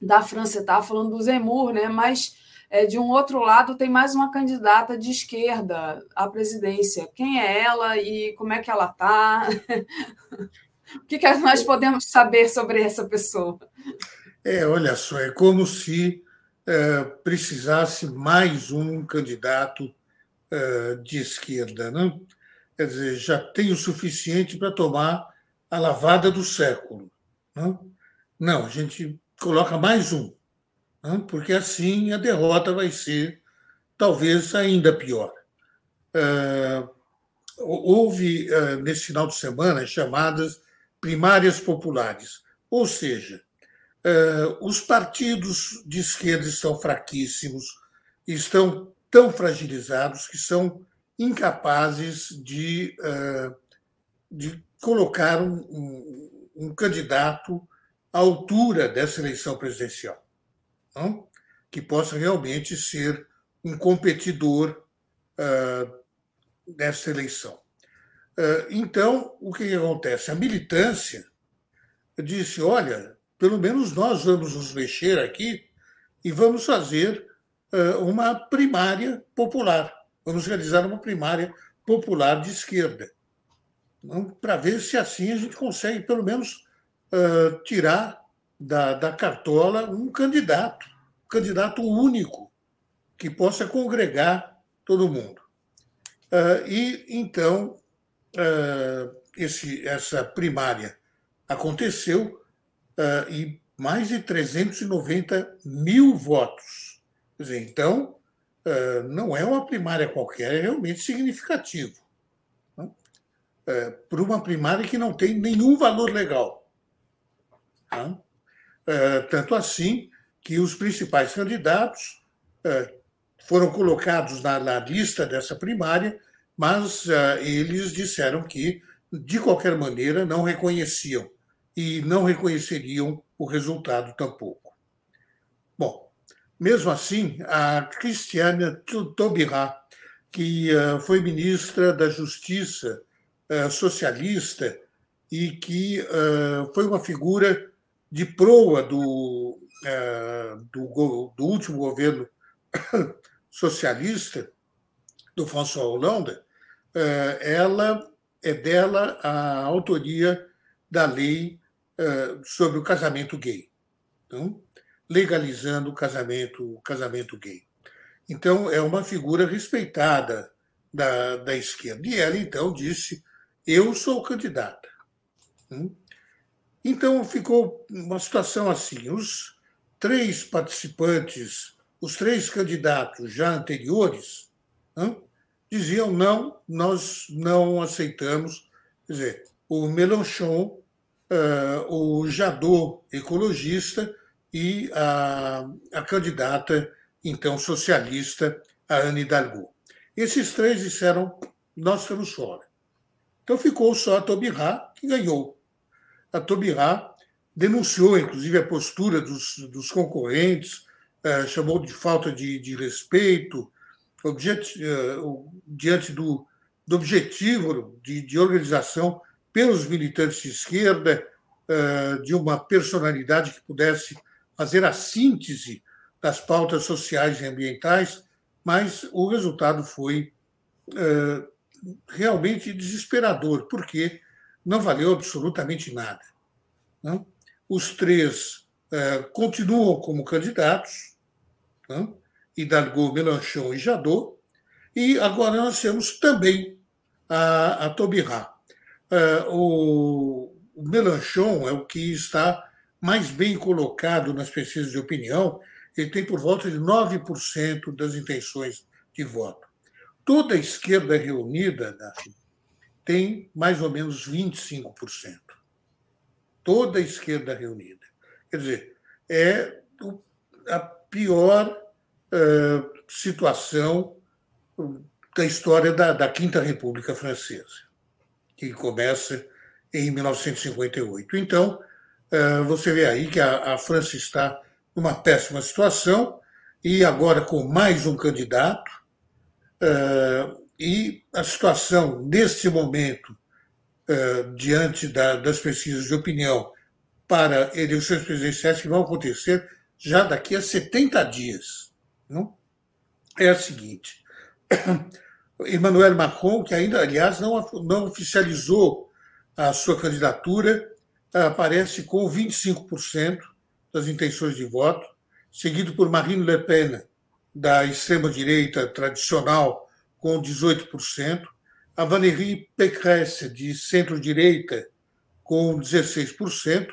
da França, estava falando do Zemmour, né? mas é, de um outro lado tem mais uma candidata de esquerda à presidência. Quem é ela e como é que ela está? <laughs> o que, que nós podemos saber sobre essa pessoa? É, olha só, é como se é, precisasse mais um candidato é, de esquerda, não? Né? Quer dizer, já tem o suficiente para tomar a lavada do século. Não, não a gente coloca mais um, não? porque assim a derrota vai ser talvez ainda pior. Uh, houve, uh, nesse final de semana, chamadas primárias populares, ou seja, uh, os partidos de esquerda estão fraquíssimos, estão tão fragilizados que são incapazes de, uh, de colocar um, um, um, candidato à altura dessa eleição presidencial, não? que possa realmente ser um competidor uh, dessa eleição. Uh, então, o que acontece? A militância disse: olha, pelo menos nós vamos nos mexer aqui e vamos fazer uma primária popular Vamos realizar uma primária popular de esquerda, para ver se assim a gente consegue, pelo menos, uh, tirar da, da cartola um candidato, um candidato único, que possa congregar todo mundo. e então esse, essa primária aconteceu e mais de 390 mil votos. Quer dizer, então, não é uma primária qualquer, é realmente significativo. Para uma primária que não tem nenhum valor legal. Tanto assim que os principais candidatos foram colocados na, na lista dessa primária, mas eles disseram que, de qualquer maneira, não reconheciam e não reconheceriam o resultado tampouco. Mesmo assim, a Cristiane Taubira, que foi ministra da Justiça socialista e que foi uma figura de proa do, do, do último governo <coughs> socialista, do François Hollande, ela é dela a autoria da lei sobre o casamento gay, então, legalizando o casamento, o casamento gay. Então, é uma figura respeitada da, da esquerda. E ela, então, disse: Eu sou candidata. Hum? Então, ficou uma situação assim: os três participantes, os três candidatos já anteriores, diziam: não, nós não aceitamos. Quer dizer, o Mélenchon uh, o Jadot ecologista e a, a candidata, então, socialista, a Anne Hidalgo. Esses três disseram, nós estamos fora. Então ficou só a Tobirá, que ganhou. A Tobirá denunciou, inclusive, a postura dos, dos concorrentes, uh, chamou de falta de, de respeito, uh, diante do, do objetivo de, de organização pelos militantes de esquerda, eh, de uma personalidade que pudesse fazer a síntese das pautas sociais e ambientais, mas o resultado foi eh, realmente desesperador, porque não valeu absolutamente nada. Não? Os três eh, continuam como candidatos, não? Hidalgo, Melanchon e Jadot, e agora nós temos também a, a Tobirá. Uh, o, o Melanchon é o que está mais bem colocado nas pesquisas de opinião, ele tem por volta de 9% das intenções de voto. Toda a esquerda reunida tem mais ou menos 25%. Toda a esquerda reunida. Quer dizer, é a pior situação da história da, da Quinta República Francesa que começa em 1958. Então, você vê aí que a França está numa péssima situação e agora com mais um candidato. Eh, e a situação, neste momento, eh, diante das pesquisas de opinião para eleições presidenciais que vão acontecer já daqui a 70 dias, não? é a seguinte: <coughs> Emmanuel Macron, que ainda, aliás, não, não oficializou a sua candidatura, aparece com 25% das intenções de voto, seguido por Marine Le Pen, da extrema-direita tradicional, com 18%, a Valérie Pécresse, de centro-direita, com 16%,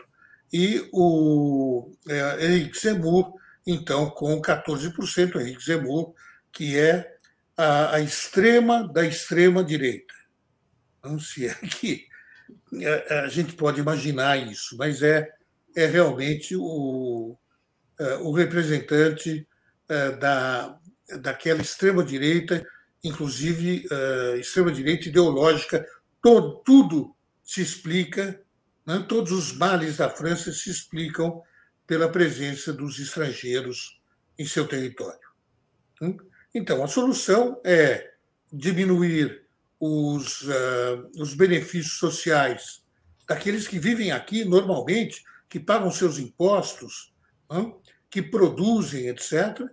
e o é, Henrique Zemmour, então, com 14%. Henrique Zemmour, que é a, a extrema da extrema direita. Não se é que a, a, gente pode imaginar isso, mas é, é realmente o, é, o representante é, da, daquela extrema direita, inclusive é, extrema direita ideológica. Todo, tudo se explica, né? todos os males da França se explicam pela presença dos estrangeiros em seu território. Hum? Então, a solução é diminuir os, uh, os benefícios sociais daqueles que vivem aqui normalmente, que pagam seus impostos, que produzem, etc.,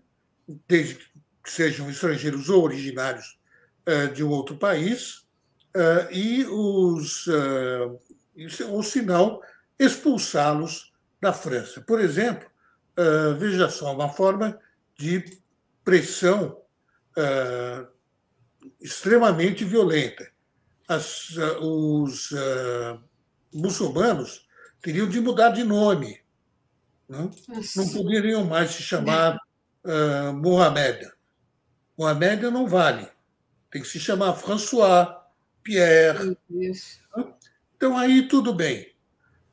desde que sejam estrangeiros ou originários uh, de um outro país, uh, e os, ou se não, expulsá-los da França. Por exemplo, veja só, uma forma de pressão extremamente violenta. As, os uh, muçulmanos teriam de mudar de nome. Não, não poderiam mais se chamar uh, Mohamed. Mohamed não vale. Tem que se chamar François, Pierre. Então, aí tudo bem.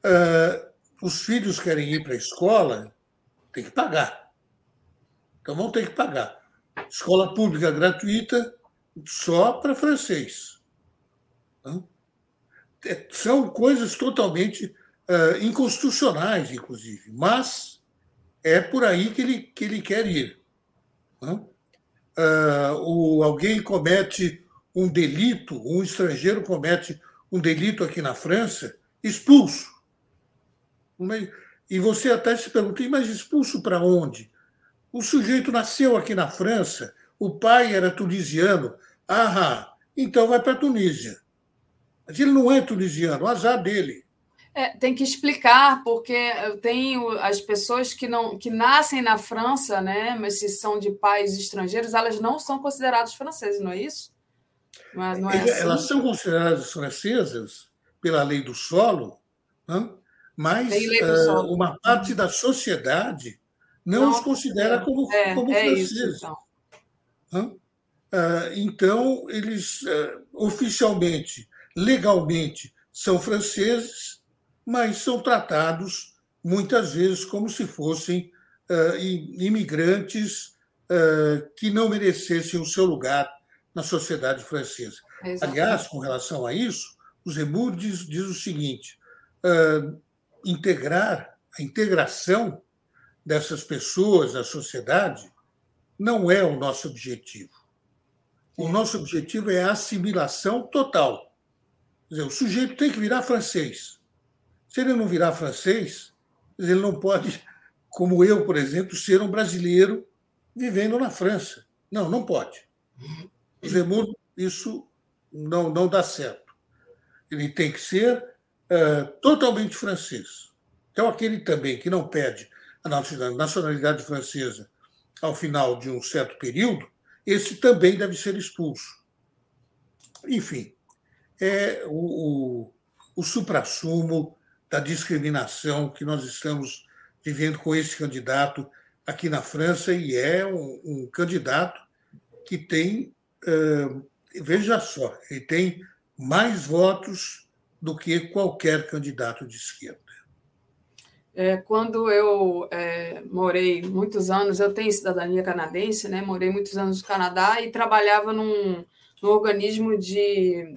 Uh, os filhos querem ir para a escola, tem que pagar. Então vão ter que pagar. Escola pública gratuita só para francês. É, são coisas totalmente uh, inconstitucionais, inclusive, mas é por aí que ele, que ele quer ir. Uh, o, alguém comete um delito, um estrangeiro comete um delito aqui na França, expulso. E você até se pergunta, mas expulso para onde? O sujeito nasceu aqui na França, o pai era tunisiano. Ah, então vai para a Tunísia. Mas ele não é tunisiano, azar dele. É, tem que explicar, porque tem as pessoas que não que nascem na França, né, mas se são de pais estrangeiros, elas não são consideradas francesas, não é isso? É, não é assim? Elas são consideradas francesas pela lei do solo, né? mas uh, uma parte da sociedade não, não os considera é, como, é, como é franceses. Isso, então. Uh, então, eles uh, oficialmente, legalmente, são franceses, mas são tratados muitas vezes como se fossem uh, imigrantes que não merecessem o seu lugar na sociedade francesa. Aliás, com relação a isso, o Zemmour diz, diz o seguinte: uh, integrar a integração dessas pessoas à sociedade não é o nosso objetivo. O nosso objetivo é a assimilação total. Dizer, o sujeito tem que virar francês. Se ele não virar francês, ele não pode, <laughs> como eu, por exemplo, ser um brasileiro vivendo na França. Não, não pode. O Zemmour, isso não, não dá certo. Ele tem que ser uh, totalmente francês. Então, aquele também que não pede a nacionalidade francesa ao final de um certo período, esse também deve ser expulso. Enfim, é o, o, o suprassumo da discriminação que nós estamos vivendo com esse candidato aqui na França, e é um, um candidato que tem, uh, veja só, ele tem mais votos do que qualquer candidato de esquerda. É, quando eu é, morei muitos anos, eu tenho cidadania canadense, né? Morei muitos anos no Canadá e trabalhava num, num organismo de.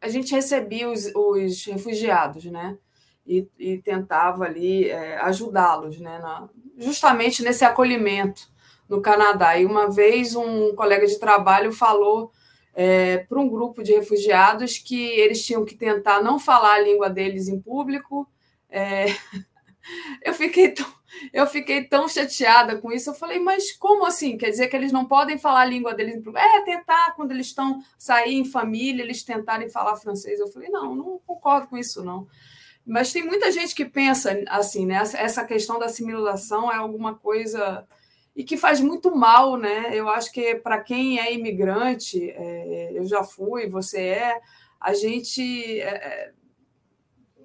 A gente recebia os, os refugiados, né? e, e tentava ali é, ajudá-los, né, na, justamente nesse acolhimento no Canadá. E uma vez um colega de trabalho falou é, para um grupo de refugiados que eles tinham que tentar não falar a língua deles em público. É, <laughs> eu fiquei tão, eu fiquei tão chateada com isso. Eu falei, mas como assim? Quer dizer que eles não podem falar a língua deles? É, tentar, quando eles estão sair em família, eles tentarem falar francês. Eu falei, não, não concordo com isso, não. Mas tem muita gente que pensa assim, né? Essa questão da assimilação é alguma coisa e que faz muito mal, né? Eu acho que para quem é imigrante, é, eu já fui, você é, a gente é, é,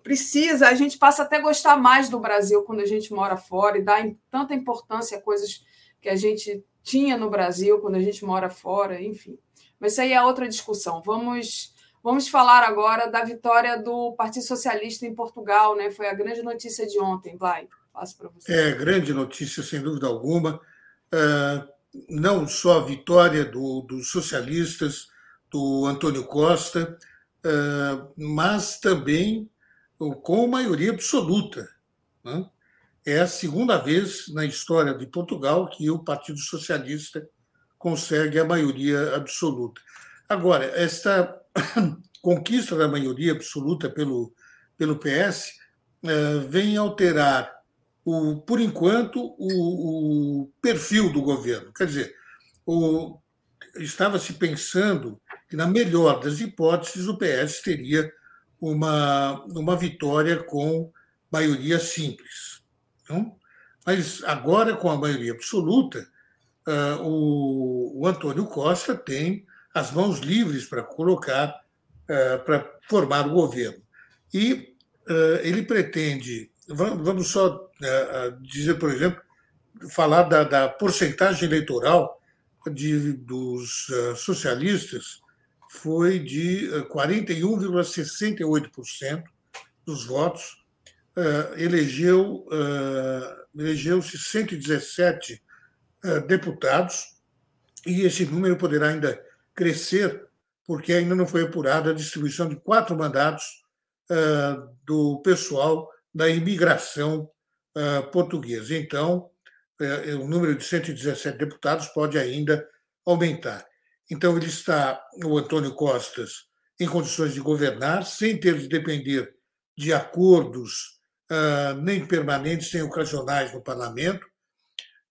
precisa, a gente passa até a gostar mais do Brasil quando a gente mora fora e dá tanta importância a coisas que a gente tinha no Brasil quando a gente mora fora, enfim. Mas isso aí é outra discussão. Vamos Vamos falar agora da vitória do Partido Socialista em Portugal, né? Foi a grande notícia de ontem, vai. Passo para você. É, grande notícia, sem dúvida alguma. Uh, não só a vitória do, dos socialistas, do Antônio Costa, uh, mas também com maioria absoluta. Né? É a segunda vez na história de Portugal que o Partido Socialista consegue a maioria absoluta. Agora, esta <coughs> conquista da maioria absoluta pelo, pelo PS eh, vem alterar, o, por enquanto, o, o perfil do governo. Quer dizer, estava-se pensando que, na melhor das hipóteses, o PS teria uma, uma vitória com maioria simples. Então, mas agora, com a maioria absoluta, uh, o, o Antônio Costa tem as mãos livres para colocar, para formar o governo. E ele pretende, vamos só dizer, por exemplo, falar da, da porcentagem eleitoral de, dos socialistas foi de 41,68% dos votos, elegeu elegeu-se 117 deputados e esse número poderá ainda crescer porque ainda não foi apurada a distribuição de quatro mandatos do pessoal da imigração portuguesa. Então, o número de 117 deputados pode ainda aumentar. Então, ele está, o Antônio Costas, em condições de governar, sem ter de depender de acordos uh, nem permanentes, nem ocasionais no parlamento,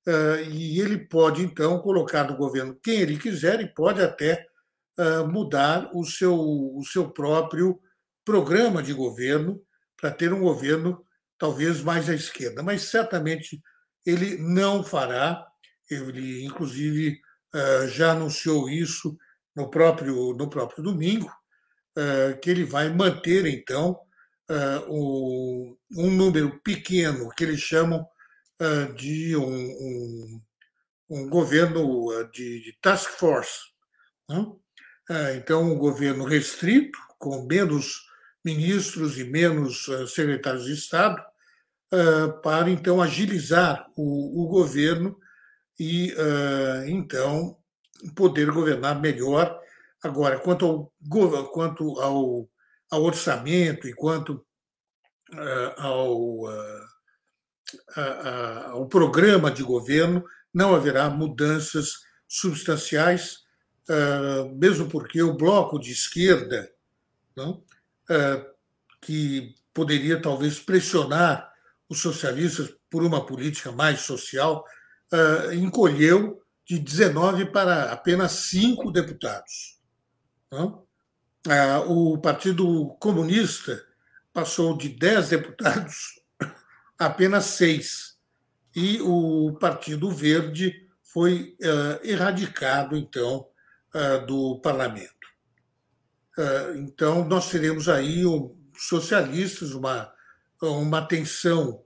uh, e ele pode, então, colocar no governo quem ele quiser e pode até uh, mudar o seu, o seu próprio programa de governo para ter um governo talvez mais à esquerda. Mas certamente ele não fará, ele, inclusive, já anunciou isso no próprio, no próprio domingo, eh, que ele vai manter, então, eh, um número pequeno, que eles chamam de um, um, um governo de, de, task force. Né? Então, um governo restrito, com menos ministros e menos secretários de Estado, para, então, agilizar o, o governo e, então, poder governar melhor. Agora, quanto ao, quanto ao, ao orçamento e quanto ao, ao programa de governo, não haverá mudanças substanciais, mesmo porque o bloco de esquerda, não, que poderia talvez pressionar os socialistas por uma política mais social, uh, encolheu de 19 para apenas cinco deputados. Uh, o Partido Comunista passou de 10 deputados a apenas seis. E o Partido Verde foi uh, erradicado, então, do parlamento. então, nós teremos aí um, socialistas, uma, uma tensão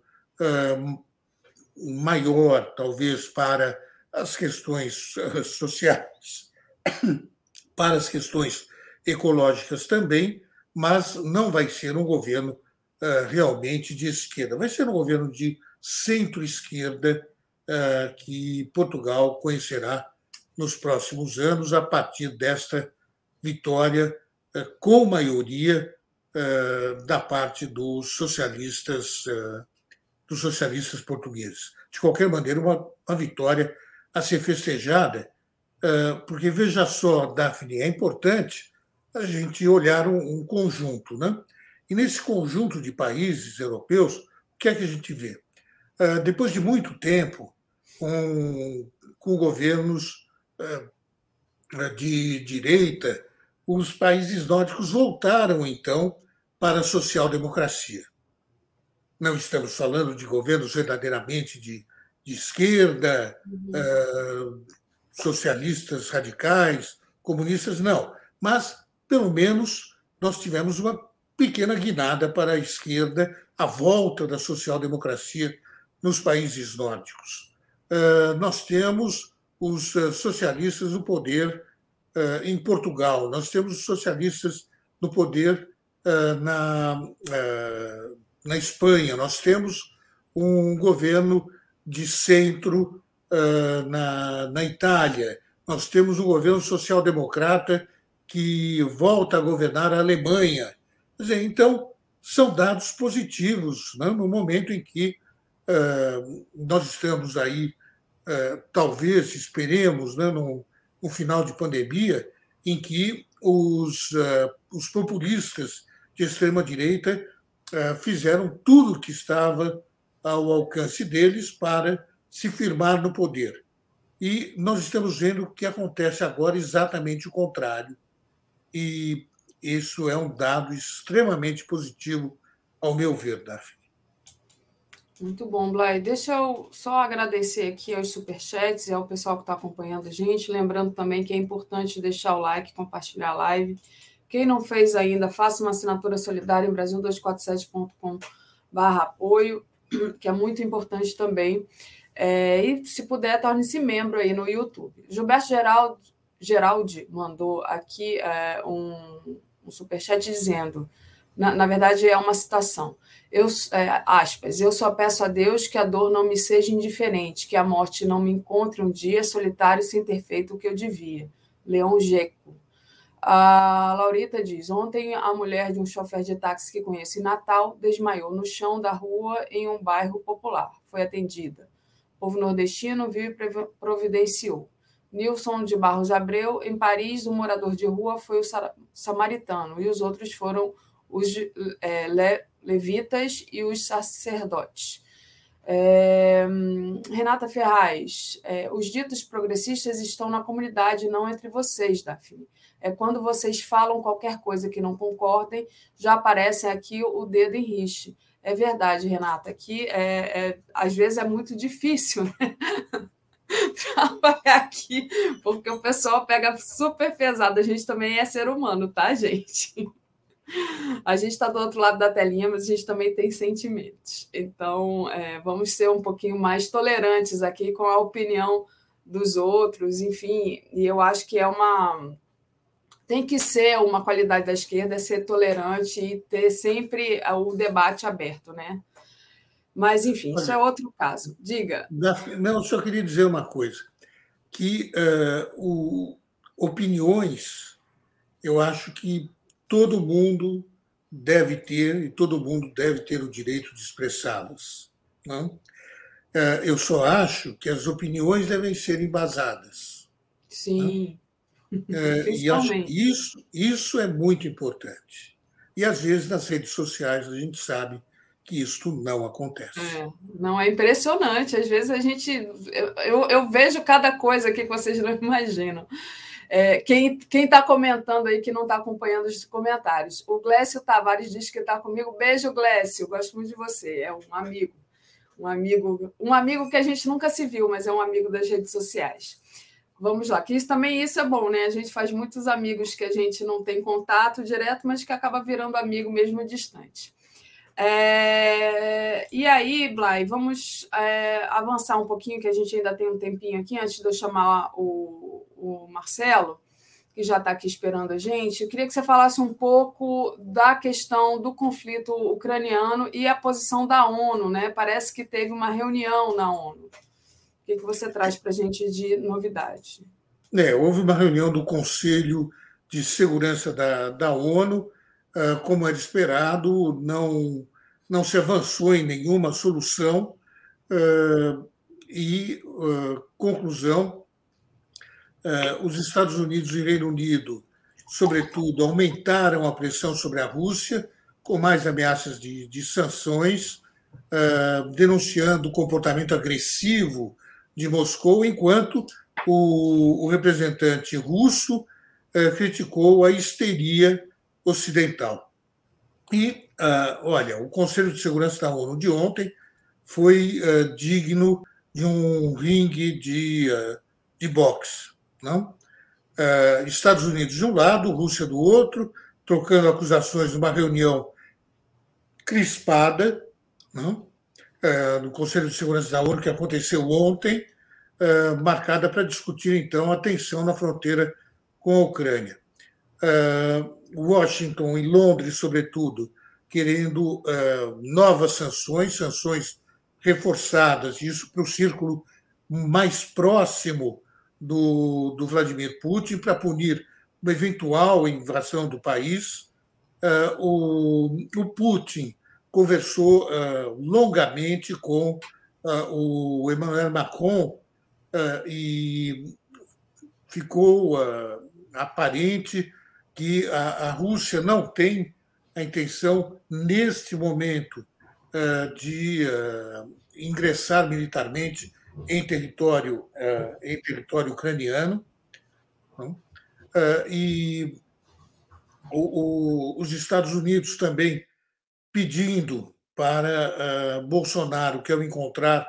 maior, talvez, para as questões eh, sociais, <coughs> para as questões ecológicas também, mas não vai ser um governo uh, realmente de esquerda, vai ser um governo de centro-esquerda uh, que Portugal conhecerá nos próximos anos, a partir desta vitória com maioria da parte dos socialistas dos socialistas portugueses. De qualquer maneira, uma, uma vitória a ser festejada, porque veja só, Daphne, é importante a gente olhar um, um conjunto. Né? E nesse conjunto de países europeus, o que é que a gente vê? Depois de muito tempo, com, com governos de direita, os países nórdicos voltaram, então, para a social-democracia. Não estamos falando de governos verdadeiramente de, de esquerda, uhum. uh, socialistas radicais, comunistas, não. Mas, pelo menos, nós tivemos uma pequena guinada para a esquerda, a volta da social-democracia nos países nórdicos. Uh, nós temos os socialistas no poder uh, em Portugal, nós temos os socialistas no poder na na Espanha, nós temos um governo de centro uh, na, na Itália, nós temos um governo social-democrata que volta a governar a Alemanha. Dizer, então, são dados positivos né? no momento em que uh, nós estamos aí, uh, talvez, esperemos, né, no, no, final de pandemia, em que os, os populistas de extrema-direita fizeram tudo o que estava ao alcance deles para se firmar no poder. E nós estamos vendo que acontece agora exatamente o contrário. E isso é um dado extremamente positivo, ao meu ver, Daphne. Muito bom, Blay. Deixa eu só agradecer aqui aos superchats e ao pessoal que está acompanhando a gente. Lembrando também que é importante deixar o like, compartilhar a live. Quem não fez ainda, faça uma assinatura solidária em brasil247.com.br apoio, <clears throat> que é muito importante também. É, e, se puder, torne-se membro aí no YouTube. Gilberto Geraldo, Geraldi mandou aqui é, um, um superchat dizendo, na, na verdade é uma citação, eu, é, aspas, eu só peço a Deus que a dor não me seja indiferente, que a morte não me encontre um dia solitário sem ter feito o que eu devia. Leão Geco. A Laurita diz: Ontem a mulher de um chofer de táxi que conheço em Natal desmaiou no chão da rua em um bairro popular. Foi atendida. O povo nordestino viu e providenciou. Nilson de Barros Abreu, em Paris, o morador de rua foi o samaritano e os outros foram os é, le, levitas e os sacerdotes. É, Renata Ferraz, é, os ditos progressistas estão na comunidade, não entre vocês, Daphne. É quando vocês falam qualquer coisa que não concordem, já aparece aqui o dedo em. É verdade, Renata, aqui é, é às vezes é muito difícil né? <laughs> trabalhar aqui, porque o pessoal pega super pesado. A gente também é ser humano, tá, gente? A gente está do outro lado da telinha, mas a gente também tem sentimentos. Então, é, vamos ser um pouquinho mais tolerantes aqui com a opinião dos outros, enfim. E eu acho que é uma. Tem que ser uma qualidade da esquerda, é ser tolerante e ter sempre o debate aberto, né? Mas, enfim, Olha, isso é outro caso. Diga. Não, só queria dizer uma coisa: que uh, o, opiniões, eu acho que todo mundo deve ter e todo mundo deve ter o direito de expressá-las. Não? É, eu só acho que as opiniões devem ser embasadas. Sim. É, <laughs> e acho isso, isso é muito importante. E às vezes nas redes sociais a gente sabe que isso não acontece. É, não é impressionante. Às vezes a gente. Eu, eu, vejo cada coisa aqui que vocês não <laughs> imaginam. É, quem está comentando aí que não está acompanhando os comentários? O Glécio Tavares diz que está comigo. Beijo, Glécio. Gosto muito de você. É um amigo. Um amigo, um amigo que a gente nunca se viu, mas é um amigo das redes sociais. Vamos lá, que isso também isso é bom, né? A gente faz muitos amigos que a gente não tem contato direto, mas que acaba virando amigo mesmo distante. É... E aí, Blay, vamos é, avançar um pouquinho, que a gente ainda tem um tempinho aqui, antes de eu chamar o, o Marcelo, que já está aqui esperando a gente. Eu queria que você falasse um pouco da questão do conflito ucraniano e a posição da ONU, né? Parece que teve uma reunião na ONU. O que, que você traz para a gente de novidade? É, houve uma reunião do Conselho de Segurança da, da ONU ah, como era esperado, não, não se avançou em nenhuma solução ah, e, ah, conclusão, os Estados Unidos e Reino Unido, sobretudo, aumentaram a pressão sobre a Rússia, com mais ameaças de, de sanções, denunciando o comportamento agressivo de Moscou, enquanto o, o representante russo criticou a histeria ocidental. E, uh, olha, o Conselho de Segurança da ONU de ontem foi uh, digno de um ringue de, uh, de boxe. Não? Estados Unidos de um lado, Rússia do outro, trocando acusações numa reunião crispada não? No Conselho de Segurança da ONU, que aconteceu ontem, marcada para discutir, então, a tensão na fronteira com a Ucrânia. Washington e Londres, sobretudo, querendo novas sanções, sanções reforçadas, isso para o círculo mais próximo do, do Vladimir Putin, para punir uma eventual invasão do país. O, o, Putin conversou uh, longamente com o Emmanuel Macron e ficou aparente que a, a Rússia não tem a intenção, neste momento, uh, de uh, ingressar militarmente em território, uh, em território ucraniano. e o, o, os Estados Unidos também pedindo para Bolsonaro, que ao encontrar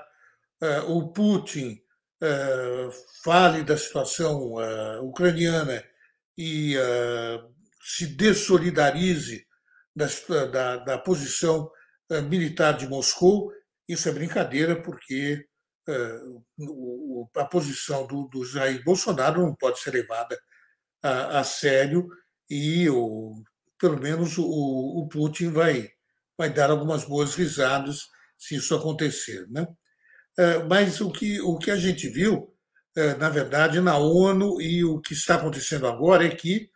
o Putin fale da situação ucraniana e se dessolidarize da, da, da posição militar de Moscou, isso é brincadeira, porque a posição do, do Jair Bolsonaro não pode ser levada a, a sério e o, pelo menos o, o, Putin vai, vai dar algumas boas risadas se isso acontecer. Né? Mas o que, o que a gente viu, na verdade, na ONU e o que está acontecendo agora é que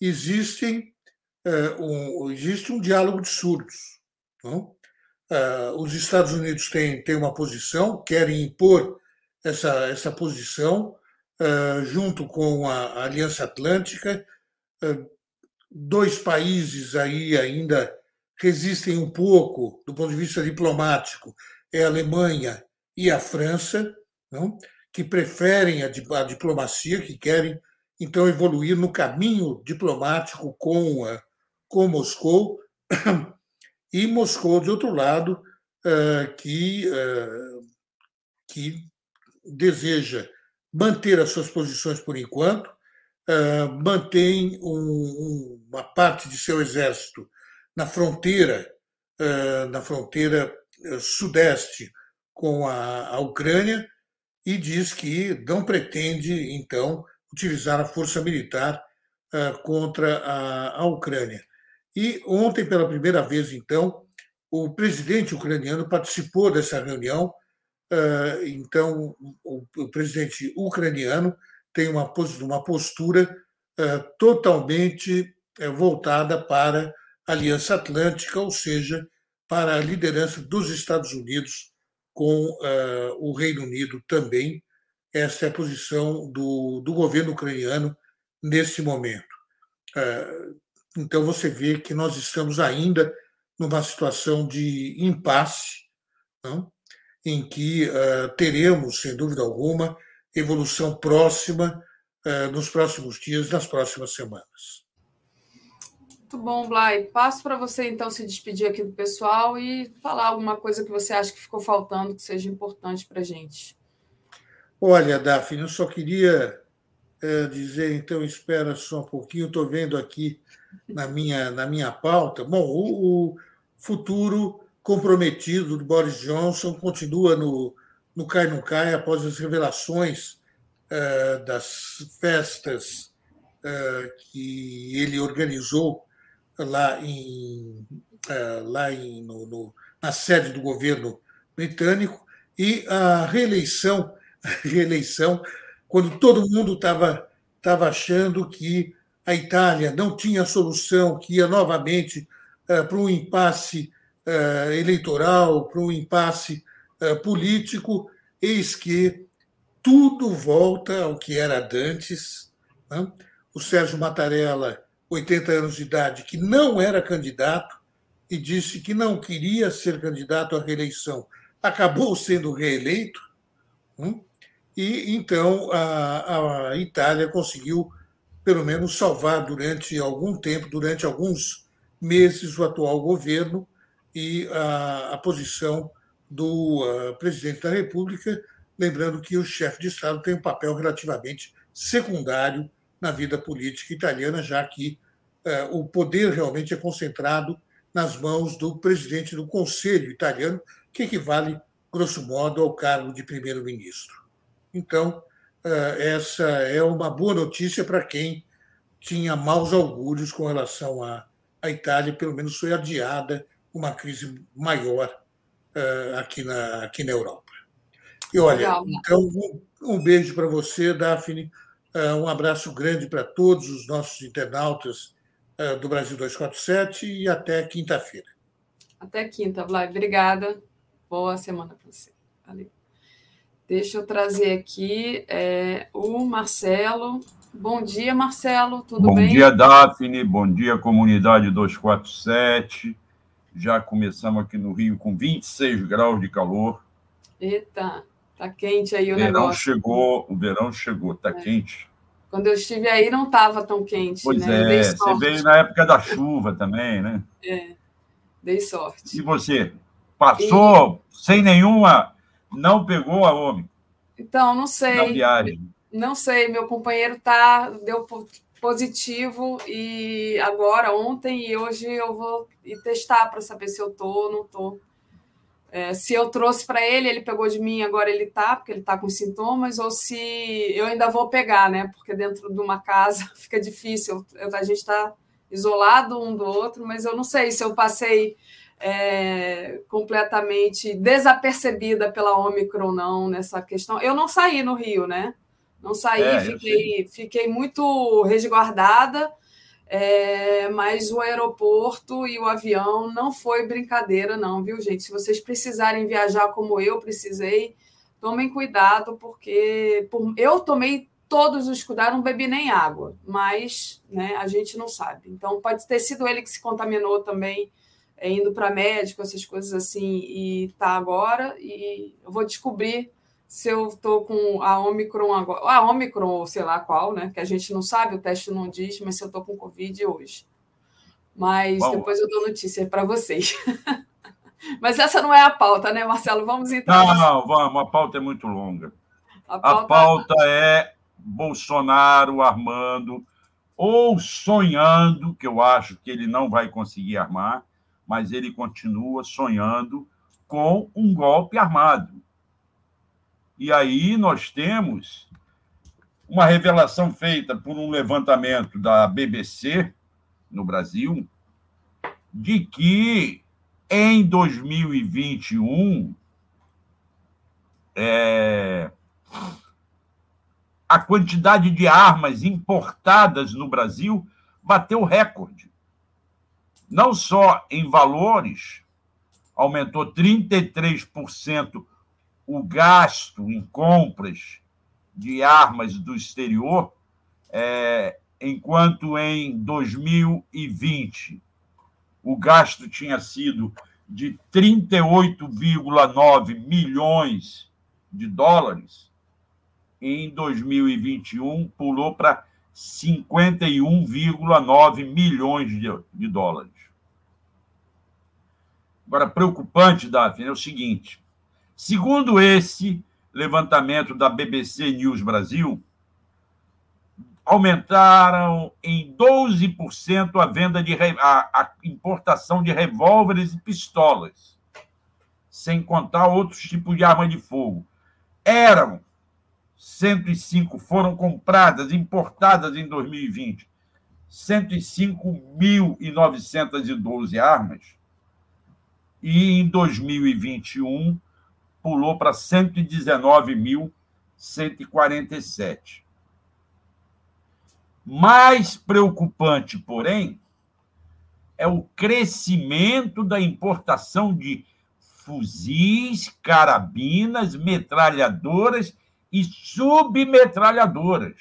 existem, um, existe um diálogo de surdos. Não? Os Estados Unidos têm, têm uma posição, querem impor essa, essa posição junto com a, Aliança Atlântica. Dois países aí ainda resistem um pouco do ponto de vista diplomático, é a Alemanha e a França, não? que preferem a, a diplomacia, que querem então evoluir no caminho diplomático com, com Moscou. <coughs> e Moscou, de outro lado, eh, que, eh, que deseja manter as suas posições por enquanto, eh, mantém uma parte de seu exército na fronteira, na fronteira sudeste com a, Ucrânia e diz que não pretende, então, utilizar a força militar contra a, a Ucrânia. E ontem, pela primeira vez, então, o presidente ucraniano participou dessa reunião. Então, o presidente ucraniano tem uma postura totalmente eh, voltada para Aliança Atlântica, ou seja, para a liderança dos Estados Unidos com ah, o Reino Unido também. Essa é a posição do, do governo ucraniano nesse momento. Então, você vê que nós estamos ainda numa situação de impasse, não? em que uh, teremos, sem dúvida alguma, evolução próxima uh, nos próximos dias, nas próximas semanas. Muito bom, Blay. Passo para você, então, se despedir aqui do pessoal e falar alguma coisa que você acha que ficou faltando, que seja importante para a gente. Olha, Daphne, eu só queria uh, dizer, então, espera só um pouquinho, estou vendo aqui na minha, na minha pauta. Bom, o, o futuro comprometido do Boris Johnson continua no, no cai no cai após as revelações uh, das festas uh, que ele organizou lá em uh, lá em, no, no, na sede do governo britânico e a reeleição a <laughs> reeleição quando todo mundo estava estava achando que a Itália não tinha solução, que ia novamente uh, para um impasse uh, eleitoral, para um impasse uh, político, eis que tudo volta ao que era antes. Né? O Sérgio Mattarella, 80 anos de idade, que não era candidato e disse que não queria ser candidato à reeleição, acabou sendo reeleito. Né? E então a, a Itália conseguiu pelo menos salvar durante algum tempo, durante alguns meses, o atual governo e a, a posição do uh, presidente da República, lembrando que o chefe de Estado tem um papel relativamente secundário na vida política italiana, já que uh, o poder realmente é concentrado nas mãos do presidente do Conselho italiano, que equivale, grosso modo, ao cargo de primeiro-ministro. Então, ah, essa é uma boa notícia para quem tinha maus augúrios com relação à, à Itália, pelo menos foi adiada uma crise maior uh, aqui, na, aqui na Europa. E olha, então, um, um beijo para você, Daphne, um abraço grande para todos os nossos internautas uh, do Brasil 247 e até quinta-feira. Até quinta, Vlad. Obrigada. Boa semana para você. Valeu. Deixa eu trazer aqui é, o Marcelo. Bom dia, Marcelo, tudo bom bem? Bom dia, Daphne, bom dia, comunidade 247. Já começamos aqui no Rio com 26 graus de calor. Eita, tá quente aí o verão negócio. Chegou, o verão chegou, tá é. quente. Quando eu estive aí não estava tão quente, pois né? é, você veio na época da chuva também, né? É, dei sorte. E você? Passou e... sem nenhuma. Não pegou a homem. Então, não sei. Na viagem. Não sei, meu companheiro tá, deu positivo e agora, ontem e hoje eu vou testar para saber se eu tô ou não tô. É, se eu trouxe para ele, ele pegou de mim, agora ele tá, porque ele tá com sintomas, ou se eu ainda vou pegar, né? Porque dentro de uma casa <laughs> fica difícil. Eu, a gente está isolado um do outro, mas eu não sei se eu passei é, completamente desapercebida pela Ômicron ou não nessa questão. Eu não saí no Rio, né? Não saí, é, fiquei, fiquei muito resguardada, é, mas o aeroporto e o avião não foi brincadeira, não, viu, gente? Se vocês precisarem viajar como eu precisei, tomem cuidado, porque por, eu tomei todos os cuidados, não bebi nem água, mas né, a gente não sabe. Então, pode ter sido ele que se contaminou também, é, indo para médico, essas coisas assim, e está agora, e eu vou descobrir se eu estou com a Omicron agora, a Omicron, ou sei lá qual, né? Que a gente não sabe, o teste não diz, mas se eu estou com Covid hoje. Mas Bom, depois eu dou notícia para vocês. <laughs> mas essa não é a pauta, né, Marcelo? Vamos entrar. Não, não, vamos, a pauta é muito longa. A pauta, a pauta é Bolsonaro armando ou sonhando, que eu acho que ele não vai conseguir armar, mas ele continua sonhando com um golpe armado e aí nós temos uma revelação feita por um levantamento da BBC no Brasil de que em 2021 é, a quantidade de armas importadas no Brasil bateu recorde. Não só em valores, aumentou 33% o gasto em compras de armas do exterior, é, enquanto em 2020 o gasto tinha sido de 38,9 milhões de dólares, em 2021 pulou para 51,9 milhões de, de dólares. Agora, preocupante, Daphne, é o seguinte: Segundo esse levantamento da BBC News Brasil, aumentaram em 12% a venda de a, a importação de revólveres e pistolas, sem contar outros tipos de arma de fogo. Eram 105 foram compradas, importadas em 2020, 105.912 armas. E em 2021 pulou para 119.147. Mais preocupante, porém, é o crescimento da importação de fuzis, carabinas, metralhadoras e submetralhadoras.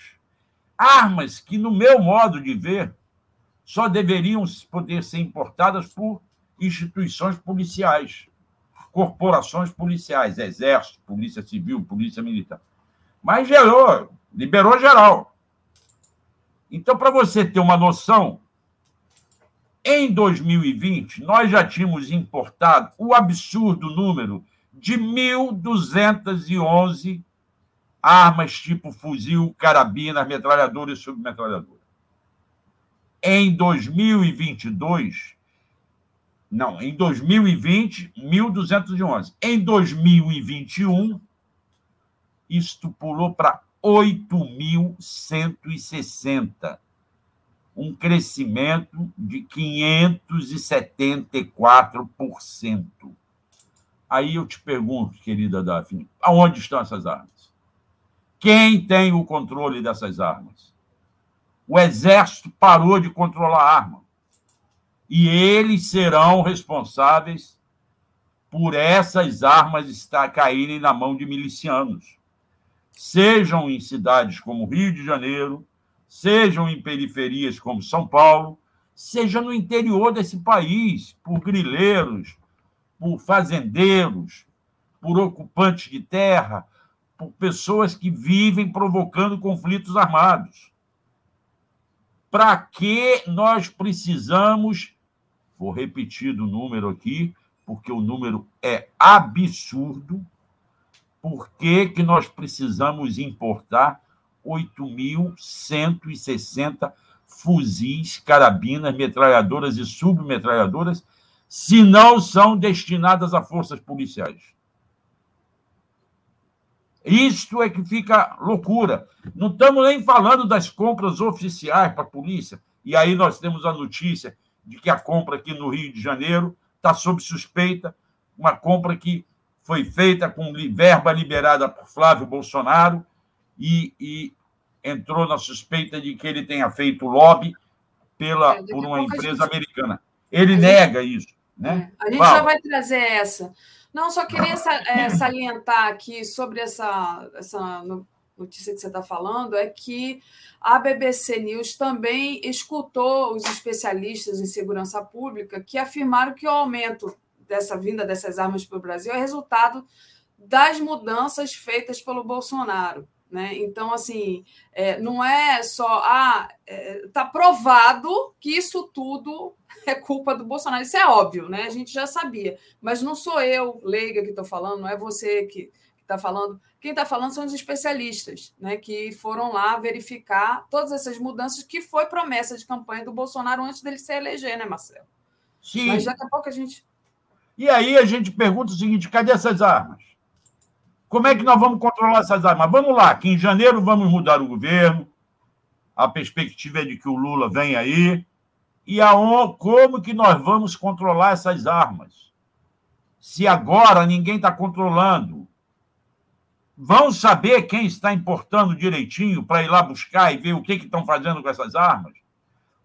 Armas que, no meu modo de ver, só deveriam poder ser importadas por instituições policiais corporações policiais, Exército, Polícia Civil, Polícia Militar. Mas gerou, liberou geral. Então, para você ter uma noção, em 2020, nós já tínhamos importado o absurdo número de 1.211 armas tipo fuzil, carabina, metralhadora e submetralhadora. Em 2022, não, em 2020, 1.211. Em 2021, isto pulou para 8.160. Um crescimento de 574%. Aí eu te pergunto, querida Daphne, aonde estão essas armas? Quem tem o controle dessas armas? O Exército parou de controlar a arma e eles serão responsáveis por essas armas estar caírem na mão de milicianos, sejam em cidades como Rio de Janeiro, sejam em periferias como São Paulo, seja no interior desse país, por grileiros, por fazendeiros, por ocupantes de terra, por pessoas que vivem provocando conflitos armados. Para que nós precisamos Vou repetir o número aqui, porque o número é absurdo. Por que, que nós precisamos importar 8.160 fuzis, carabinas, metralhadoras e submetralhadoras, se não são destinadas a forças policiais? Isto é que fica loucura. Não estamos nem falando das compras oficiais para a polícia. E aí nós temos a notícia de que a compra aqui no Rio de Janeiro está sob suspeita, uma compra que foi feita com verba liberada por Flávio Bolsonaro e, e entrou na suspeita de que ele tenha feito lobby pela, é, por uma empresa gente... americana. Ele nega gente... isso. Né? É. A gente Fala. já vai trazer essa. Não, só queria é, <clears throat> salientar aqui sobre essa, essa notícia que você está falando, é que a BBC News também escutou os especialistas em segurança pública que afirmaram que o aumento dessa vinda dessas armas para o Brasil é resultado das mudanças feitas pelo Bolsonaro. Né? Então, assim, é, não é só. Ah, está é, tá provado que isso tudo é culpa do Bolsonaro. Isso é óbvio, né? A gente já sabia. Mas não sou eu, leiga, que estou falando, não é você que está falando. Quem está falando são os especialistas, né, que foram lá verificar todas essas mudanças que foi promessa de campanha do Bolsonaro antes dele se eleger, né, Marcelo? Sim. Mas daqui a pouco a gente. E aí a gente pergunta o seguinte: cadê essas armas? Como é que nós vamos controlar essas armas? Vamos lá, que em janeiro vamos mudar o governo, a perspectiva é de que o Lula vem aí, e aonde, como que nós vamos controlar essas armas? Se agora ninguém está controlando, vão saber quem está importando direitinho para ir lá buscar e ver o que estão fazendo com essas armas?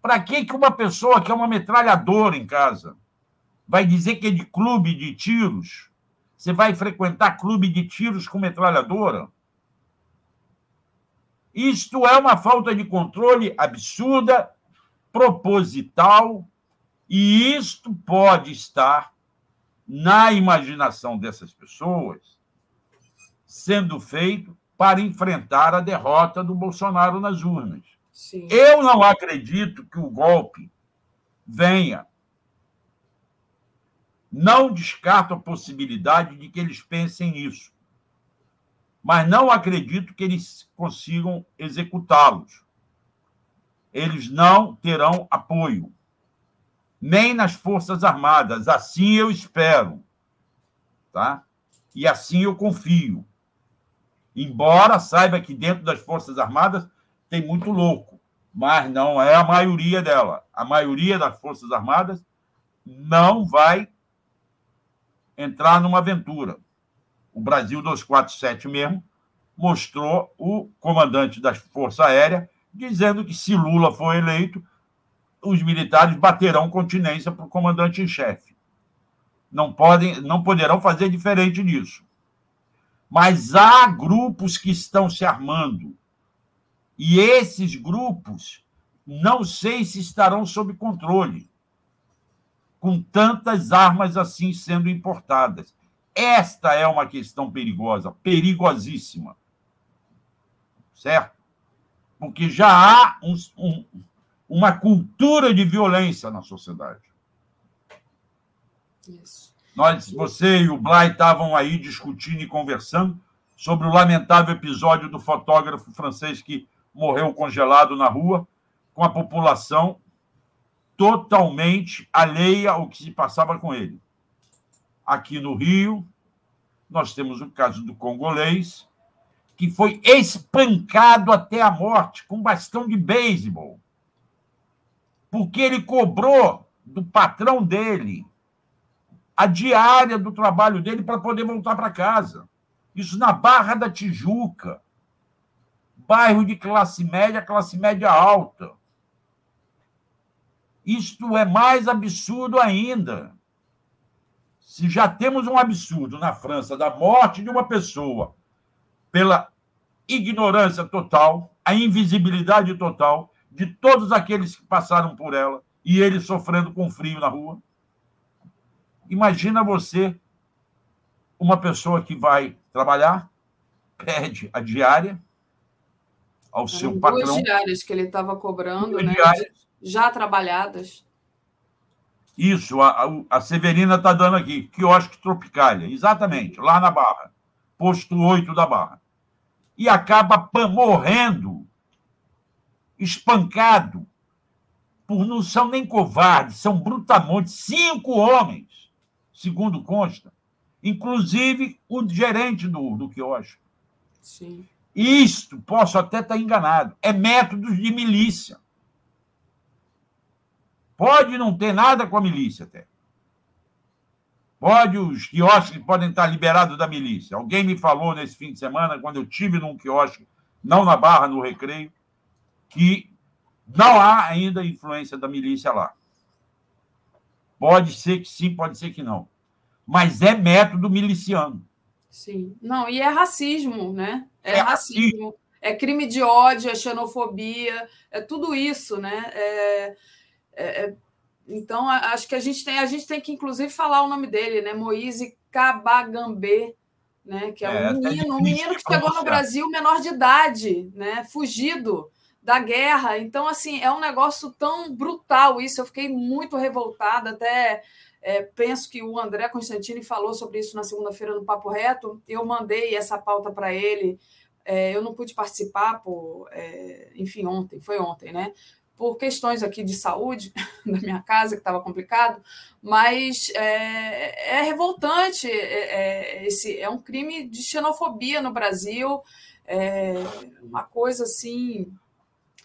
Para que, que uma pessoa que é uma metralhadora em casa vai dizer que é de clube de tiros? Você vai frequentar clube de tiros com metralhadora? Isto é uma falta de controle absurda, proposital, e isto pode estar na imaginação dessas pessoas sendo feito para enfrentar a derrota do Bolsonaro nas urnas. Sim. Eu não acredito que o golpe venha. Não descarto a possibilidade de que eles pensem nisso. Mas não acredito que eles consigam executá-los. Eles não terão apoio, nem nas Forças Armadas. Assim eu espero. Tá? E assim eu confio. Embora saiba que dentro das Forças Armadas tem muito louco, mas não é a maioria dela. A maioria das Forças Armadas não vai entrar numa aventura. O Brasil 247 mesmo mostrou o comandante da Força Aérea dizendo que se Lula for eleito, os militares baterão continência para o comandante em chefe. Não podem, não poderão fazer diferente disso. Mas há grupos que estão se armando. E esses grupos não sei se estarão sob controle, com tantas armas assim sendo importadas. Esta é uma questão perigosa, perigosíssima. Certo? Porque já há um, um, uma cultura de violência na sociedade. Isso. Nós, você e o Blay estavam aí discutindo e conversando sobre o lamentável episódio do fotógrafo francês que morreu congelado na rua, com a população totalmente alheia ao que se passava com ele. Aqui no Rio, nós temos o caso do congolês, que foi espancado até a morte com bastão de beisebol, porque ele cobrou do patrão dele a diária do trabalho dele para poder voltar para casa. Isso na Barra da Tijuca, bairro de classe média, classe média alta. Isto é mais absurdo ainda. Se já temos um absurdo na França da morte de uma pessoa pela ignorância total, a invisibilidade total de todos aqueles que passaram por ela e ele sofrendo com frio na rua. Imagina você, uma pessoa que vai trabalhar, pede a diária ao Eram seu patrão. Duas diárias que ele estava cobrando, né? Diárias. Já trabalhadas. Isso, a, a Severina está dando aqui, quiosque Tropicália, exatamente, lá na Barra, posto 8 da Barra. E acaba morrendo, espancado, por não são nem covardes, são brutamontes, cinco homens, segundo consta, inclusive o gerente do, do quiosque. Sim. Isto, posso até estar enganado, é métodos de milícia. Pode não ter nada com a milícia até. Pode, os quiosques podem estar liberados da milícia. Alguém me falou nesse fim de semana, quando eu tive num quiosque, não na Barra, no Recreio, que não há ainda influência da milícia lá. Pode ser que sim, pode ser que não. Mas é método miliciano. Sim. Não, e é racismo, né? É, é racismo. racismo. É crime de ódio, é xenofobia, é tudo isso, né? É é, é, então, acho que a gente tem, a gente tem que, inclusive, falar o nome dele, né? Moise Kabagambê, né? Que é, é um menino, um menino que chegou no Brasil menor de idade, né? Fugido da guerra. Então, assim, é um negócio tão brutal isso. Eu fiquei muito revoltada, até é, penso que o André Constantini falou sobre isso na segunda-feira no Papo Reto. Eu mandei essa pauta para ele. É, eu não pude participar, por, é, enfim, ontem, foi ontem, né? por questões aqui de saúde <laughs> da minha casa, que estava complicado, mas é, é revoltante. É, é, esse, é um crime de xenofobia no Brasil, uma coisa assim.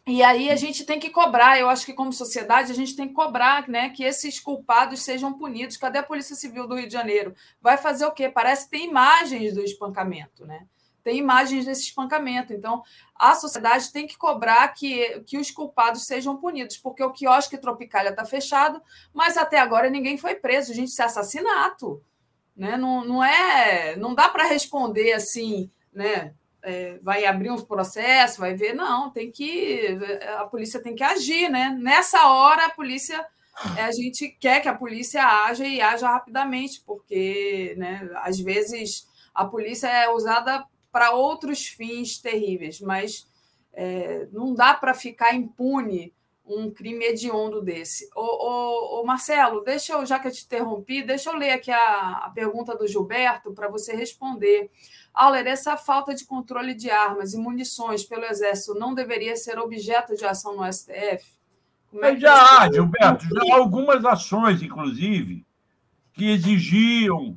E aí a gente tem que cobrar, eu acho que como sociedade a gente tem que cobrar né, que esses culpados sejam punidos. Cadê a Polícia Civil do Rio de Janeiro? Vai fazer o quê? Parece que tem imagens do espancamento, né? tem imagens desse espancamento. Então, a sociedade tem que cobrar que, que os culpados sejam punidos, porque o quiosque Tropicália está fechado, mas até agora ninguém foi preso. Gente, isso é assassinato. Né? Não, não é. Não dá para responder assim, né? É, vai abrir uns processos, vai ver. Não, tem que. A polícia tem que agir, né? Nessa hora, a polícia. A gente quer que a polícia haja e haja rapidamente, porque né, às vezes a polícia é usada para outros fins terríveis, mas é, não dá para ficar impune um crime hediondo desse. Ô, ô, ô, Marcelo, deixa eu, já que eu te interrompi, deixa eu ler aqui a, a pergunta do Gilberto para você responder. Auler, essa falta de controle de armas e munições pelo Exército não deveria ser objeto de ação no STF? É já há, Gilberto, já há algumas ações, inclusive, que exigiam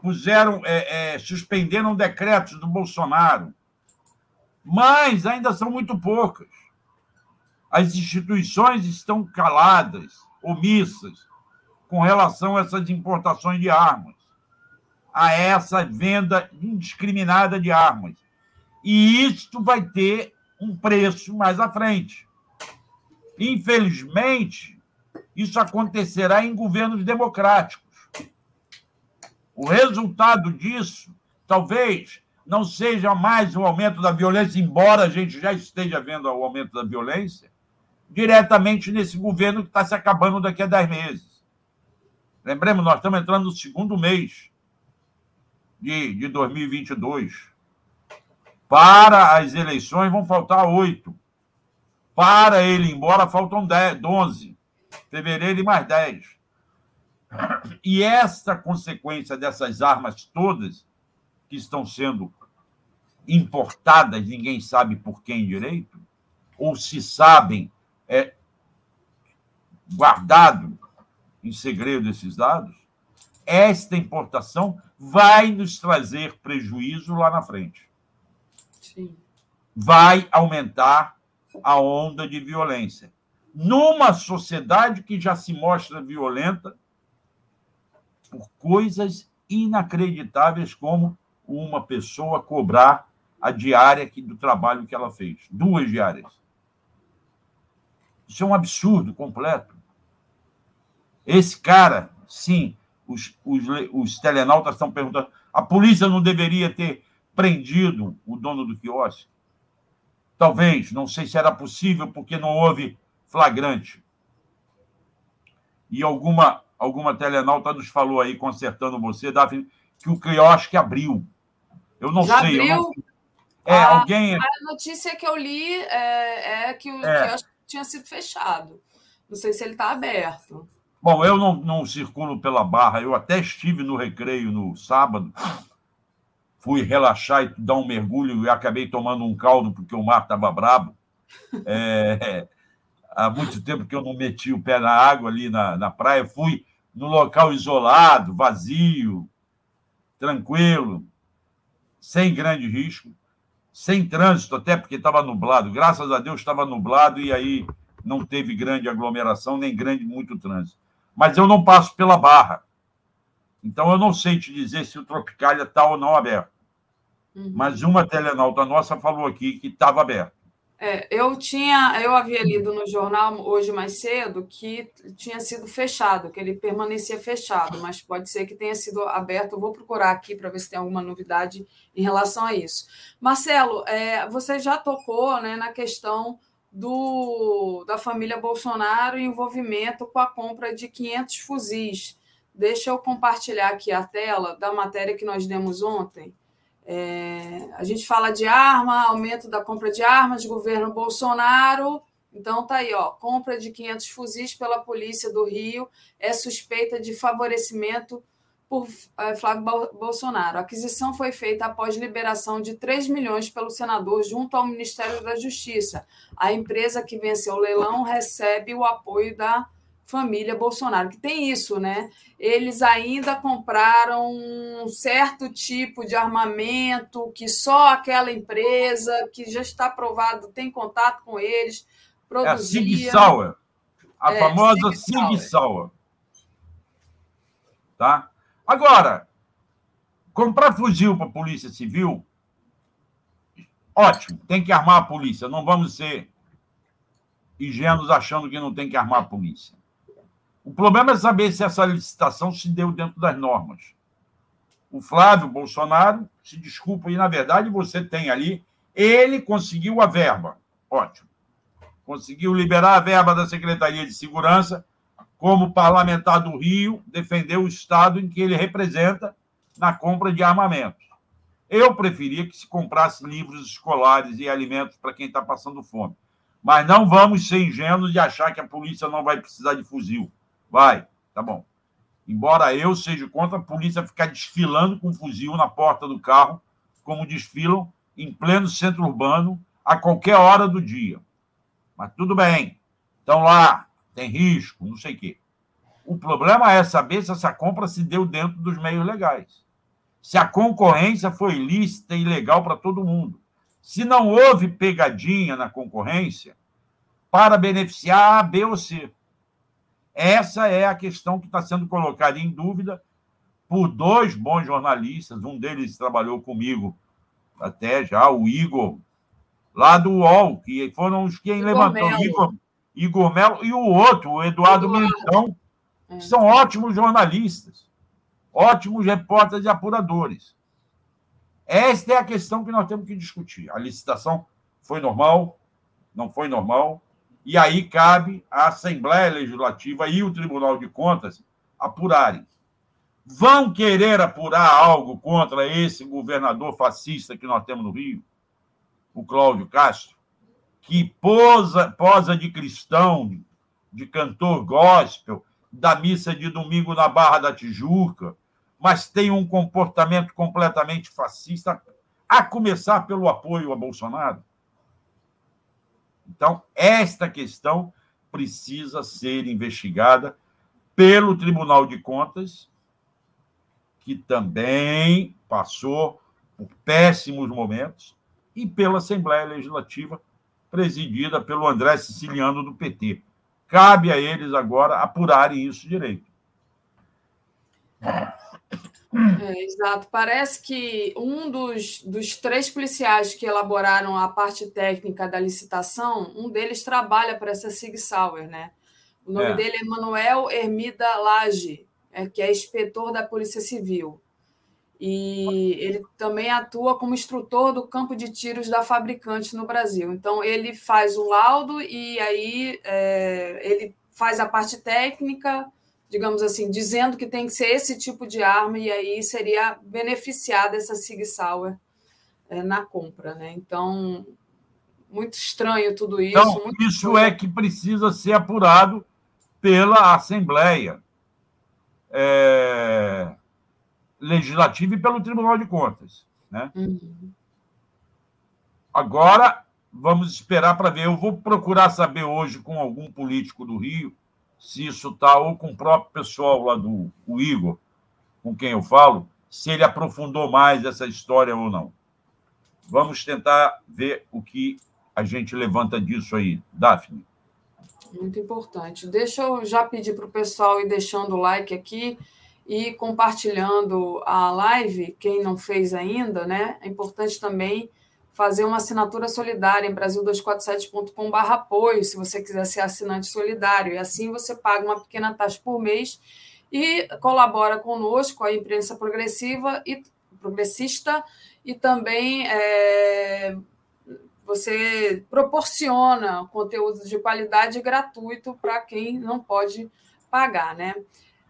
puseram, é, é, suspenderam decretos do Bolsonaro, mas ainda são muito poucas. As instituições estão caladas, omissas, com relação a essas importações de armas, a essa venda indiscriminada de armas. E isto vai ter um preço mais à frente. Infelizmente, isso acontecerá em governos democráticos. O resultado disso talvez não seja mais o aumento da violência, embora a gente já esteja vendo o aumento da violência, diretamente nesse governo que está se acabando daqui a 10 meses. Lembremos, nós estamos entrando no segundo mês de, de 2022. Para as eleições vão faltar oito. Para ele ir embora faltam 10, 11. Fevereiro e mais 10. E esta consequência dessas armas todas que estão sendo importadas, ninguém sabe por quem direito, ou se sabem, é guardado em segredo esses dados, esta importação vai nos trazer prejuízo lá na frente. Sim. Vai aumentar a onda de violência. Numa sociedade que já se mostra violenta por coisas inacreditáveis como uma pessoa cobrar a diária do trabalho que ela fez. Duas diárias. Isso é um absurdo completo. Esse cara, sim, os, os, os telenautas estão perguntando: a polícia não deveria ter prendido o dono do quiosque? Talvez, não sei se era possível, porque não houve flagrante. E alguma alguma telenauta nos falou aí, consertando você, Daphne, que o quiosque abriu. Eu não Já sei. Abriu? Não... É, a, alguém. A notícia que eu li é, é que o é. quiosque tinha sido fechado. Não sei se ele está aberto. Bom, eu não, não circulo pela Barra, eu até estive no recreio no sábado, fui relaxar e dar um mergulho e acabei tomando um caldo porque o mar estava brabo. É, há muito tempo que eu não meti o pé na água ali na, na praia, fui no local isolado, vazio, tranquilo, sem grande risco, sem trânsito, até porque estava nublado. Graças a Deus estava nublado e aí não teve grande aglomeração, nem grande muito trânsito. Mas eu não passo pela barra. Então eu não sei te dizer se o Tropicália está ou não aberto. Uhum. Mas uma telenauta nossa falou aqui que estava aberto. É, eu tinha, eu havia lido no jornal hoje mais cedo que tinha sido fechado, que ele permanecia fechado, mas pode ser que tenha sido aberto. Eu vou procurar aqui para ver se tem alguma novidade em relação a isso. Marcelo, é, você já tocou né, na questão do, da família Bolsonaro e envolvimento com a compra de 500 fuzis. Deixa eu compartilhar aqui a tela da matéria que nós demos ontem. É, a gente fala de arma, aumento da compra de armas, governo Bolsonaro. Então tá aí, ó, compra de 500 fuzis pela polícia do Rio é suspeita de favorecimento por é, Flávio Bolsonaro. A aquisição foi feita após liberação de 3 milhões pelo senador junto ao Ministério da Justiça. A empresa que venceu o leilão recebe o apoio da família Bolsonaro, que tem isso, né? Eles ainda compraram um certo tipo de armamento que só aquela empresa que já está aprovado tem contato com eles produzia. É a Sig a é, famosa Sig Sauer. Tá? Agora, comprar fuzil para a Polícia Civil, ótimo, tem que armar a polícia, não vamos ser ingênuos achando que não tem que armar a polícia. O problema é saber se essa licitação se deu dentro das normas. O Flávio Bolsonaro se desculpa e, na verdade, você tem ali, ele conseguiu a verba. Ótimo. Conseguiu liberar a verba da Secretaria de Segurança, como parlamentar do Rio, defendeu o Estado em que ele representa na compra de armamentos. Eu preferia que se comprasse livros escolares e alimentos para quem está passando fome. Mas não vamos ser ingênuos de achar que a polícia não vai precisar de fuzil. Vai, tá bom. Embora eu seja contra a polícia ficar desfilando com fuzil na porta do carro, como desfilam em pleno centro urbano a qualquer hora do dia. Mas tudo bem. Estão lá, tem risco, não sei o quê. O problema é saber se essa compra se deu dentro dos meios legais. Se a concorrência foi lícita e legal para todo mundo. Se não houve pegadinha na concorrência para beneficiar A, B ou C. Essa é a questão que está sendo colocada em dúvida por dois bons jornalistas. Um deles trabalhou comigo até já, o Igor, lá do UOL, que foram os que levantou. Igor, Igor Melo e o outro, o Eduardo. Militão, que é. são ótimos jornalistas, ótimos repórteres e apuradores. Esta é a questão que nós temos que discutir. A licitação foi normal? Não foi normal? E aí cabe à Assembleia Legislativa e o Tribunal de Contas apurarem. Vão querer apurar algo contra esse governador fascista que nós temos no Rio, o Cláudio Castro, que posa, posa de cristão, de cantor gospel, da missa de domingo na Barra da Tijuca, mas tem um comportamento completamente fascista, a começar pelo apoio a Bolsonaro. Então, esta questão precisa ser investigada pelo Tribunal de Contas, que também passou por péssimos momentos, e pela Assembleia Legislativa, presidida pelo André Siciliano do PT. Cabe a eles agora apurarem isso direito. É, exato. Parece que um dos, dos três policiais que elaboraram a parte técnica da licitação, um deles trabalha para essa Sig Sauer, né? O nome é. dele é Manuel Hermida Lage, é, que é inspetor da Polícia Civil. E ele também atua como instrutor do campo de tiros da fabricante no Brasil. Então, ele faz o laudo e aí é, ele faz a parte técnica digamos assim, dizendo que tem que ser esse tipo de arma, e aí seria beneficiada essa Sig Sauer é, na compra. Né? Então, muito estranho tudo isso. Então, isso é que precisa ser apurado pela Assembleia é, Legislativa e pelo Tribunal de Contas. Né? Uhum. Agora, vamos esperar para ver. Eu vou procurar saber hoje com algum político do Rio se isso está, ou com o próprio pessoal lá do o Igor, com quem eu falo, se ele aprofundou mais essa história ou não. Vamos tentar ver o que a gente levanta disso aí. Daphne. Muito importante. Deixa eu já pedir para o pessoal ir deixando o like aqui e compartilhando a live, quem não fez ainda, né? É importante também fazer uma assinatura solidária em brasil247.com.br apoio, se você quiser ser assinante solidário. E assim você paga uma pequena taxa por mês e colabora conosco, a imprensa progressiva e progressista, e também é, você proporciona conteúdo de qualidade gratuito para quem não pode pagar, né?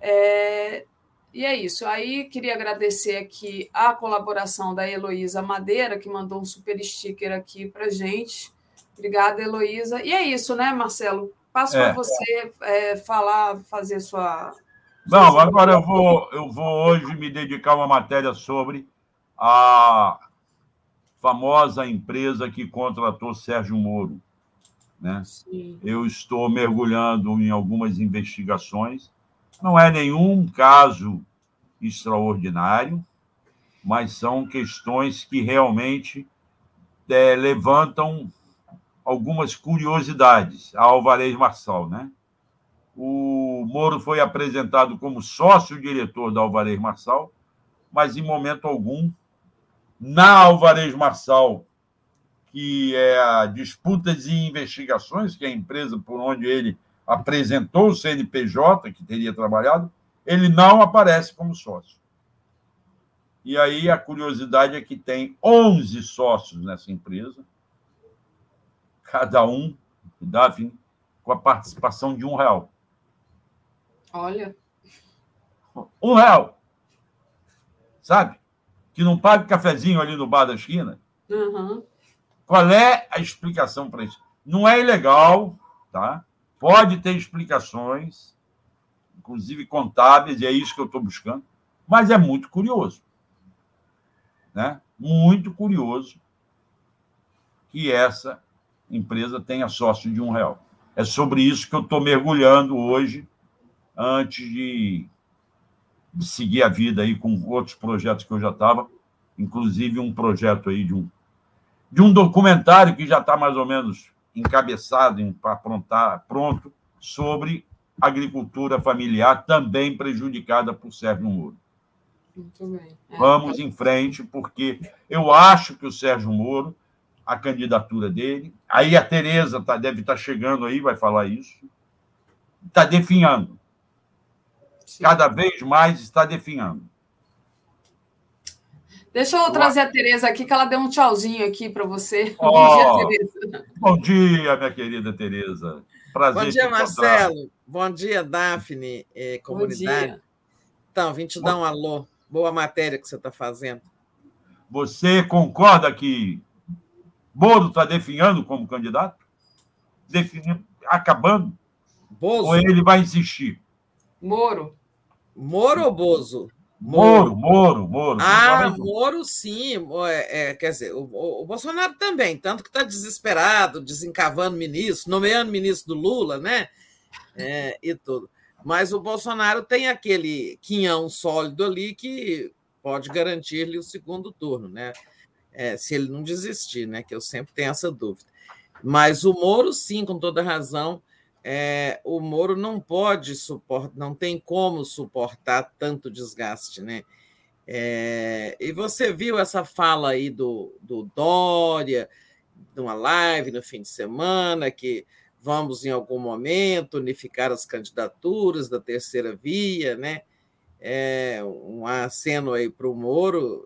É, e é isso. Aí queria agradecer aqui a colaboração da Heloísa Madeira, que mandou um super sticker aqui para gente. Obrigada, Heloísa. E é isso, né, Marcelo? Passo é. para você é, falar, fazer sua. Não, agora eu vou, eu vou hoje me dedicar a uma matéria sobre a famosa empresa que contratou Sérgio Moro. Né? Eu estou mergulhando em algumas investigações. Não é nenhum caso extraordinário, mas são questões que realmente é, levantam algumas curiosidades. A Alvarez Marçal, né? O Moro foi apresentado como sócio-diretor da Alvarez Marçal, mas em momento algum na Alvarez Marçal, que é a Disputas e Investigações, que é a empresa por onde ele apresentou o CNPJ, que teria trabalhado, ele não aparece como sócio. E aí a curiosidade é que tem 11 sócios nessa empresa, cada um, Davi, com a participação de um real. Olha. Um real. Sabe? que não paga cafezinho ali no bar da esquina? Uhum. Qual é a explicação para isso? Não é ilegal, tá? Pode ter explicações, inclusive contábeis, e é isso que eu estou buscando, mas é muito curioso. Né? Muito curioso que essa empresa tenha sócio de um real. É sobre isso que eu estou mergulhando hoje, antes de seguir a vida aí com outros projetos que eu já estava, inclusive um projeto aí de um, de um documentário que já está mais ou menos encabeçado, para aprontar, pronto, sobre agricultura familiar, também prejudicada por Sérgio Moro. Muito bem. É, Vamos em frente, porque eu acho que o Sérgio Moro, a candidatura dele, aí a Tereza tá, deve estar tá chegando aí, vai falar isso, está definhando cada vez mais está definhando. Deixa eu trazer a Tereza aqui, que ela deu um tchauzinho aqui para você. Oh, <laughs> bom dia, Tereza. Bom dia, minha querida Tereza. Prazer. Bom dia, Marcelo. Bom dia, Daphne, eh, comunidade. Dia. Então, vim te dar um alô. Boa matéria que você está fazendo. Você concorda que Moro está definhando como candidato? Definindo, acabando? Bozo. Ou ele vai insistir? Moro. Moro ou Bozo? Moro, Moro, Moro. Ah, Moro sim. É, é, quer dizer, o, o, Bolsonaro também, tanto que está desesperado, desencavando ministro, nomeando ministro do Lula, né? É, e tudo. Mas o Bolsonaro tem aquele quinhão sólido ali que pode garantir-lhe o segundo turno, né? É, se ele não desistir, né? Que eu sempre tenho essa dúvida. Mas o Moro, sim, com toda razão, é, o Moro não pode suportar, não tem como suportar tanto desgaste, né? É, e você viu essa fala aí do, do Dória, numa live no fim de semana, que vamos em algum momento unificar as candidaturas da terceira via, né? É, um aceno aí para o Moro,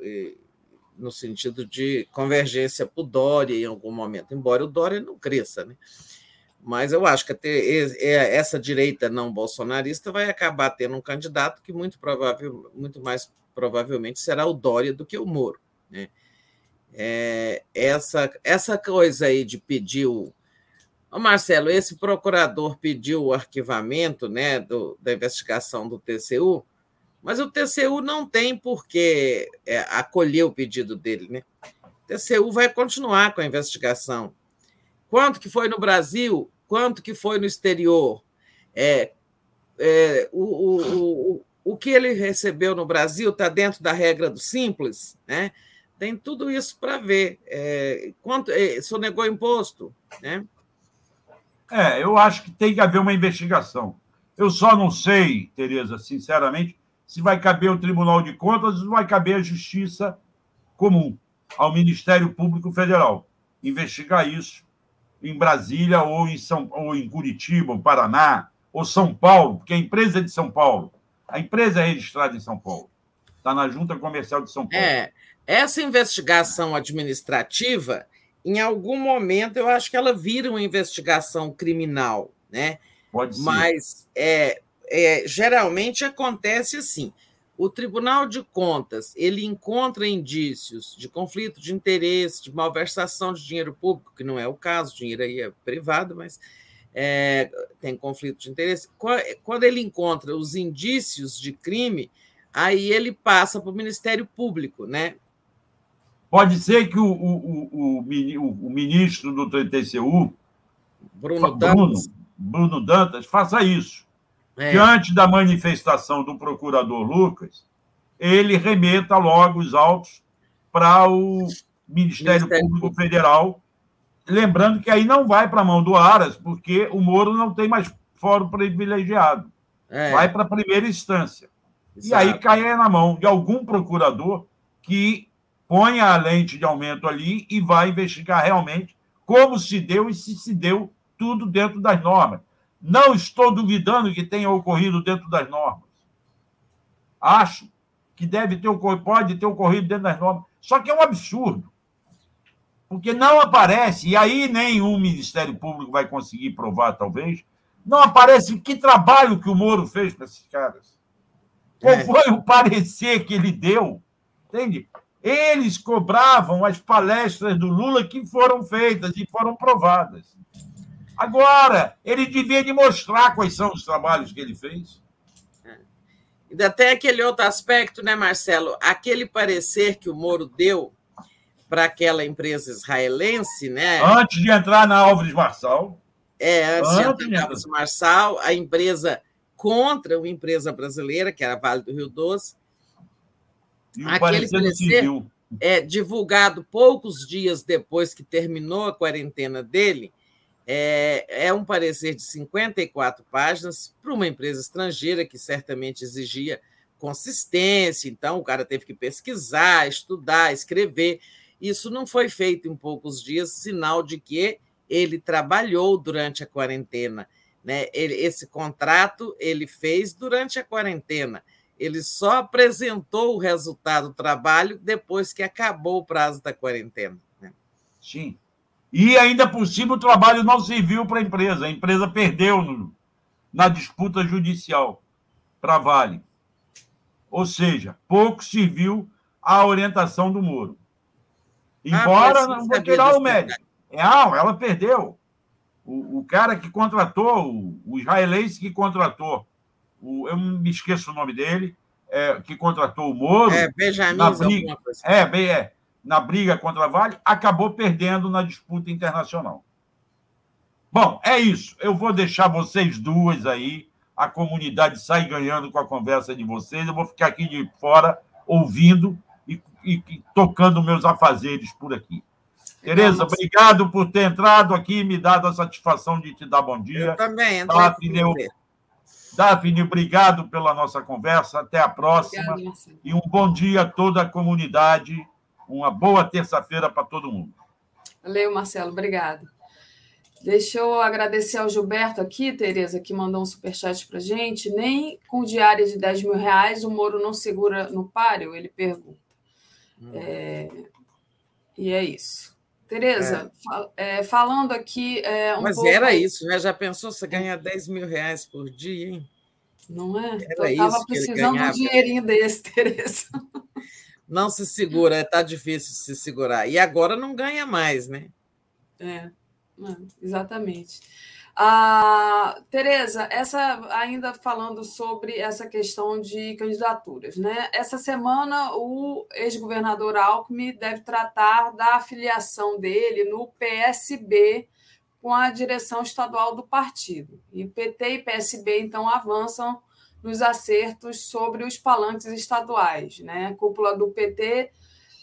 no sentido de convergência para o Dória em algum momento, embora o Dória não cresça, né? Mas eu acho que é, essa direita não bolsonarista vai acabar tendo um candidato que muito, provável, muito mais provavelmente será o Dória do que o Moro. Né? É, essa, essa coisa aí de pedir o, Ô Marcelo, esse procurador pediu o arquivamento né, do, da investigação do TCU, mas o TCU não tem por que é, acolher o pedido dele. Né? O TCU vai continuar com a investigação. Quanto que foi no Brasil? Quanto que foi no exterior? É, é, o, o, o, o que ele recebeu no Brasil está dentro da regra do simples, né? Tem tudo isso para ver. É, quanto é, imposto, né? É, eu acho que tem que haver uma investigação. Eu só não sei, Tereza, sinceramente, se vai caber o Tribunal de Contas ou vai caber a Justiça Comum, ao Ministério Público Federal, investigar isso em Brasília ou em, São, ou em Curitiba, ou Paraná, ou São Paulo, porque a empresa é de São Paulo. A empresa é registrada em São Paulo. Está na Junta Comercial de São Paulo. É, essa investigação administrativa em algum momento eu acho que ela vira uma investigação criminal, né? Pode ser. Mas é, é, geralmente acontece assim. O Tribunal de Contas ele encontra indícios de conflito de interesse, de malversação de dinheiro público, que não é o caso, dinheiro aí é privado, mas é, tem conflito de interesse. Quando ele encontra os indícios de crime, aí ele passa para o Ministério Público, né? Pode ser que o, o, o, o ministro do TCU, Bruno Dantas, Bruno, Bruno Dantas faça isso. É. Que antes da manifestação do procurador Lucas, ele remeta logo os autos para o Ministério, Ministério Público Federal, lembrando que aí não vai para a mão do Aras, porque o Moro não tem mais fórum privilegiado. É. Vai para a primeira instância. Exato. E aí cai na mão de algum procurador que põe a lente de aumento ali e vai investigar realmente como se deu e se se deu tudo dentro das normas. Não estou duvidando que tenha ocorrido dentro das normas. Acho que deve ter ocorrido, pode ter ocorrido dentro das normas. Só que é um absurdo. Porque não aparece, e aí nenhum Ministério Público vai conseguir provar, talvez, não aparece que trabalho que o Moro fez para esses caras. Qual é. foi o parecer que ele deu? Entende? Eles cobravam as palestras do Lula que foram feitas e foram provadas. Agora, ele devia demonstrar quais são os trabalhos que ele fez. E até aquele outro aspecto, né, Marcelo? Aquele parecer que o Moro deu para aquela empresa israelense, né? Antes de entrar na Álvares Marçal. É, antes, antes de entrar na Álvares Marçal, a empresa contra uma empresa brasileira, que era a Vale do Rio Doce, Aquele parecer é divulgado poucos dias depois que terminou a quarentena dele. É, é um parecer de 54 páginas para uma empresa estrangeira que certamente exigia consistência, então o cara teve que pesquisar, estudar, escrever. Isso não foi feito em poucos dias, sinal de que ele trabalhou durante a quarentena. Né? Ele, esse contrato ele fez durante a quarentena. Ele só apresentou o resultado do trabalho depois que acabou o prazo da quarentena. Né? Sim. E ainda por cima o trabalho não serviu para a empresa. A empresa perdeu no, na disputa judicial para Vale. Ou seja, pouco serviu a orientação do Moro. Embora ah, não vou tirar o mérito. Não, ela perdeu. O, o cara que contratou, o, o israelense que contratou o, eu me esqueço o nome dele, é, que contratou o Moro. É, Benjamin, briga, é, bem, é, na briga contra a Vale, acabou perdendo na disputa internacional. Bom, é isso. Eu vou deixar vocês duas aí. A comunidade sai ganhando com a conversa de vocês. Eu vou ficar aqui de fora ouvindo e, e, e tocando meus afazeres por aqui. Tereza, obrigado por ter entrado aqui e me dado a satisfação de te dar bom dia. Eu também, André. Tá, Daphne, obrigado pela nossa conversa. Até a próxima. Obrigada, e um bom dia a toda a comunidade. Uma boa terça-feira para todo mundo. Valeu, Marcelo. Obrigado. Deixa eu agradecer ao Gilberto aqui, Tereza, que mandou um superchat para gente. Nem com diária de 10 mil reais o Moro não segura no páreo? Ele pergunta. Hum. É... E é isso. Tereza, é. Fal é, falando aqui. É, um Mas pouco... era isso, né? Já pensou você ganhar 10 mil reais por dia, hein? Não é? Era Eu estava precisando de um dinheirinho desse, <laughs> Tereza. Não se segura, está difícil se segurar. E agora não ganha mais, né? É. É, exatamente. Ah, Tereza, essa ainda falando sobre essa questão de candidaturas, né? Essa semana o ex-governador Alckmin deve tratar da afiliação dele no PSB com a direção estadual do partido. E PT e PSB então avançam nos acertos sobre os palanques estaduais, né? A cúpula do PT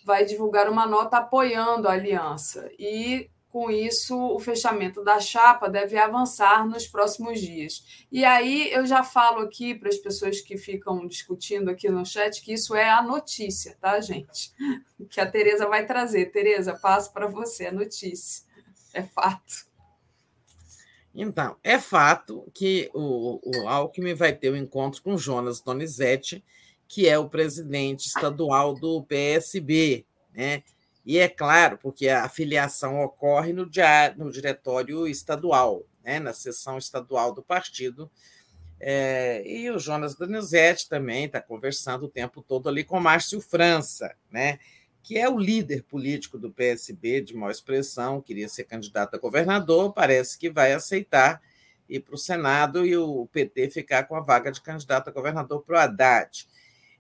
vai divulgar uma nota apoiando a aliança e com isso, o fechamento da chapa deve avançar nos próximos dias. E aí eu já falo aqui para as pessoas que ficam discutindo aqui no chat que isso é a notícia, tá, gente? <laughs> Que a Tereza vai trazer. Tereza, passo para você a notícia. É fato. Então, é fato que o, o Alckmin vai ter um encontro com Jonas Donizete, que é o presidente estadual do PSB, né? E é claro, porque a filiação ocorre no, dia, no diretório estadual, né, na sessão estadual do partido. É, e o Jonas Donizete também está conversando o tempo todo ali com Márcio França, né, que é o líder político do PSB, de maior expressão, queria ser candidato a governador, parece que vai aceitar ir para o Senado e o PT ficar com a vaga de candidato a governador para o Haddad.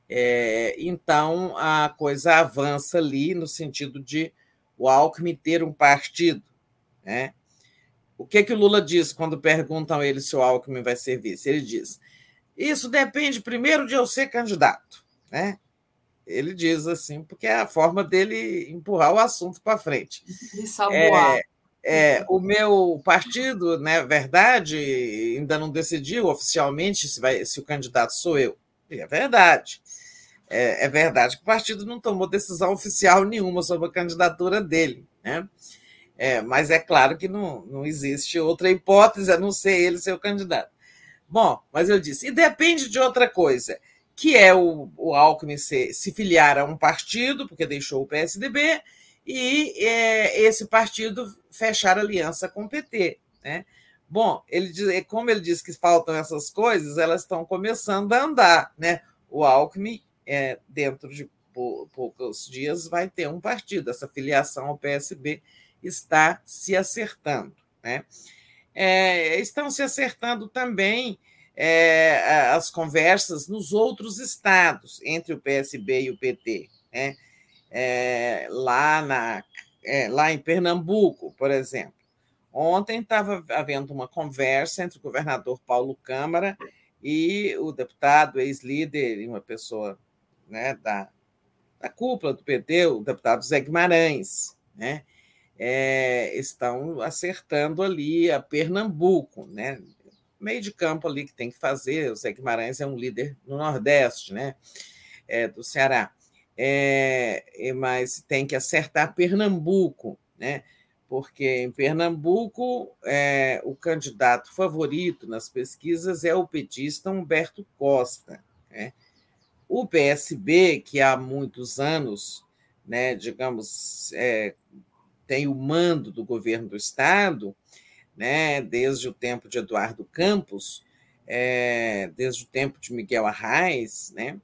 É, então, a coisa avança ali no sentido de o Alckmin ter um partido. Né? O que, que o Lula diz quando perguntam a ele se o Alckmin vai ser vice? Ele diz: Isso depende primeiro de eu ser candidato. Né? Ele diz assim, porque é a forma dele empurrar o assunto para frente. É, é, o meu partido, né, verdade, ainda não decidiu oficialmente se, vai, se o candidato sou eu. É verdade. É, é, verdade que o partido não tomou decisão oficial nenhuma sobre a candidatura dele, né? É, mas é claro que não, não existe outra hipótese a não ser ele ser o candidato. Bom, mas eu disse, e depende de outra coisa, que é o, o Alckmin se, se filiar a um partido, porque deixou o PSDB, e é, esse partido fechar aliança com o PT. Né? Bom, ele, como ele disse que faltam essas coisas, elas estão começando a andar. Né? O Alckmin é, dentro de pou, poucos dias, vai ter um partido. Essa filiação ao PSB está se acertando. Né? É, estão se acertando também é, as conversas nos outros estados, entre o PSB e o PT. Né? É, lá, na, é, lá em Pernambuco, por exemplo. Ontem estava havendo uma conversa entre o governador Paulo Câmara e o deputado, ex-líder, uma pessoa né, da, da cúpula do PT, o deputado Zé Guimarães, né, é, estão acertando ali a Pernambuco, né, meio de campo ali que tem que fazer. O Zé Guimarães é um líder no Nordeste, né, é, do Ceará, é, mas tem que acertar Pernambuco, né, porque em Pernambuco é, o candidato favorito nas pesquisas é o petista Humberto Costa, né, o PSB, que há muitos anos, né, digamos, é, tem o mando do governo do Estado, né, desde o tempo de Eduardo Campos, é, desde o tempo de Miguel Arraes, né,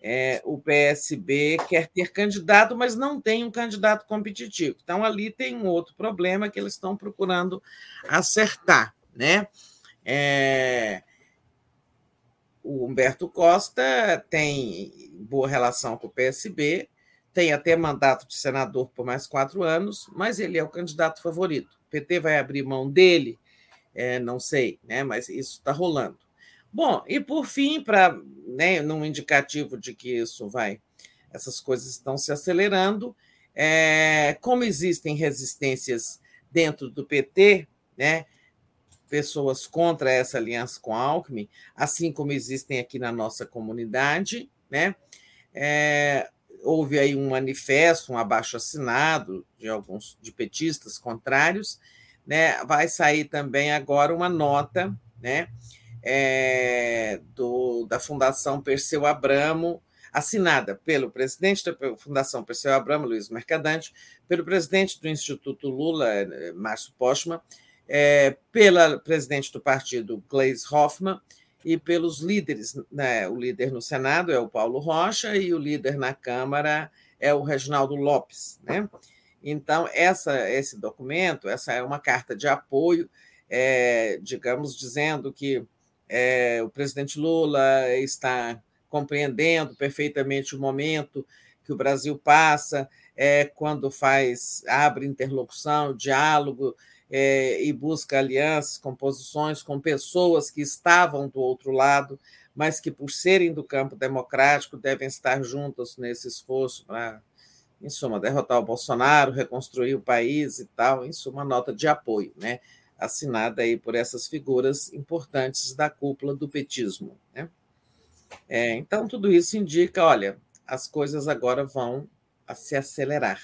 é, o PSB quer ter candidato, mas não tem um candidato competitivo. Então, ali tem um outro problema que eles estão procurando acertar. Né? É, o Humberto Costa tem boa relação com o PSB, tem até mandato de senador por mais quatro anos, mas ele é o candidato favorito. PT vai abrir mão dele? É, não sei, né? mas isso está rolando. Bom, e por fim, para né, num indicativo de que isso vai, essas coisas estão se acelerando, é, como existem resistências dentro do PT, né, pessoas contra essa aliança com a Alckmin, assim como existem aqui na nossa comunidade, né? É, houve aí um manifesto, um abaixo assinado de alguns de petistas contrários, né? Vai sair também agora uma nota, né? É, do, da Fundação Perseu Abramo, assinada pelo presidente da Fundação Perseu Abramo, Luiz Mercadante, pelo presidente do Instituto Lula, eh, Márcio Postman, é, pela presidente do partido, Gleisi Hoffmann, e pelos líderes. Né? O líder no Senado é o Paulo Rocha e o líder na Câmara é o Reginaldo Lopes. Né? Então, essa, esse documento, essa é uma carta de apoio, é, digamos, dizendo que é, o presidente Lula está compreendendo perfeitamente o momento que o Brasil passa é, quando faz abre interlocução, diálogo é, e busca alianças, composições com pessoas que estavam do outro lado, mas que por serem do campo democrático devem estar juntas nesse esforço para em suma, derrotar o Bolsonaro, reconstruir o país e tal, em suma, nota de apoio, né? assinada aí por essas figuras importantes da cúpula do petismo. Né? É, então, tudo isso indica, olha, as coisas agora vão se acelerar.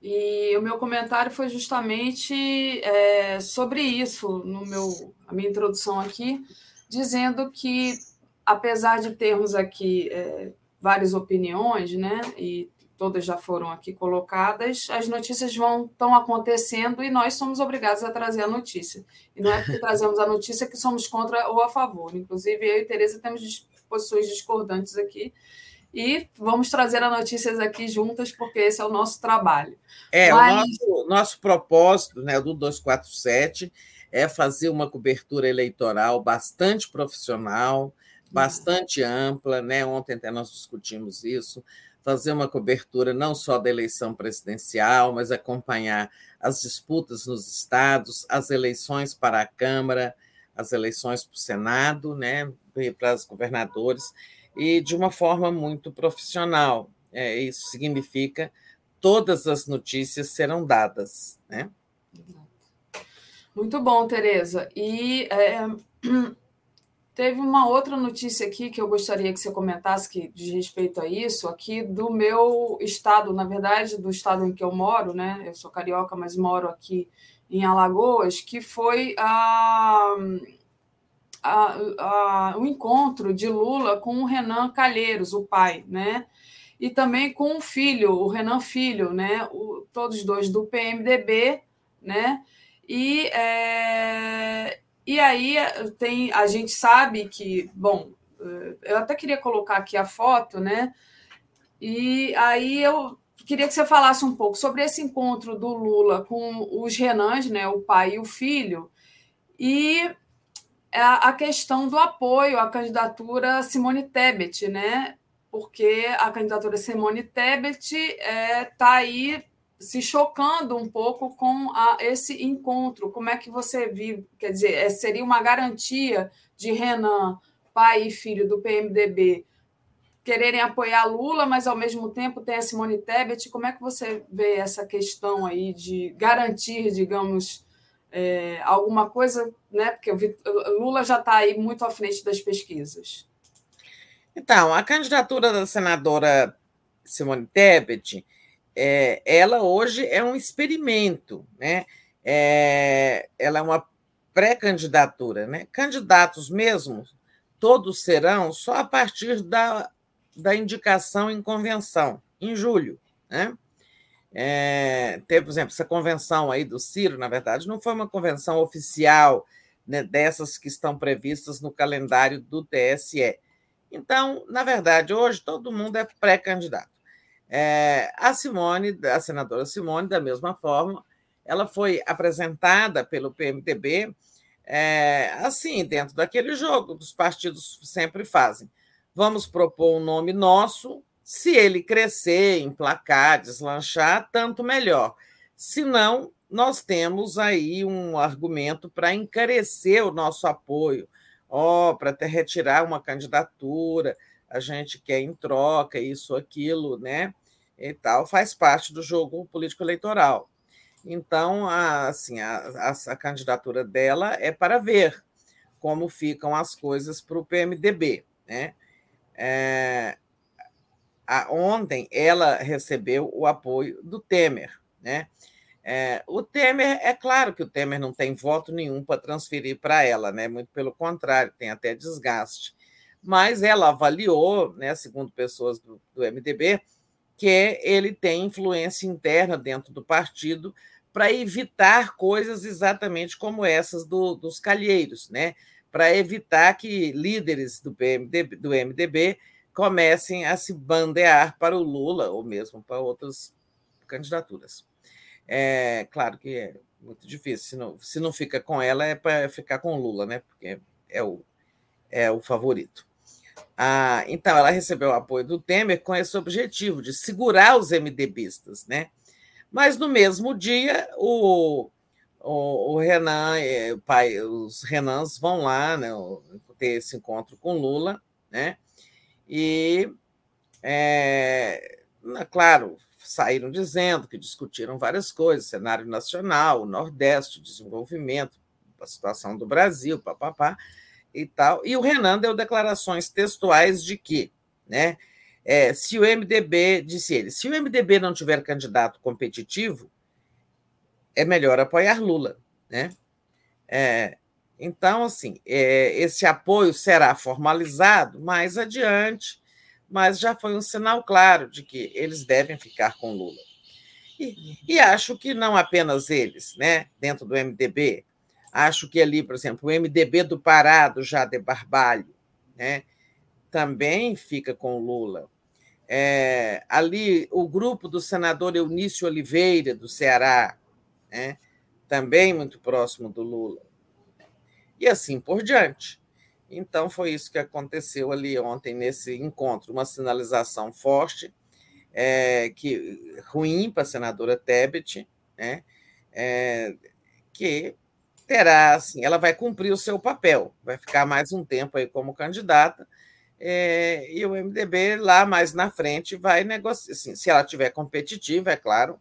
E o meu comentário foi justamente é, sobre isso, no meu, a minha introdução aqui, dizendo que, apesar de termos aqui é, várias opiniões, né? E todas já foram aqui colocadas, as notícias vão estão acontecendo e nós somos obrigados a trazer a notícia. E não é porque <laughs> trazemos a notícia que somos contra ou a favor. Inclusive, eu e Tereza temos posições discordantes aqui. E vamos trazer as notícias aqui juntas, porque esse é o nosso trabalho. É, Mas... o nosso, nosso propósito né, do 247 é fazer uma cobertura eleitoral bastante profissional, bastante ampla, né? Ontem até nós discutimos isso, fazer uma cobertura não só da eleição presidencial, mas acompanhar as disputas nos estados, as eleições para a Câmara, as eleições para o Senado, né? E para os governadores, e de uma forma muito profissional. É, isso significa todas as notícias serão dadas, né? Muito bom, Tereza. E é, <clears throat> Teve uma outra notícia aqui que eu gostaria que você comentasse que diz respeito a isso, aqui do meu estado, na verdade, do estado em que eu moro, né? Eu sou carioca, mas moro aqui em Alagoas, que foi a, a, a, o encontro de Lula com o Renan Calheiros, o pai, né? E também com o filho, o Renan Filho, né? O, todos dois do PMDB, né? E, é, e aí tem, a gente sabe que, bom, eh, eu até queria colocar aqui a foto, né? E aí eu queria que você falasse um pouco sobre esse encontro do Lula com os Renans, né, o pai e o filho, e a questão do apoio à candidatura Simone Tebet, né? Porque a candidatura Simone Tebet está é, tá aí se chocando um pouco com a, esse encontro. Como é que você vive? Quer dizer, é, seria uma garantia de Renan, pai e filho do PMDB, quererem apoiar Lula, mas ao mesmo tempo tem a Simone Tebet. Como é que você vê essa questão aí de garantir, digamos, é, alguma coisa, né? Porque o Lula já está aí muito à frente das pesquisas. Então, a candidatura da senadora Simone Tebet é, ela hoje é um experimento, né? É, ela é uma pré-candidatura, né? Candidatos mesmo, todos serão só a partir da, da indicação em convenção, em julho, né? É, teve, por exemplo, essa convenção aí do Ciro, na verdade, não foi uma convenção oficial né, dessas que estão previstas no calendário do TSE. Então, na verdade, hoje todo mundo é pré-candidato. É, a Simone, a senadora Simone, da mesma forma, ela foi apresentada pelo PMDB é, assim, dentro daquele jogo dos partidos sempre fazem. Vamos propor um nome nosso, se ele crescer, emplacar, deslanchar, tanto melhor. Se não, nós temos aí um argumento para encarecer o nosso apoio, ó, oh, para retirar uma candidatura, a gente quer em troca isso, aquilo, né? E tal, faz parte do jogo político-eleitoral. Então, a, assim, a, a, a, candidatura dela é para ver como ficam as coisas para o PMDB. Né? É, a, ontem ela recebeu o apoio do Temer. Né? É, o Temer, é claro que o Temer não tem voto nenhum para transferir para ela, né? muito pelo contrário, tem até desgaste mas ela avaliou, né, segundo pessoas do, do MDB, que ele tem influência interna dentro do partido para evitar coisas exatamente como essas do, dos calheiros, né? para evitar que líderes do, PMDB, do MDB comecem a se bandear para o Lula ou mesmo para outros candidaturas. É claro que é muito difícil. Se não, se não fica com ela, é para ficar com Lula, né? Porque é o, é o favorito. Ah, então, ela recebeu o apoio do Temer com esse objetivo de segurar os MDBistas, né? Mas no mesmo dia, o, o, o Renan, é, o pai, os Renans vão lá né, ter esse encontro com Lula, né? E, é, claro, saíram dizendo que discutiram várias coisas, cenário nacional, o Nordeste, o desenvolvimento, a situação do Brasil, papapá, e tal. E o Renan deu declarações textuais de que, né, é, se o MDB, disse ele, se o MDB não tiver candidato competitivo, é melhor apoiar Lula, né? É, então, assim, é, esse apoio será formalizado mais adiante, mas já foi um sinal claro de que eles devem ficar com Lula. E, e, acho que não apenas eles, né, dentro do MDB, acho que ali, por exemplo, o MDB do Pará, do Jade Barbalho, né, também fica com Lula. É, ali, o grupo do senador Eunício Oliveira, do Ceará, né, também muito próximo do Lula. E assim por diante. Então, foi isso que aconteceu ali ontem nesse encontro, uma sinalização forte, é, que ruim para a senadora Tebet, né, é, que terá, assim, ela vai cumprir o seu papel, vai ficar mais um tempo aí como candidata, é, e o MDB lá mais na frente vai negociar, assim, se ela tiver competitiva, é claro,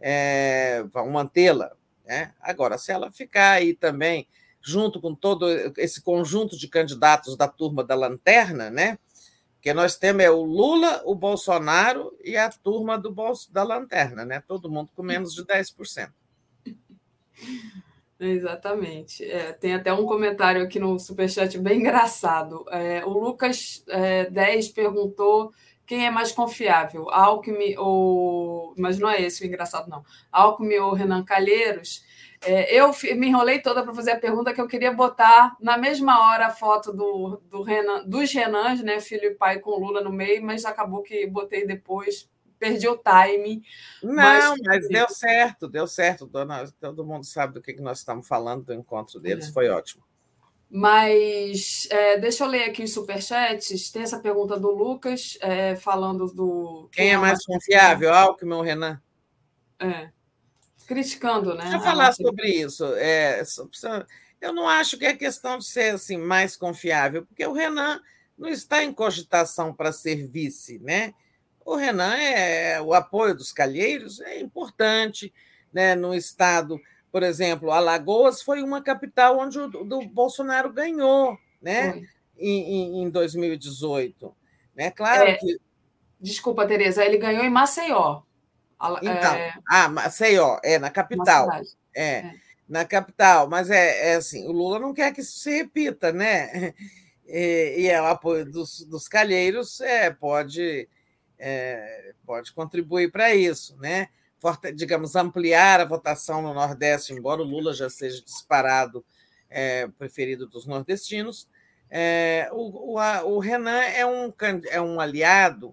é, vão mantê-la. Né? Agora, se ela ficar aí também junto com todo esse conjunto de candidatos da turma da lanterna, né? Que nós temos é o Lula, o Bolsonaro e a turma do bolso da lanterna, né? Todo mundo com menos de 10%. <laughs> Exatamente. É, tem até um comentário aqui no Superchat bem engraçado. É, o Lucas é, 10 perguntou quem é mais confiável, Alckmin ou. Mas não é esse o engraçado, não. Alckmin ou Renan Calheiros. É, eu me enrolei toda para fazer a pergunta que eu queria botar na mesma hora a foto do, do Renan, dos Renans, né, filho e pai com Lula no meio, mas acabou que botei depois, perdi o time. Não, mas, mas deu certo, deu certo. Dona, todo mundo sabe do que, que nós estamos falando do encontro deles, é. foi ótimo. Mas é, deixa eu ler aqui os superchats. Tem essa pergunta do Lucas, é, falando do. Quem, quem é mais confiável, Alckmin ou Renan? É criticando, né? Deixa eu falar sobre isso. É, eu não acho que é questão de ser assim mais confiável, porque o Renan não está em cogitação para ser vice, né? O Renan é o apoio dos calheiros é importante, né? No estado, por exemplo, Alagoas foi uma capital onde o do Bolsonaro ganhou, né? Em, em, 2018, né? Claro é, que Desculpa, Tereza, ele ganhou em Maceió. Então, é... ah, Maceió, é na capital. É, é, na capital, mas é, é, assim, o Lula não quer que isso se repita, né? <laughs> E, e é o apoio dos, dos calheiros é, pode, é, pode contribuir para isso, né? Forte, digamos, ampliar a votação no Nordeste, embora o Lula já seja disparado é, preferido dos nordestinos. É, o, o, a, o Renan é um, é um aliado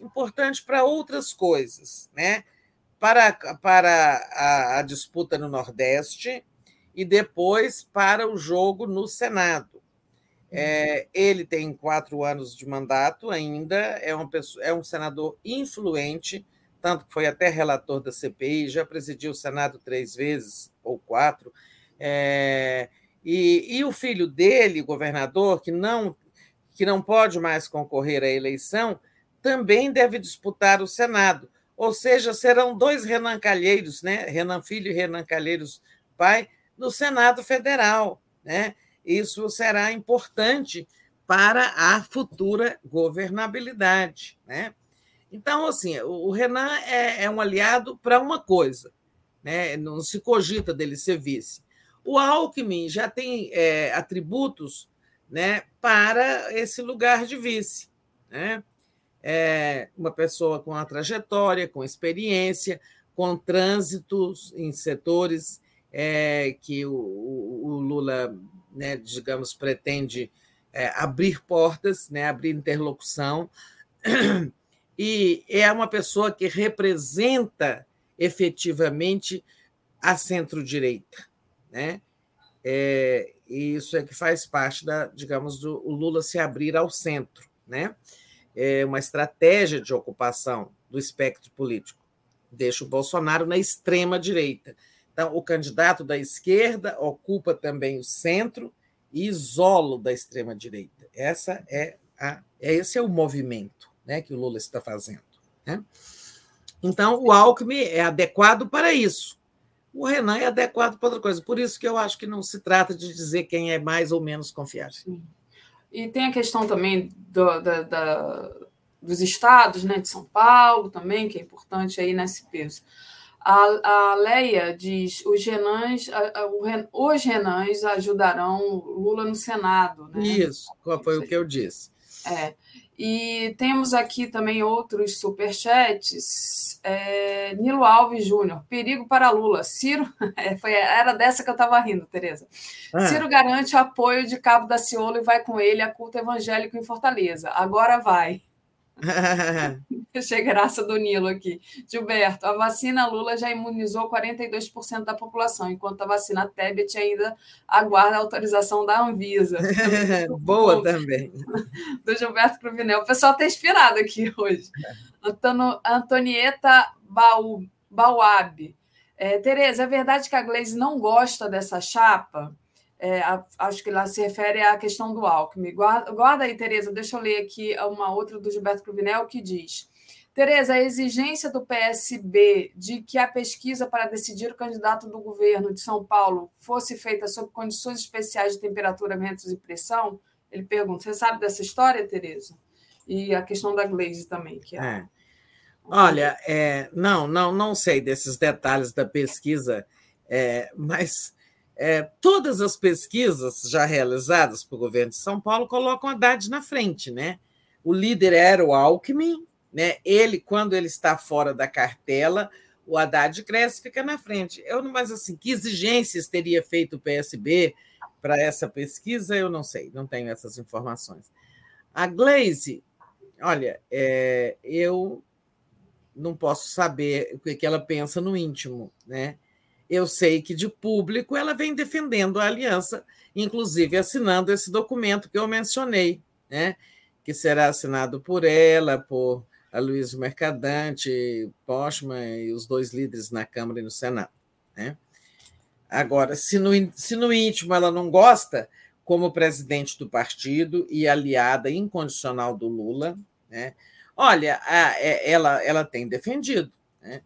importante para outras coisas, né? para, para a, a disputa no Nordeste e depois para o jogo no Senado. É, ele tem quatro anos de mandato ainda, é, uma pessoa, é um senador influente, tanto que foi até relator da CPI, já presidiu o Senado três vezes ou quatro. É, e, e o filho dele, governador, que não, que não pode mais concorrer à eleição, também deve disputar o Senado. Ou seja, serão dois Renan Calheiros, né? Renan Filho e Renan Calheiros pai, no Senado Federal. Né? Isso será importante para a futura governabilidade. Né? Então, assim, o Renan é, é um aliado para uma coisa, né? não se cogita dele ser vice. O Alckmin já tem é, atributos né, para esse lugar de vice. Né? É uma pessoa com uma trajetória, com experiência, com trânsitos em setores é, que o, o, Lula, né, digamos, pretende é, abrir portas, né, abrir interlocução. <clears throat> e é uma pessoa que representa efetivamente a centro-direita. Né? É, e isso é que faz parte da, digamos, do o Lula se abrir ao centro, né? É uma estratégia de ocupação do espectro político. Deixa o Bolsonaro na extrema direita. Então, o candidato da esquerda ocupa também o centro e isola da extrema direita. Essa é a, esse é o movimento, né, que o Lula está fazendo. Né? Então, o Alckmin é adequado para isso. O Renan é adequado para outra coisa. Por isso que eu acho que não se trata de dizer quem é mais ou menos confiável. E tem a questão também do, da, da, dos estados, né, de São Paulo também, que é importante aí nesse peso. A, a Leia diz os renãs, os renãs ajudarão Lula no Senado. Né? Isso, foi o que eu disse. É. E temos aqui também outros superchats. É, Nilo Alves Júnior, perigo para Lula. Ciro, <laughs> é, foi, era dessa que eu estava rindo, Tereza. Ah. Ciro garante apoio de Cabo da Ciolo e vai com ele a culto evangélico em Fortaleza. Agora vai. <laughs> Achei graça do Nilo aqui. Gilberto, a vacina Lula já imunizou 42% da população, enquanto a vacina Tebet ainda aguarda a autorização da Anvisa. <laughs> Boa também. <laughs> Do Gilberto Cruvinel. O pessoal está inspirado aqui hoje. Antônio, Antonieta Bauab. É, Tereza, é verdade que a Glaze não gosta dessa chapa? É, acho que lá se refere à questão do Alckmin. Guarda, guarda aí, Tereza, deixa eu ler aqui uma outra do Gilberto Cruvinel que diz: Tereza, a exigência do PSB de que a pesquisa para decidir o candidato do governo de São Paulo fosse feita sob condições especiais de temperatura, ventos e pressão, ele pergunta: você sabe dessa história, Tereza? E a questão da Glaze também, que é. é. Olha, é, não, não, não sei desses detalhes da pesquisa, é, mas é, todas as pesquisas já realizadas pelo governo de São Paulo colocam Haddad na frente, né? O líder era o Alckmin, né? Ele, quando ele está fora da cartela, o Haddad cresce, fica na frente. Eu não, mas assim, que exigências teria feito o PSB para essa pesquisa? Eu não sei, não tenho essas informações. A Glaze, olha, é, eu não posso saber o que ela pensa no íntimo, né? Eu sei que de público ela vem defendendo a aliança, inclusive assinando esse documento que eu mencionei, né? que será assinado por ela, por a Luiz Mercadante, Postman e os dois líderes na Câmara e no Senado. Né? Agora, se no, se no íntimo ela não gosta, como presidente do partido e aliada incondicional do Lula, né? olha, a, é, ela, ela tem defendido. Né?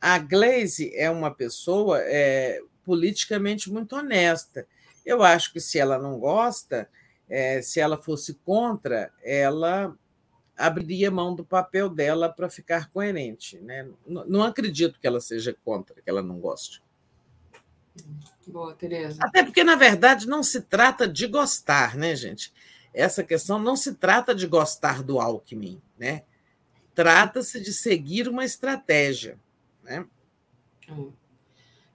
A Glaze é uma pessoa é, politicamente muito honesta. Eu acho que se ela não gosta, é, se ela fosse contra, ela abriria mão do papel dela para ficar coerente. Né? Não, não acredito que ela seja contra, que ela não goste. Boa, Tereza. Até porque, na verdade, não se trata de gostar, né, gente? Essa questão não se trata de gostar do Alckmin, né? Trata-se de seguir uma estratégia. Né? É.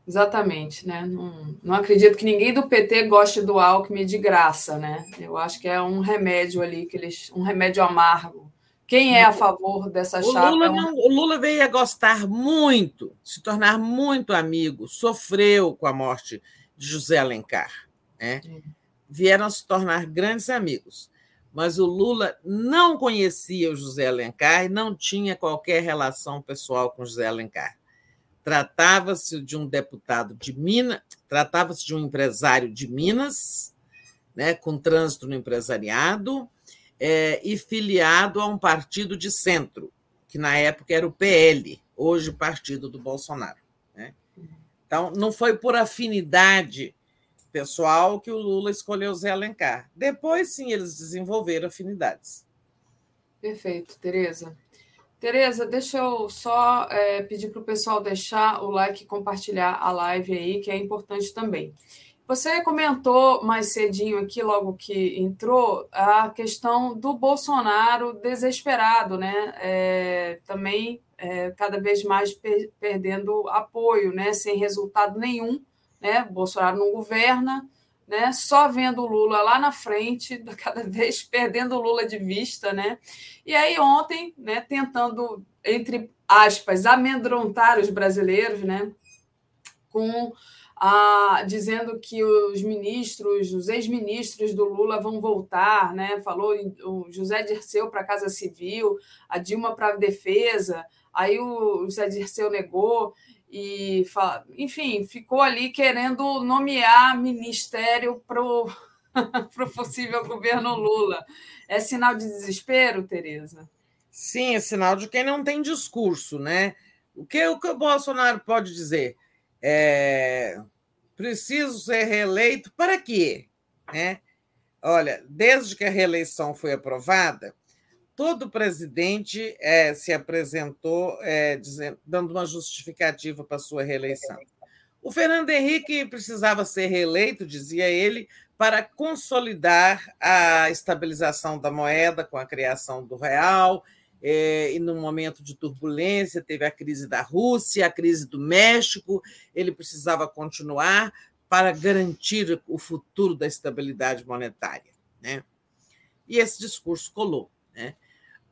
Exatamente, né? Não, não acredito que ninguém do PT goste do Alckmin de graça, né? Eu acho que é um remédio ali, que eles, um remédio amargo. Quem é a favor dessa o chapa? Lula não, o Lula veio a gostar muito, se tornar muito amigo, sofreu com a morte de José Alencar. Né? Vieram a se tornar grandes amigos. Mas o Lula não conhecia o José Alencar e não tinha qualquer relação pessoal com José Alencar. Tratava-se de um deputado de Minas, tratava-se de um empresário de Minas, né, com trânsito no empresariado, é, e filiado a um partido de centro, que na época era o PL, hoje Partido do Bolsonaro. Né? Então, não foi por afinidade pessoal que o Lula escolheu Zé Alencar. Depois, sim, eles desenvolveram afinidades. Perfeito, Tereza. Tereza, deixa eu só é, pedir para o pessoal deixar o like e compartilhar a live aí, que é importante também. Você comentou mais cedinho aqui, logo que entrou, a questão do Bolsonaro desesperado, né? É, também é, cada vez mais per perdendo apoio, né? Sem resultado nenhum, né? Bolsonaro não governa, né? Só vendo o Lula lá na frente, <laughs> cada vez perdendo o Lula de vista, né? E aí ontem, né, tentando entre aspas amedrontar os brasileiros, né? Com ah, dizendo que os ministros, os ex-ministros do Lula vão voltar, né? Falou o José Dirceu para a Casa Civil, a Dilma para a Defesa, aí o José Dirceu negou e, enfim, ficou ali querendo nomear ministério para o <laughs> possível governo Lula. É sinal de desespero, Tereza? Sim, é sinal de quem não tem discurso, né? O que o, que o Bolsonaro pode dizer? É, preciso ser reeleito para quê? Né? Olha, desde que a reeleição foi aprovada, todo presidente é, se apresentou é, dizendo, dando uma justificativa para sua reeleição. O Fernando Henrique precisava ser reeleito, dizia ele, para consolidar a estabilização da moeda com a criação do real. É, e num momento de turbulência, teve a crise da Rússia, a crise do México, ele precisava continuar para garantir o futuro da estabilidade monetária. Né? E esse discurso colou. Né?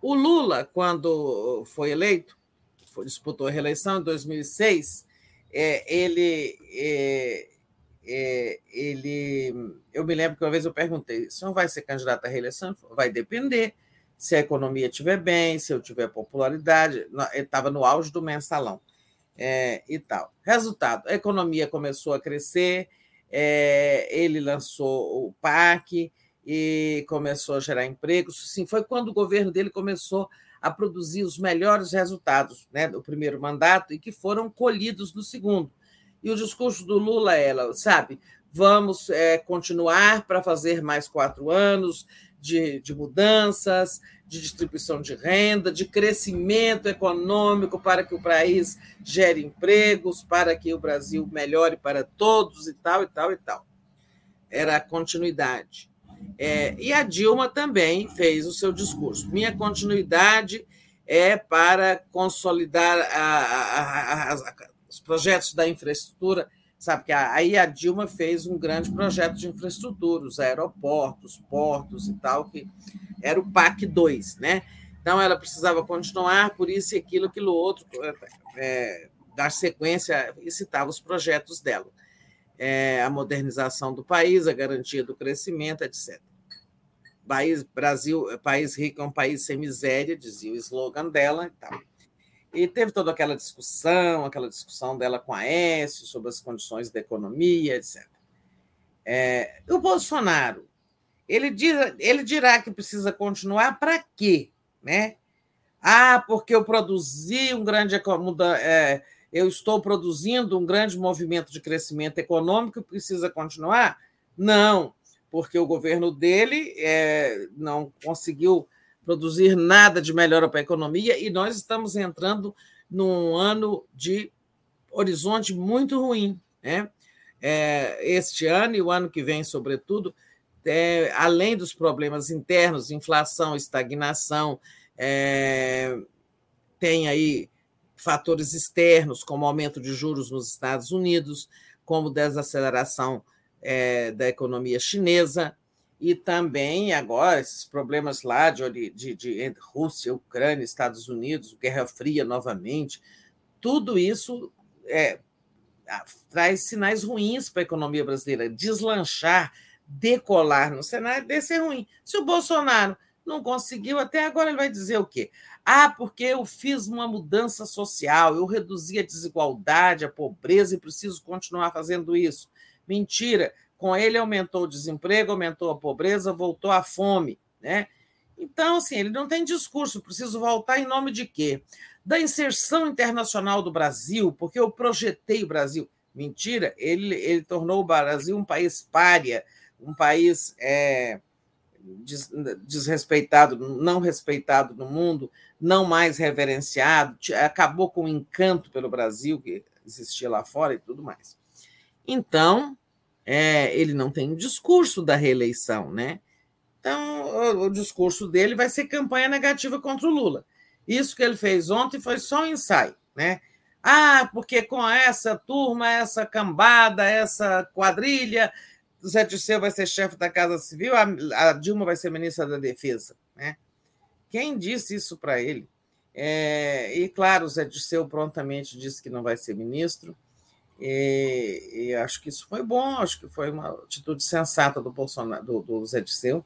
O Lula, quando foi eleito, foi, disputou a reeleição em 2006, é, ele, é, é, ele. Eu me lembro que uma vez eu perguntei: o senhor vai ser candidato à reeleição? Vai depender. Se a economia estiver bem, se eu tiver popularidade. Ele estava no auge do mensalão é, e tal. Resultado: a economia começou a crescer, é, ele lançou o PAC, e começou a gerar empregos. Sim, foi quando o governo dele começou a produzir os melhores resultados né, do primeiro mandato e que foram colhidos no segundo. E o discurso do Lula era, sabe, vamos é, continuar para fazer mais quatro anos de, de mudanças, de distribuição de renda, de crescimento econômico para que o país gere empregos, para que o Brasil melhore para todos e tal, e tal, e tal. Era a continuidade. É, e a Dilma também fez o seu discurso. Minha continuidade é para consolidar a, a, a, os projetos da infraestrutura. Sabe que aí a Dilma fez um grande projeto de infraestrutura, os aeroportos, portos e tal, que era o PAC 2, né? Então ela precisava continuar, por isso e aquilo, aquilo outro, é, dar sequência e citava os projetos dela é, a modernização do país, a garantia do crescimento, etc. País, Brasil, país rico é um país sem miséria, dizia o slogan dela e tal. E teve toda aquela discussão, aquela discussão dela com a Aécio sobre as condições da economia, etc. É, o Bolsonaro, ele, ele dirá que precisa continuar para quê? Né? Ah, porque eu produzi um grande é, eu estou produzindo um grande movimento de crescimento econômico e precisa continuar? Não, porque o governo dele é, não conseguiu produzir nada de melhor para a economia e nós estamos entrando num ano de horizonte muito ruim. Né? É, este ano e o ano que vem, sobretudo, é, além dos problemas internos, inflação, estagnação, é, tem aí fatores externos, como aumento de juros nos Estados Unidos, como desaceleração é, da economia chinesa, e também agora esses problemas lá de, de, de Rússia, Ucrânia, Estados Unidos, Guerra Fria novamente, tudo isso é, traz sinais ruins para a economia brasileira. Deslanchar, decolar no cenário desse é ruim. Se o Bolsonaro não conseguiu, até agora ele vai dizer o quê? Ah, porque eu fiz uma mudança social, eu reduzi a desigualdade, a pobreza e preciso continuar fazendo isso. Mentira. Com ele aumentou o desemprego, aumentou a pobreza, voltou a fome, né? Então, assim, ele não tem discurso, preciso voltar em nome de quê? Da inserção internacional do Brasil, porque eu projetei o Brasil. Mentira, ele, ele tornou o Brasil um país pária, um país é, desrespeitado, não respeitado no mundo, não mais reverenciado, acabou com o encanto pelo Brasil que existia lá fora e tudo mais. Então, é, ele não tem um discurso da reeleição, né? Então, o, o, discurso dele vai ser campanha negativa contra o Lula. Isso que ele fez ontem foi só um ensaio, né? Ah, porque com essa turma, essa cambada, essa quadrilha, Zé Disseu vai ser chefe da Casa Civil, a, a Dilma vai ser ministra da Defesa. Né? Quem disse isso para ele? É, e, claro, o Zé Disseu prontamente disse que não vai ser ministro. E, e, acho que isso foi bom, acho que foi uma atitude sensata do, Bolsonaro, do, do Zé Disseu,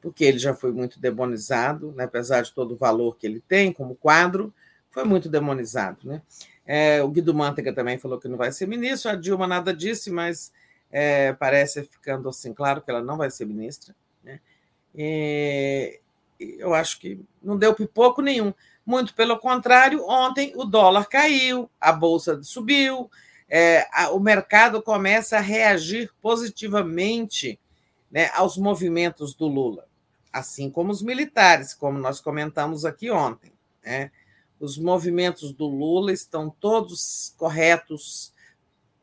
porque ele já foi muito demonizado, né, apesar de todo o valor que ele tem como quadro, foi muito demonizado. Né? É, o Guido Mantega também falou que não vai ser ministro, a Dilma nada disse, mas é, parece ficando assim claro que ela não vai ser ministra. Né? E, eu acho que não deu pipoco nenhum. Muito pelo contrário, ontem o dólar caiu, a bolsa subiu, é, a, o mercado começa a reagir positivamente né, aos movimentos do Lula, assim como os militares, como nós comentamos aqui ontem. Né? Os movimentos do Lula estão todos corretos,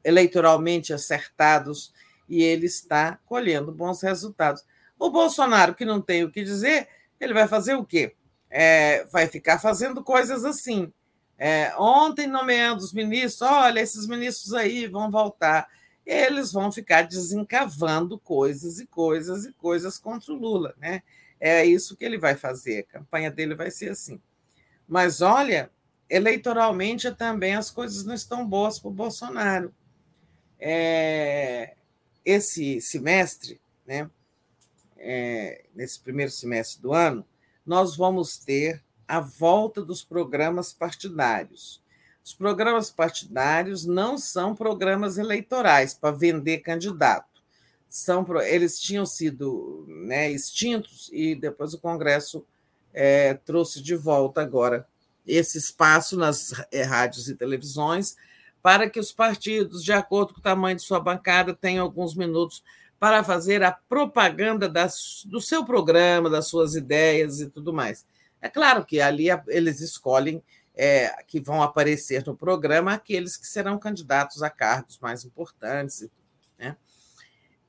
eleitoralmente acertados, e ele está colhendo bons resultados. O Bolsonaro, que não tem o que dizer, ele vai fazer o quê? É, vai ficar fazendo coisas assim. É, ontem, nomeando os ministros, olha, esses ministros aí vão voltar. Eles vão ficar desencavando coisas e coisas e coisas contra o Lula. Né? É isso que ele vai fazer. A campanha dele vai ser assim. Mas olha, eleitoralmente também as coisas não estão boas para o Bolsonaro. É, esse semestre, né, é, nesse primeiro semestre do ano, nós vamos ter a volta dos programas partidários. Os programas partidários não são programas eleitorais para vender candidato. São, eles tinham sido né, extintos e depois o Congresso é, trouxe de volta agora esse espaço nas é, rádios e televisões para que os partidos, de acordo com o tamanho de sua bancada, tenham alguns minutos para fazer a propaganda das, do seu programa, das suas ideias e tudo mais. É claro que ali eles escolhem é, que vão aparecer no programa aqueles que serão candidatos a cargos mais importantes. Né?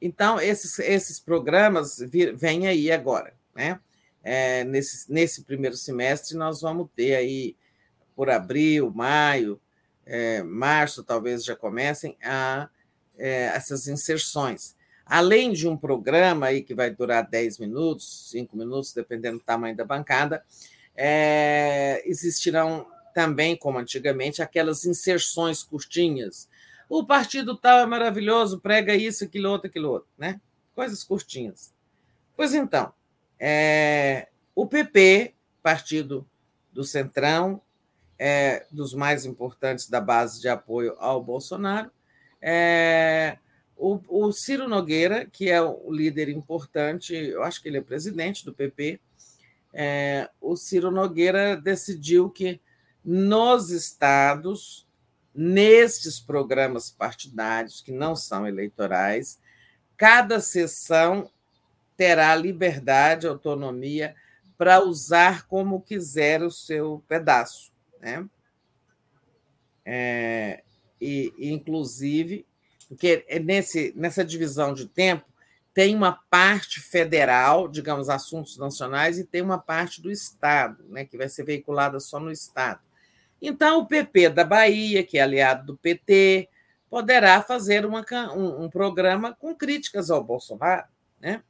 Então, esses, esses programas vêm aí agora. Né? É, nesse, nesse primeiro semestre, nós vamos ter aí, por abril, maio, é, março, talvez já comecem a é, essas inserções além de um programa aí que vai durar 10 minutos, 5 minutos, dependendo do tamanho da bancada, é, existirão também, como antigamente, aquelas inserções curtinhas. O partido tal é maravilhoso, prega isso, aquilo outro, aquilo outro, né? Coisas curtinhas. Pois então, é, o PP, partido do Centrão, é, dos mais importantes da base de apoio ao Bolsonaro, é, o, o, Ciro Nogueira, que é um líder importante, eu acho que ele é presidente do PP, é, o Ciro Nogueira decidiu que nos estados, nestes programas partidários, que não são eleitorais, cada sessão terá liberdade, autonomia para usar como quiser o seu pedaço. Né? É, e, inclusive, porque é nesse, nessa divisão de tempo tem uma parte federal, digamos, assuntos nacionais, e tem uma parte do Estado, né, que vai ser veiculada só no Estado. Então, o PP da Bahia, que é aliado do PT, poderá fazer uma, um, um programa com críticas ao Bolsonaro. Né?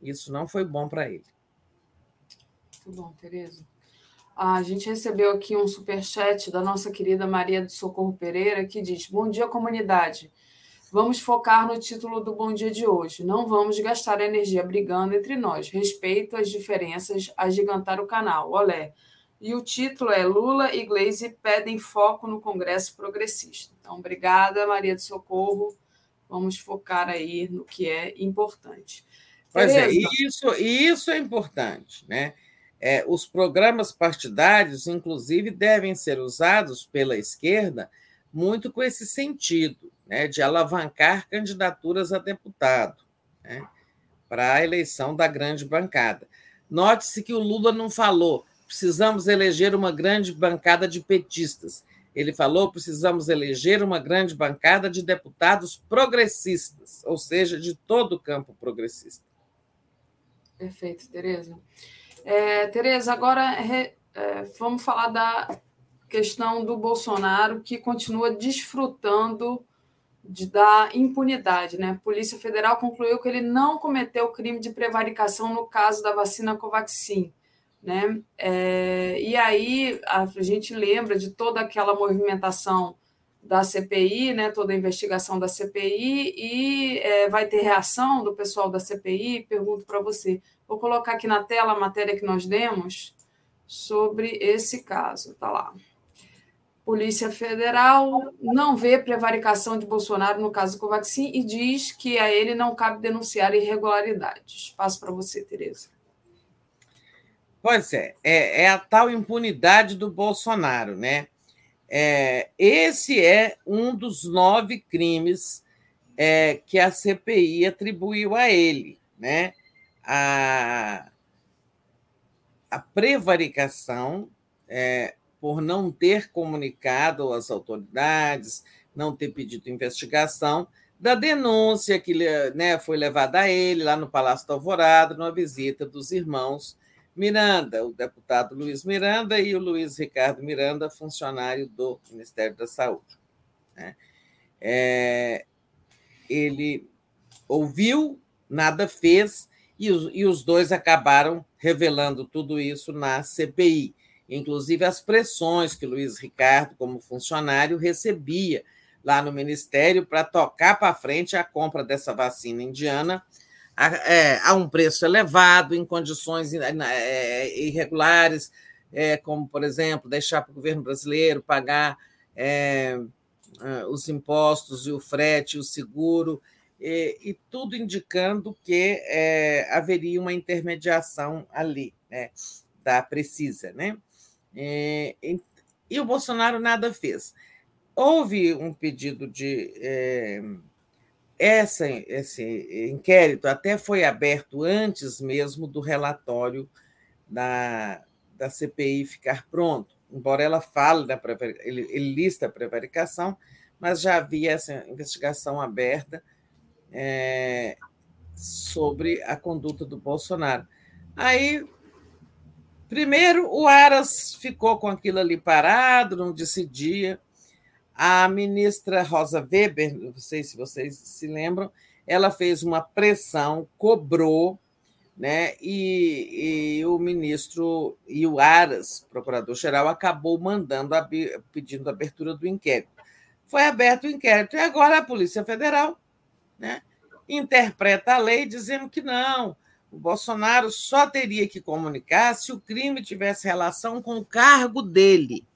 Isso não foi bom para ele. Muito bom, Tereza. A gente recebeu aqui um superchat da nossa querida Maria do Socorro Pereira, que diz: Bom dia, comunidade. Vamos focar no título do Bom Dia de hoje. Não vamos gastar energia brigando entre nós. Respeito as diferenças, agigantar o canal. Olé. E o título é Lula e Gleisi pedem foco no Congresso Progressista. Então, obrigada, Maria do Socorro. Vamos focar aí no que é importante. Pois é, isso, isso é importante, né? É, os programas partidários, inclusive, devem ser usados pela esquerda muito com esse sentido né, de alavancar candidaturas a deputado né, para a eleição da grande bancada. Note-se que o Lula não falou precisamos eleger uma grande bancada de petistas. Ele falou precisamos eleger uma grande bancada de deputados progressistas, ou seja, de todo o campo progressista. Perfeito, Tereza. É, Tereza, agora é, vamos falar da questão do Bolsonaro, que continua desfrutando de, da impunidade. Né? A Polícia Federal concluiu que ele não cometeu crime de prevaricação no caso da vacina Covaxin. Né? É, e aí a gente lembra de toda aquela movimentação da CPI, né, toda a investigação da CPI, e é, vai ter reação do pessoal da CPI. Pergunto para você. Vou colocar aqui na tela a matéria que nós demos sobre esse caso. Está lá. Polícia Federal não vê prevaricação de Bolsonaro no caso Covaxin e diz que a ele não cabe denunciar irregularidades. Passo para você, Tereza. Pois é, é, é, a tal impunidade do Bolsonaro, né? É, esse é um dos nove crimes é, que a CPI atribuiu a ele, né? A, a prevaricação, é, por não ter comunicado às autoridades, não ter pedido investigação, da denúncia que né, foi levada a ele lá no Palácio da Alvorada, numa visita dos irmãos Miranda, o deputado Luiz Miranda e o Luiz Ricardo Miranda, funcionário do Ministério da Saúde. Né? É, ele ouviu, nada fez, e os, e os dois acabaram revelando tudo isso na CPI inclusive as pressões que Luiz Ricardo, como funcionário, recebia lá no Ministério para tocar para frente a compra dessa vacina indiana a, é, a um preço elevado, em condições é, é irregulares, é, como, por exemplo, deixar para o governo brasileiro pagar é, os impostos e o frete, o seguro, e, e tudo indicando que haveria uma intermediação ali, né, da Precisa. Né? É, e o Bolsonaro nada fez. Houve um pedido de. É, essa, esse inquérito até foi aberto antes mesmo do relatório da, da CPI ficar pronto, embora ela fale, da, ele, ele lista a prevaricação, mas já havia essa investigação aberta é, sobre a conduta do Bolsonaro. Aí Primeiro, o Aras ficou com aquilo ali parado, não decidia. A ministra Rosa Weber, não sei se vocês se lembram, ela fez uma pressão, cobrou, né? E, e o ministro e o Aras, procurador-geral, acabou mandando, pedindo a abertura do inquérito. Foi aberto o inquérito, e agora a Polícia Federal né, interpreta a lei dizendo que não, o Bolsonaro só teria que comunicar se o crime tivesse relação com o cargo dele.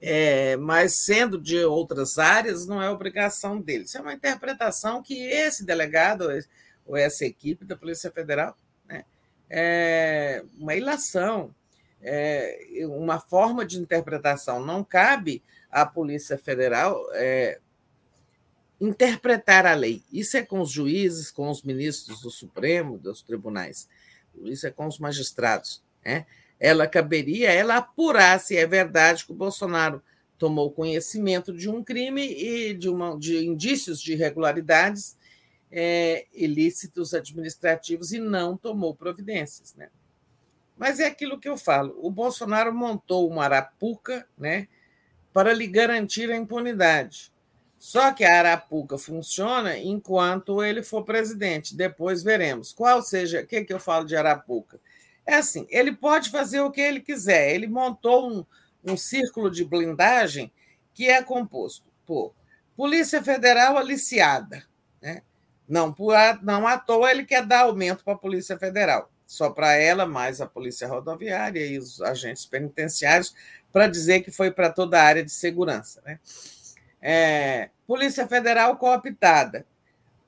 É, mas sendo de outras áreas, não é obrigação dele. Isso é uma interpretação que esse delegado, ou essa equipe da Polícia Federal, né, é uma ilação, é uma forma de interpretação. Não cabe à Polícia Federal é, interpretar a lei. Isso é com os juízes, com os ministros do Supremo, dos tribunais. Isso é com os magistrados. Né? Ela caberia ela apurar se é verdade que o Bolsonaro tomou conhecimento de um crime e de, uma, de indícios de irregularidades é, ilícitos administrativos e não tomou providências. Né? Mas é aquilo que eu falo: o Bolsonaro montou uma arapuca né, para lhe garantir a impunidade. Só que a Arapuca funciona enquanto ele for presidente. Depois veremos. Qual seja, o que, que eu falo de Arapuca? É assim: ele pode fazer o que ele quiser. Ele montou um, um círculo de blindagem que é composto por Polícia Federal aliciada. Né? Não, por, não à toa ele quer dar aumento para a Polícia Federal. Só para ela, mais a Polícia Rodoviária e os agentes penitenciários, para dizer que foi para toda a área de segurança. Né? É, Polícia Federal cooptada.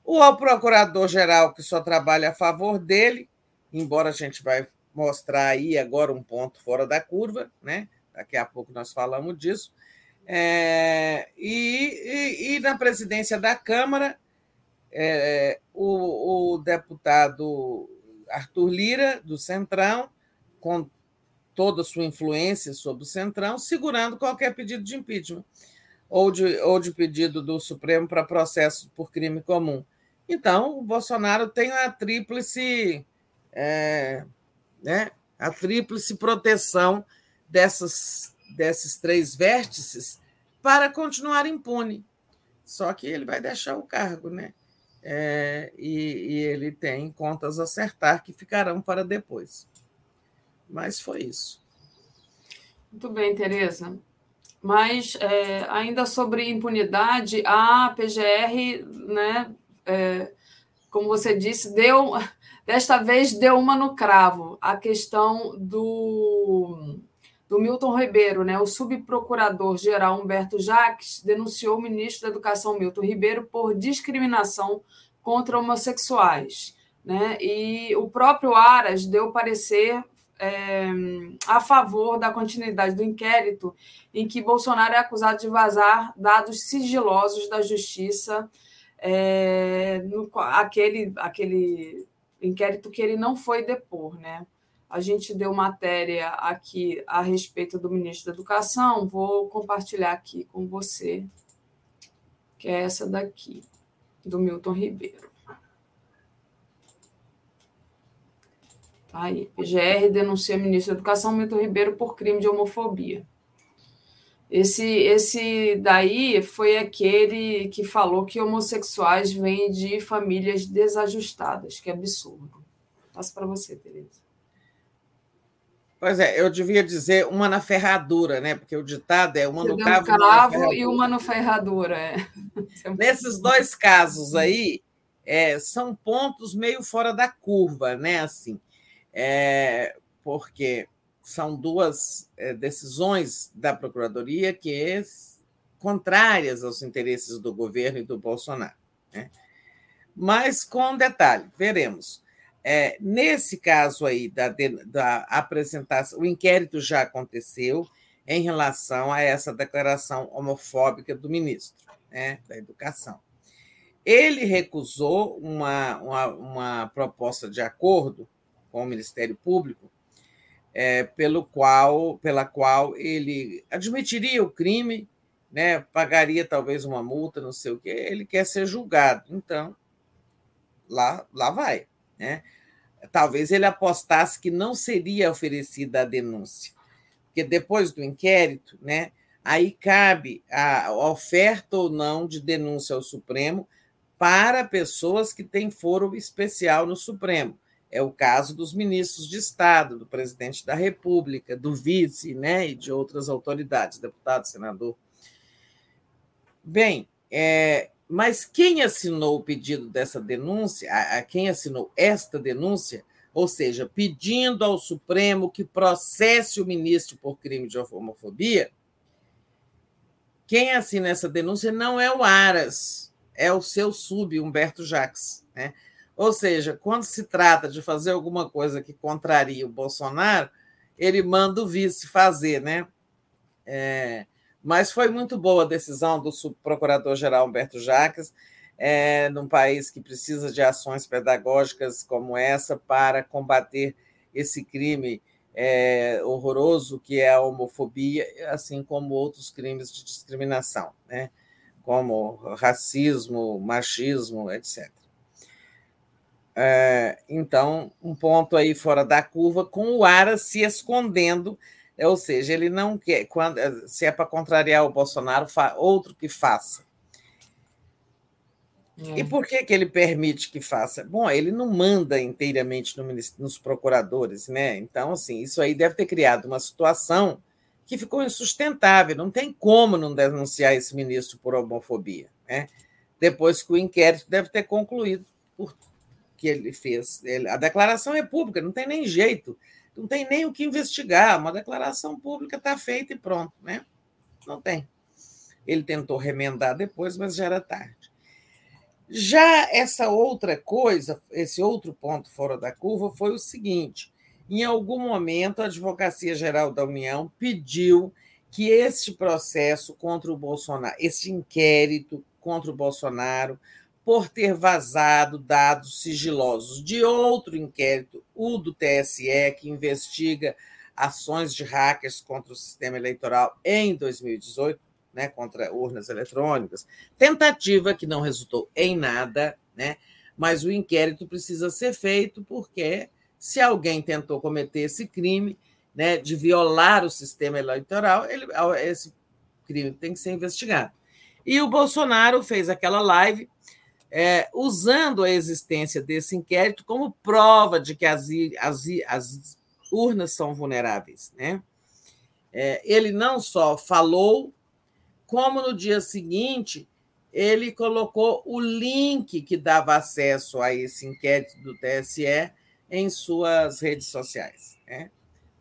O procurador-geral, que só trabalha a favor dele, embora a gente vai mostrar aí agora um ponto fora da curva, né? daqui a pouco nós falamos disso, é, e, e, e, na presidência da Câmara, é, o, o, deputado Arthur Lira, do Centrão, com toda a sua influência sobre o Centrão, segurando qualquer pedido de impeachment ou de, ou de pedido do Supremo para processo por crime comum. Então, o Bolsonaro tem a tríplice, é, né, a tríplice proteção dessas, desses três vértices para continuar impune. Só que ele vai deixar o cargo, né? É, e, e ele tem contas a acertar que ficarão para depois. Mas foi isso. Muito bem, Tereza. Mas é, ainda sobre impunidade, a PGR, né, é, como você disse, deu desta vez deu uma no cravo. A questão do, do Milton Ribeiro, né, o subprocurador-geral Humberto Jacques denunciou o ministro da Educação Milton Ribeiro por discriminação contra homossexuais. Né? E o próprio Aras deu parecer é, a favor da continuidade do inquérito em que Bolsonaro é acusado de vazar dados sigilosos da justiça, é, no, aquele, aquele inquérito que ele não foi depor. Né? A gente deu matéria aqui a respeito do ministro da Educação, vou compartilhar aqui com você, que é essa daqui, do Milton Ribeiro. Aí. PGR denuncia ministro da Educação, Milton Ribeiro, por crime de homofobia. Esse, esse daí foi aquele que falou que homossexuais vêm de famílias desajustadas. Que absurdo. Passo para você, Tereza. Pois é, eu devia dizer uma na ferradura, né? Porque o ditado é uma no cravo, cravo e uma no ferradura. É. Nesses dois casos aí, é, são pontos meio fora da curva, né? Assim, é, porque são duas é, decisões da Procuradoria que é contrárias aos interesses do governo e do Bolsonaro. Né? Mas com um detalhe, veremos. É, nesse caso aí da, da apresentação, o inquérito já aconteceu em relação a essa declaração homofóbica do ministro né, da Educação. Ele recusou uma, uma, uma proposta de acordo com o Ministério Público, é, pelo qual, pela qual ele admitiria o crime, né, pagaria talvez uma multa, não sei o quê, ele quer ser julgado. Então, lá, lá vai. Né? Talvez ele apostasse que não seria oferecida a denúncia, porque depois do inquérito, né, aí cabe a oferta ou não de denúncia ao Supremo para pessoas que têm foro especial no Supremo. É o caso dos ministros de Estado, do presidente da República, do vice né, e de outras autoridades, deputado, senador. Bem, é, mas quem assinou o pedido dessa denúncia, a, a quem assinou esta denúncia, ou seja, pedindo ao Supremo que processe o ministro por crime de homofobia, quem assina essa denúncia não é o Aras, é o seu sub, Humberto Jacques. Né? Ou seja, quando se trata de fazer alguma coisa que contraria o Bolsonaro, ele manda o vice fazer, né? É, mas foi muito boa a decisão do subprocurador-geral Humberto Jacques, é, num país que precisa de ações pedagógicas como essa para combater esse crime é, horroroso que é a homofobia, assim como outros crimes de discriminação, né? como racismo, machismo, etc. É, então, um ponto aí fora da curva, com o Aras se escondendo, é, ou seja, ele não quer, quando, é, se é para contrariar o Bolsonaro, outro que faça. É. E por que, que ele permite que faça? Bom, ele não manda inteiramente no, nos procuradores, né? Então, assim, isso aí deve ter criado uma situação que ficou insustentável. Não tem como não denunciar esse ministro por homofobia, né? Depois que o inquérito deve ter concluído por que ele fez. a declaração é pública, não tem nem jeito, não tem nem o que investigar. Uma declaração pública está feita e pronto, né? Não tem. Ele tentou remendar depois, mas já era tarde. Já essa outra coisa, esse outro ponto fora da curva, foi o seguinte: em algum momento, a Advocacia Geral da União pediu que este processo contra o Bolsonaro, esse inquérito contra o Bolsonaro, por ter vazado dados sigilosos de outro inquérito, o do TSE, que investiga ações de hackers contra o sistema eleitoral em 2018, né, contra urnas eletrônicas. Tentativa que não resultou em nada, né, mas o inquérito precisa ser feito porque se alguém tentou cometer esse crime né, de violar o sistema eleitoral, ele, esse crime tem que ser investigado. E o Bolsonaro fez aquela live é, usando a existência desse inquérito como prova de que as, as, as urnas são vulneráveis. Né? É, ele não só falou, como no dia seguinte ele colocou o link que dava acesso a esse inquérito do TSE em suas redes sociais. Né?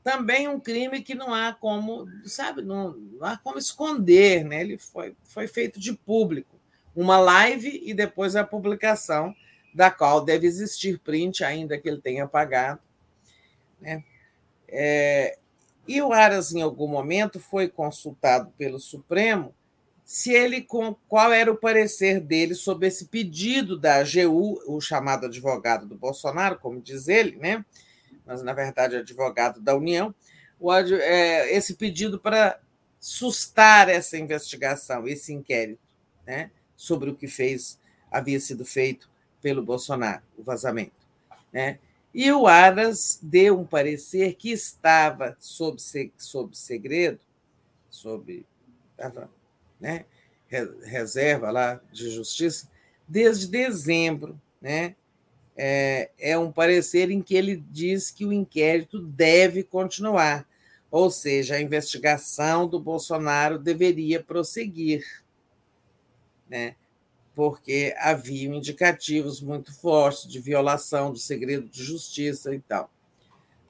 Também um crime que não há como, sabe, não, não há como esconder, né? Ele foi, foi feito de público, uma live e depois a publicação da qual deve existir print, ainda que ele tenha apagado. Né? É, e o Aras, em algum momento, foi consultado pelo Supremo se ele com qual era o parecer dele sobre esse pedido da AGU, o chamado advogado do Bolsonaro, como diz ele, né? Mas na verdade advogado da União, o, é, esse pedido para sustar essa investigação, esse inquérito, né? Sobre o que fez havia sido feito pelo Bolsonaro, o vazamento, né? E o Aras deu um parecer que estava sob, sob segredo, sob né, reserva lá de justiça, desde dezembro. Né? É, é um parecer em que ele diz que o inquérito deve continuar, ou seja, a investigação do Bolsonaro deveria prosseguir, né? porque havia indicativos muito fortes de violação do segredo de justiça e tal.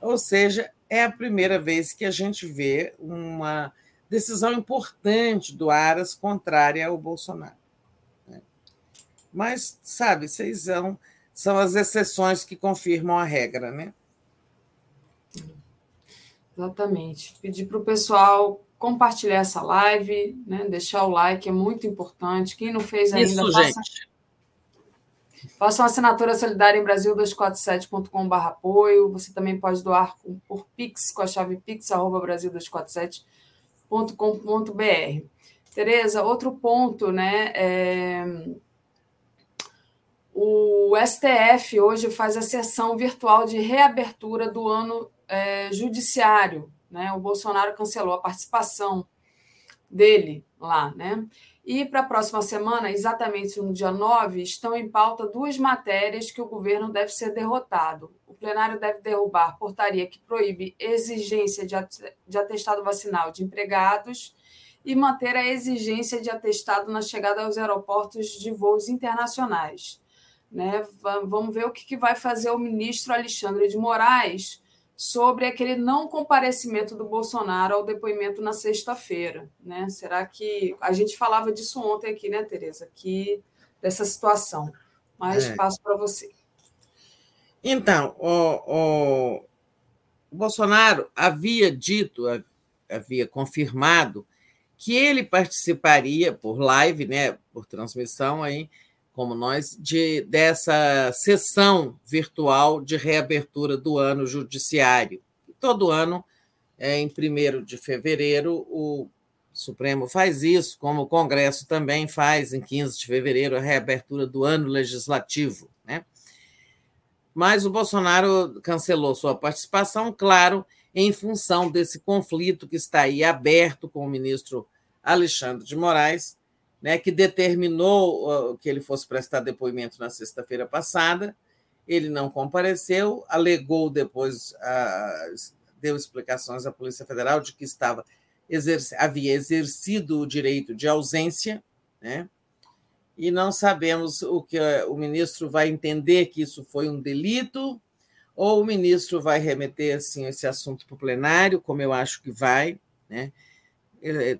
Ou seja, é a primeira vez que a gente vê uma decisão importante do Aras contrária ao Bolsonaro. Né? Mas, sabe, vocês são, são as exceções que confirmam a regra, né? Exatamente. Pedir para o pessoal compartilhar essa live, né? deixar o like, é muito importante. Quem não fez ainda, Isso, faça, gente. faça uma assinatura solidária em Brasil247.com.br apoio. Você também pode doar por Pix com a chave pix.brasil247.com.br www.cultura.com.br. Tereza, outro ponto, né? É... O STF hoje faz a sessão virtual de reabertura do ano é, judiciário. Né? O Bolsonaro cancelou a participação dele lá, né? E para a próxima semana, exatamente no dia 9, estão em pauta duas matérias que o governo deve ser derrotado. O plenário deve derrubar portaria que proíbe exigência de atestado vacinal de empregados e manter a exigência de atestado na chegada aos aeroportos de voos internacionais. Né? Vamos ver o que vai fazer o ministro Alexandre de Moraes sobre aquele não comparecimento do Bolsonaro ao depoimento na sexta-feira. Né? Será que. A gente falava disso ontem aqui, né, Tereza? Que, dessa situação. Mas é. passo para você. Então, o, o, o Bolsonaro havia dito, havia confirmado que ele participaria por live, né, por transmissão aí, como nós, de, dessa sessão virtual de reabertura do ano judiciário. Todo ano, é, em 1 de fevereiro, o Supremo faz isso, como o Congresso também faz, em 15 de fevereiro, a reabertura do ano legislativo. Né? Mas o Bolsonaro cancelou sua participação, claro, em função desse conflito que está aí aberto com o ministro Alexandre de Moraes, né, que determinou que ele fosse prestar depoimento na sexta-feira passada. Ele não compareceu, alegou depois, deu explicações à Polícia Federal de que estava havia exercido o direito de ausência, né? e não sabemos o que o ministro vai entender que isso foi um delito, ou o ministro vai remeter assim, esse assunto para o plenário, como eu acho que vai, né?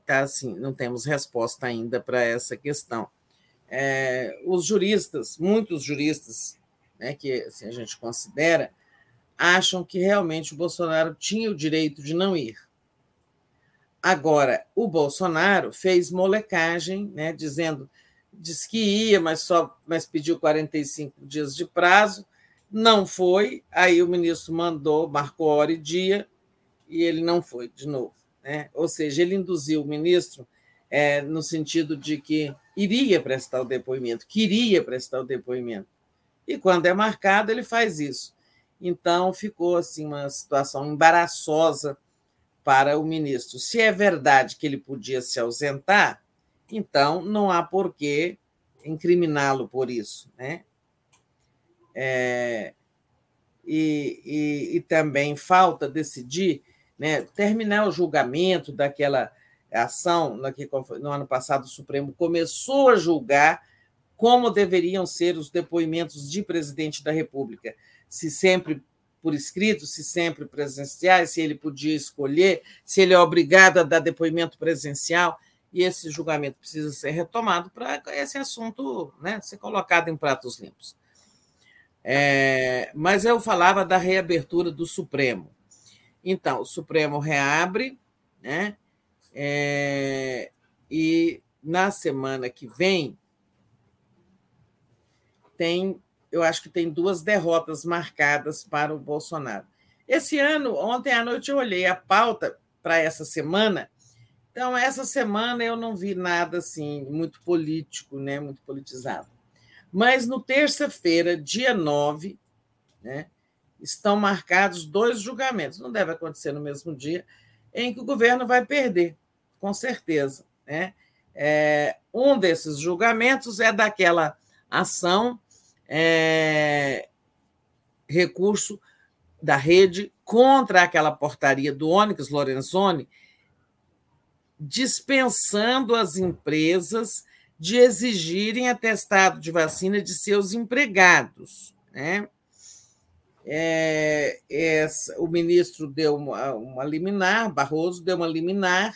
Tá assim, não temos resposta ainda para essa questão. É, os juristas, muitos juristas, né, que assim, a gente considera, acham que realmente o Bolsonaro tinha o direito de não ir. Agora, o Bolsonaro fez molecagem, né, dizendo, diz que ia, mas só mas pediu 45 dias de prazo, não foi, aí o ministro mandou, marcou hora e dia, e ele não foi de novo. Né? Ou seja, ele induziu o ministro é, no sentido de que iria prestar o depoimento, queria prestar o depoimento. E quando é marcado, ele faz isso. Então, ficou assim uma situação embaraçosa para o ministro. Se é verdade que ele podia se ausentar, Então, não há por que incriminá-lo por isso. Né? É, e, e, e, também falta decidir, né, terminar o julgamento daquela ação, no ano passado o Supremo começou a julgar como deveriam ser os depoimentos de presidente da República, se sempre por escrito, se sempre presenciais, se ele podia escolher, se ele é obrigado a dar depoimento presencial, e esse julgamento precisa ser retomado para esse assunto né, ser colocado em pratos limpos. É, mas eu falava da reabertura do Supremo. Então, o Supremo reabre, né? É, e na semana que vem tem, eu acho que tem duas derrotas marcadas para o Bolsonaro. Esse ano, ontem à noite eu olhei a pauta para essa semana. Então, essa semana eu não vi nada assim muito político, né, muito politizado. Mas no terça-feira, dia 9, né, estão marcados dois julgamentos. Não deve acontecer no mesmo dia, em que o governo vai perder, com certeza. Né? É, um desses julgamentos é daquela ação, é, recurso da rede contra aquela portaria do Onyx Lorenzoni, dispensando as empresas de exigirem atestado de vacina de seus empregados. Né? É, o ministro deu uma, uma liminar, Barroso deu uma liminar,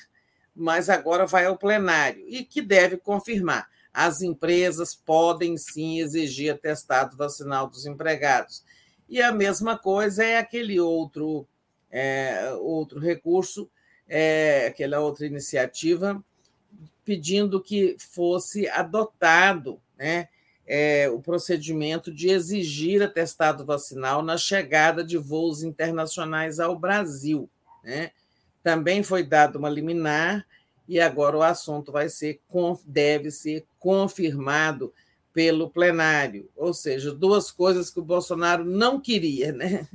mas agora vai ao plenário e que deve confirmar. As empresas podem sim exigir atestado vacinal dos empregados. E a mesma coisa é aquele outro, é, outro recurso, é, aquela outra iniciativa, pedindo que fosse adotado né, é, o procedimento de exigir atestado vacinal na chegada de voos internacionais ao Brasil. Né? Também foi dada uma liminar e agora o assunto vai ser deve ser confirmado pelo plenário, ou seja, duas coisas que o Bolsonaro não queria, né?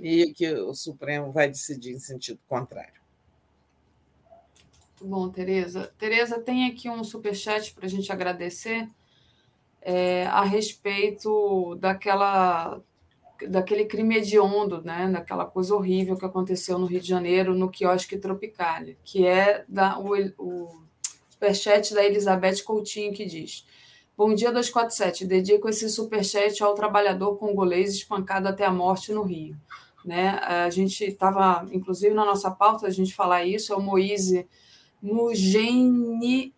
E que o Supremo vai decidir em sentido contrário. Bom, Tereza. Tereza, tem aqui um superchat para a gente agradecer é, a respeito daquela daquele crime hediondo, né, daquela coisa horrível que aconteceu no Rio de Janeiro, no quiosque Tropicália, que é da, o, o superchat da Elizabeth Coutinho, que diz Bom dia 247, dedico esse superchat ao trabalhador congolês espancado até a morte no Rio. Né? A gente estava, inclusive na nossa pauta, a gente falar isso, é o Moise Mugeni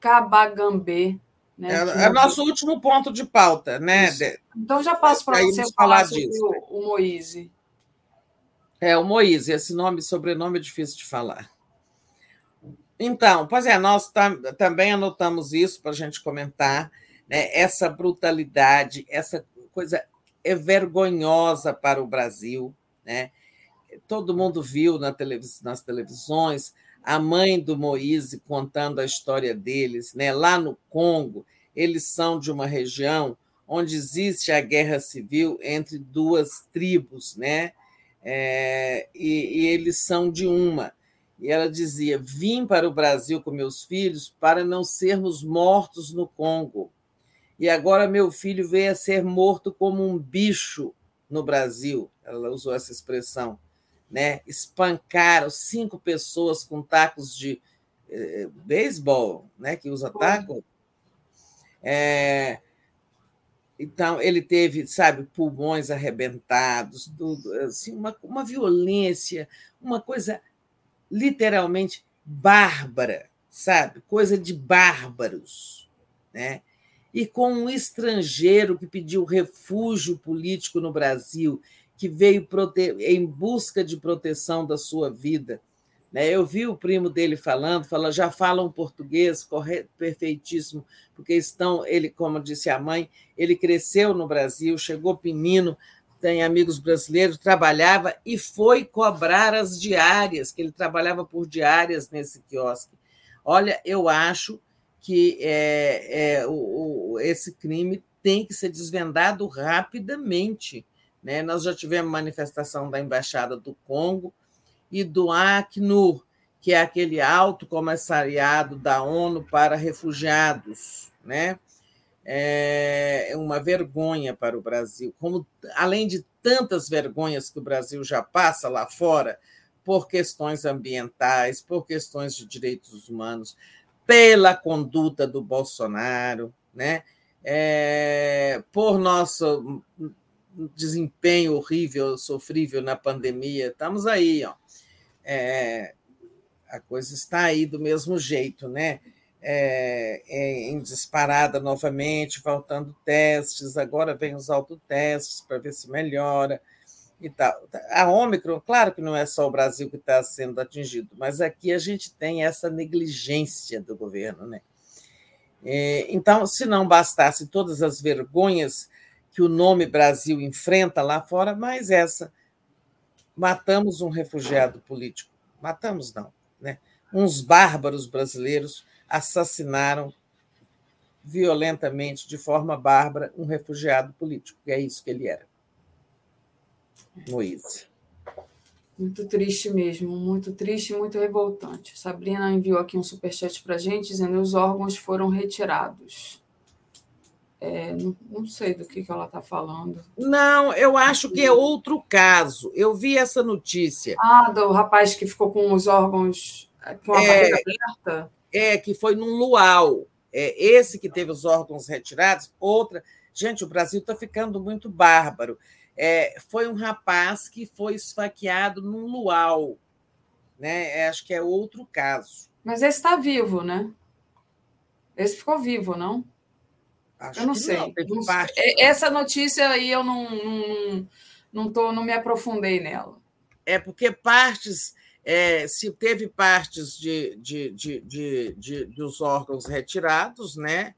Kabagambê, né? É, é nosso último ponto de pauta, né? Isso. Então já passo para você falar, falar sobre disso. o, o Moise. É, o Moise, esse nome, sobrenome é difícil de falar. Então, pois é, nós tam, também anotamos isso para a gente comentar, né? essa brutalidade, essa coisa é vergonhosa para o Brasil. Né? Todo mundo viu na televis, nas televisões a mãe do Moise contando a história deles, né? Lá no Congo, eles são de uma região onde existe a guerra civil entre duas tribos, né? É, e, e eles são de uma. E ela dizia: Vim para o Brasil com meus filhos para não sermos mortos no Congo. E agora meu filho veio a ser morto como um bicho no Brasil. Ela usou essa expressão né? espancaram cinco pessoas com tacos de eh, beisebol, né? que usa taco. É, então, ele teve, sabe, pulmões arrebentados, tudo, assim, uma, uma violência, uma coisa literalmente bárbara, sabe? Coisa de bárbaros, né? E com um estrangeiro que pediu refúgio político no Brasil que veio em busca de proteção da sua vida. Né? Eu vi o primo dele falando, fala, já falam português correto, perfeitíssimo, porque estão, ele, como disse a mãe, ele cresceu no Brasil, chegou menino, tem amigos brasileiros, trabalhava e foi cobrar as diárias, que ele trabalhava por diárias nesse quiosque. Olha, eu acho que é, é, o, o, esse crime tem que ser desvendado rapidamente né? Nós já tivemos manifestação da Embaixada do Congo e do Acnur, que é aquele alto comissariado da ONU para refugiados, né? É uma vergonha para o Brasil, como além de tantas vergonhas que o Brasil já passa lá fora por questões ambientais, por questões de direitos humanos, pela conduta do Bolsonaro, né? É, por nosso desempenho horrível, sofrível na pandemia, estamos aí, ó. É, a coisa está aí do mesmo jeito, né? É, é, em disparada novamente, faltando testes, agora vem os autotestes para ver se melhora e tal. A Ômicron, claro que não é só o Brasil que está sendo atingido, mas aqui a gente tem essa negligência do governo, né? É, então, se não bastasse todas as vergonhas que o nome Brasil enfrenta lá fora, mais essa. Matamos um refugiado político. Matamos, não né? Uns bárbaros brasileiros assassinaram violentamente, de forma bárbara, um refugiado político, que é isso que ele era. Moisés. Muito triste mesmo, muito triste muito revoltante. Sabrina enviou aqui um superchat para a gente dizendo que os órgãos foram retirados. É, não, não, sei do que, que ela está falando. Não, eu acho que é outro caso. Eu vi essa notícia. Ah, do rapaz que ficou com os órgãos com a é, aberta? É, que foi num luau. É, esse que teve os órgãos retirados, outra. Gente, o Brasil está ficando muito bárbaro. É, foi um rapaz que foi esfaqueado num luau. Né? É, acho que é outro caso. Mas esse está vivo, né? Esse ficou vivo, não? Acho eu não sei. Não, não Essa notícia aí eu não, não, não, tô, não me aprofundei nela. É porque partes, é, se teve partes de, de, de, de, de, dos órgãos retirados, né?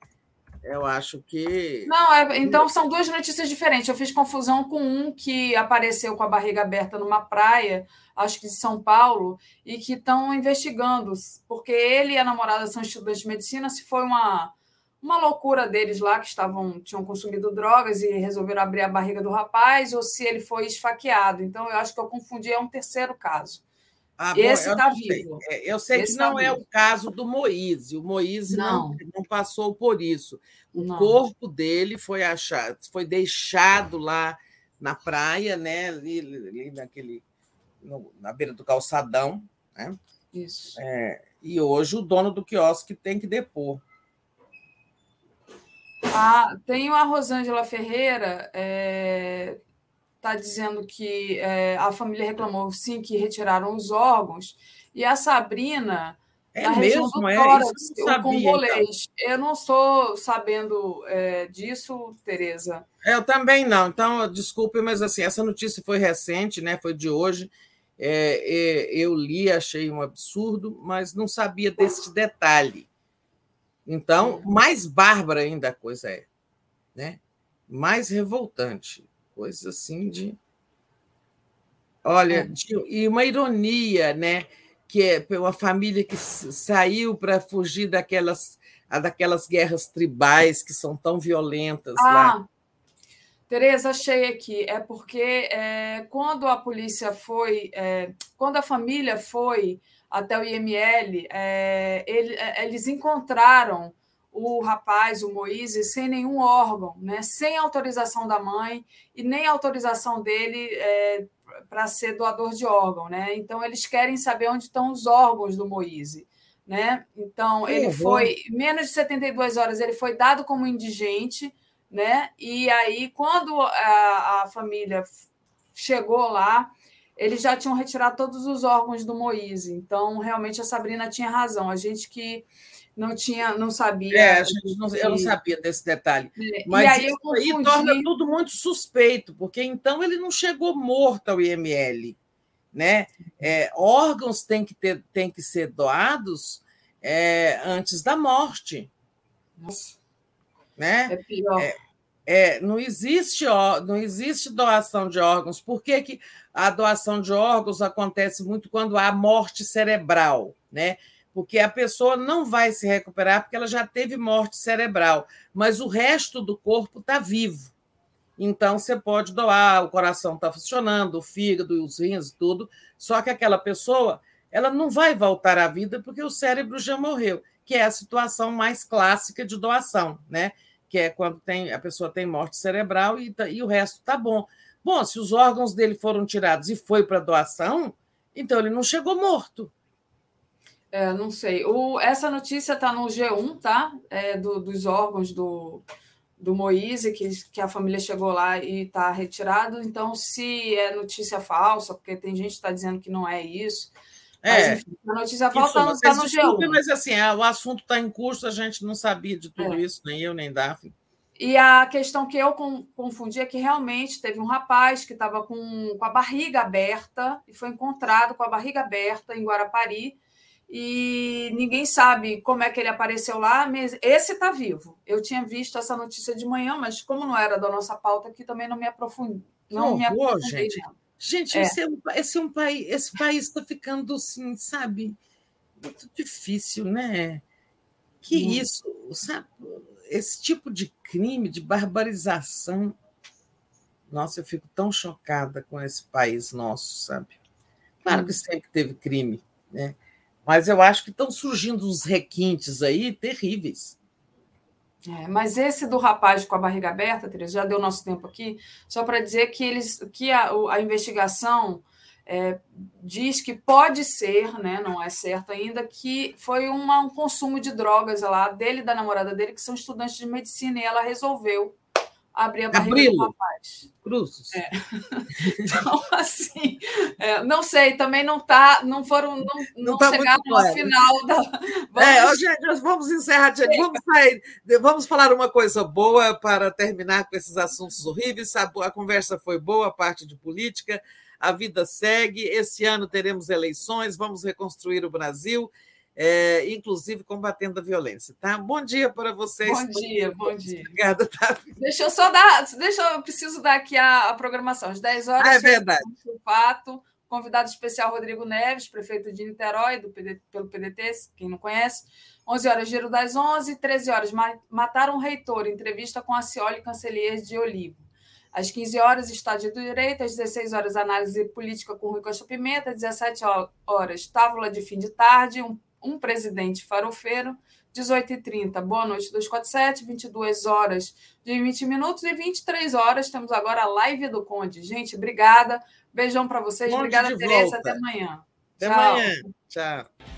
Eu acho que. Não, é, então são duas notícias diferentes. Eu fiz confusão com um que apareceu com a barriga aberta numa praia, acho que de São Paulo, e que estão investigando, porque ele e a namorada são estudantes de medicina, se foi uma uma loucura deles lá que estavam tinham consumido drogas e resolveram abrir a barriga do rapaz ou se ele foi esfaqueado. Então eu acho que eu confundi é um terceiro caso. Ah, Esse está vivo. É, eu sei Esse que tá não tá é vivo. o caso do Moise. O Moise não. não, não não por isso. O não. corpo dele foi achado, foi deixado lá na praia, né? Ali, ali naquele, no, na beira do calçadão, né? Isso. É, e hoje o dono do quiosque tem que depor. Ah, tem a Rosângela Ferreira, está é, tá dizendo que é, a família reclamou sim que retiraram os órgãos, e a Sabrina, é da mesmo, do é? tórax, o sabia, congolês. Então. Eu não estou sabendo é, disso, Tereza. Eu também não, então desculpe, mas assim, essa notícia foi recente, né? foi de hoje. É, eu li, achei um absurdo, mas não sabia desse detalhe. Então, mais bárbara ainda a coisa é, né? mais revoltante, coisa assim de. Olha, é. e uma ironia, né? Que é uma família que saiu para fugir daquelas, daquelas guerras tribais que são tão violentas ah, lá. Tereza, achei aqui. É porque é, quando a polícia foi, é, quando a família foi até o IML, é, ele, é, eles encontraram o rapaz, o Moisés, sem nenhum órgão, né? sem autorização da mãe e nem autorização dele é, para ser doador de órgão. Né? Então, eles querem saber onde estão os órgãos do Moisés. Né? Então, que ele foi, menos de 72 horas, ele foi dado como indigente, né? E aí, quando a, a família chegou lá, eles já tinham retirado todos os órgãos do Moise. Então, realmente, a Sabrina tinha razão. A gente que não tinha, não sabia. É, não, eu não sabia desse detalhe. É, Mas e aí isso aí torna tudo muito suspeito, porque então ele não chegou morto ao IML. Né? É, órgãos têm que, ter, têm que ser doados é, antes da morte. Nossa. Né? É pior. É, é, não, existe, não existe doação de órgãos. Por que, que a doação de órgãos acontece muito quando há morte cerebral? Né? Porque a pessoa não vai se recuperar porque ela já teve morte cerebral, mas o resto do corpo está vivo. Então, você pode doar, o coração está funcionando, o fígado, os rins, tudo, só que aquela pessoa ela não vai voltar à vida porque o cérebro já morreu, que é a situação mais clássica de doação, né? Que é quando tem, a pessoa tem morte cerebral e, tá, e o resto está bom. Bom, se os órgãos dele foram tirados e foi para doação, então ele não chegou morto. É, não sei. O, essa notícia está no G1, tá? É, do, dos órgãos do, do Moise, que, que a família chegou lá e está retirado. Então, se é notícia falsa, porque tem gente que está dizendo que não é isso. É, mas, enfim, a notícia falsa está no G1. Mas assim, é, o assunto está em curso, a gente não sabia de tudo é. isso, nem eu, nem Daphne. E a questão que eu confundi é que realmente teve um rapaz que estava com, com a barriga aberta e foi encontrado com a barriga aberta em Guarapari e ninguém sabe como é que ele apareceu lá, mas esse está vivo. Eu tinha visto essa notícia de manhã, mas como não era da nossa pauta aqui, também não me aprofundei. Não me aprofundei. Gente, gente é. Esse, é um, esse, é um país, esse país está ficando assim, sabe? Muito difícil, né? Que hum. isso, sabe? Esse tipo de crime, de barbarização. Nossa, eu fico tão chocada com esse país nosso, sabe? Claro que hum. sempre teve crime, né? Mas eu acho que estão surgindo uns requintes aí terríveis. É, mas esse do rapaz com a barriga aberta, Teresa, já deu nosso tempo aqui, só para dizer que eles que a, a investigação é, diz que pode ser, né, não é certo ainda, que foi uma, um consumo de drogas lá dele e da namorada dele, que são estudantes de medicina, e ela resolveu abrir a barriga Abrilo. do rapaz. Cruzes. É. <laughs> Então, assim, é, não sei, também não tá, não foram, não, não, não tá chegaram ao final da. <laughs> Vamos... É, gente, nós vamos encerrar, gente, vamos sair, vamos falar uma coisa boa para terminar com esses assuntos horríveis. A conversa foi boa, a parte de política, a vida segue. Esse ano teremos eleições, vamos reconstruir o Brasil é, inclusive combatendo a violência. Tá? Bom dia para vocês. Bom dia, bom dia. Obrigada, tá? Deixa eu só dar, deixa eu preciso dar aqui a, a programação. Às 10 horas, ah, é verdade. Fato, convidado especial Rodrigo Neves, prefeito de Niterói, do PD, pelo PDT, quem não conhece. 11 horas, Giro das 11, 13 horas, Mataram um Reitor, entrevista com a Cioli Cancelier de Olivo. Às 15 horas, Estado de Direito. Às 16 horas, análise política com Rui Costa Pimenta. Às 17 horas, tábula de fim de tarde. Um um presidente farofeiro, 18h30, boa noite 247, 22 horas de 20 minutos e 23 horas temos agora a live do Conde. Gente, obrigada. Beijão para vocês. Obrigada, Tereza. Até amanhã. Até Tchau. amanhã. Tchau.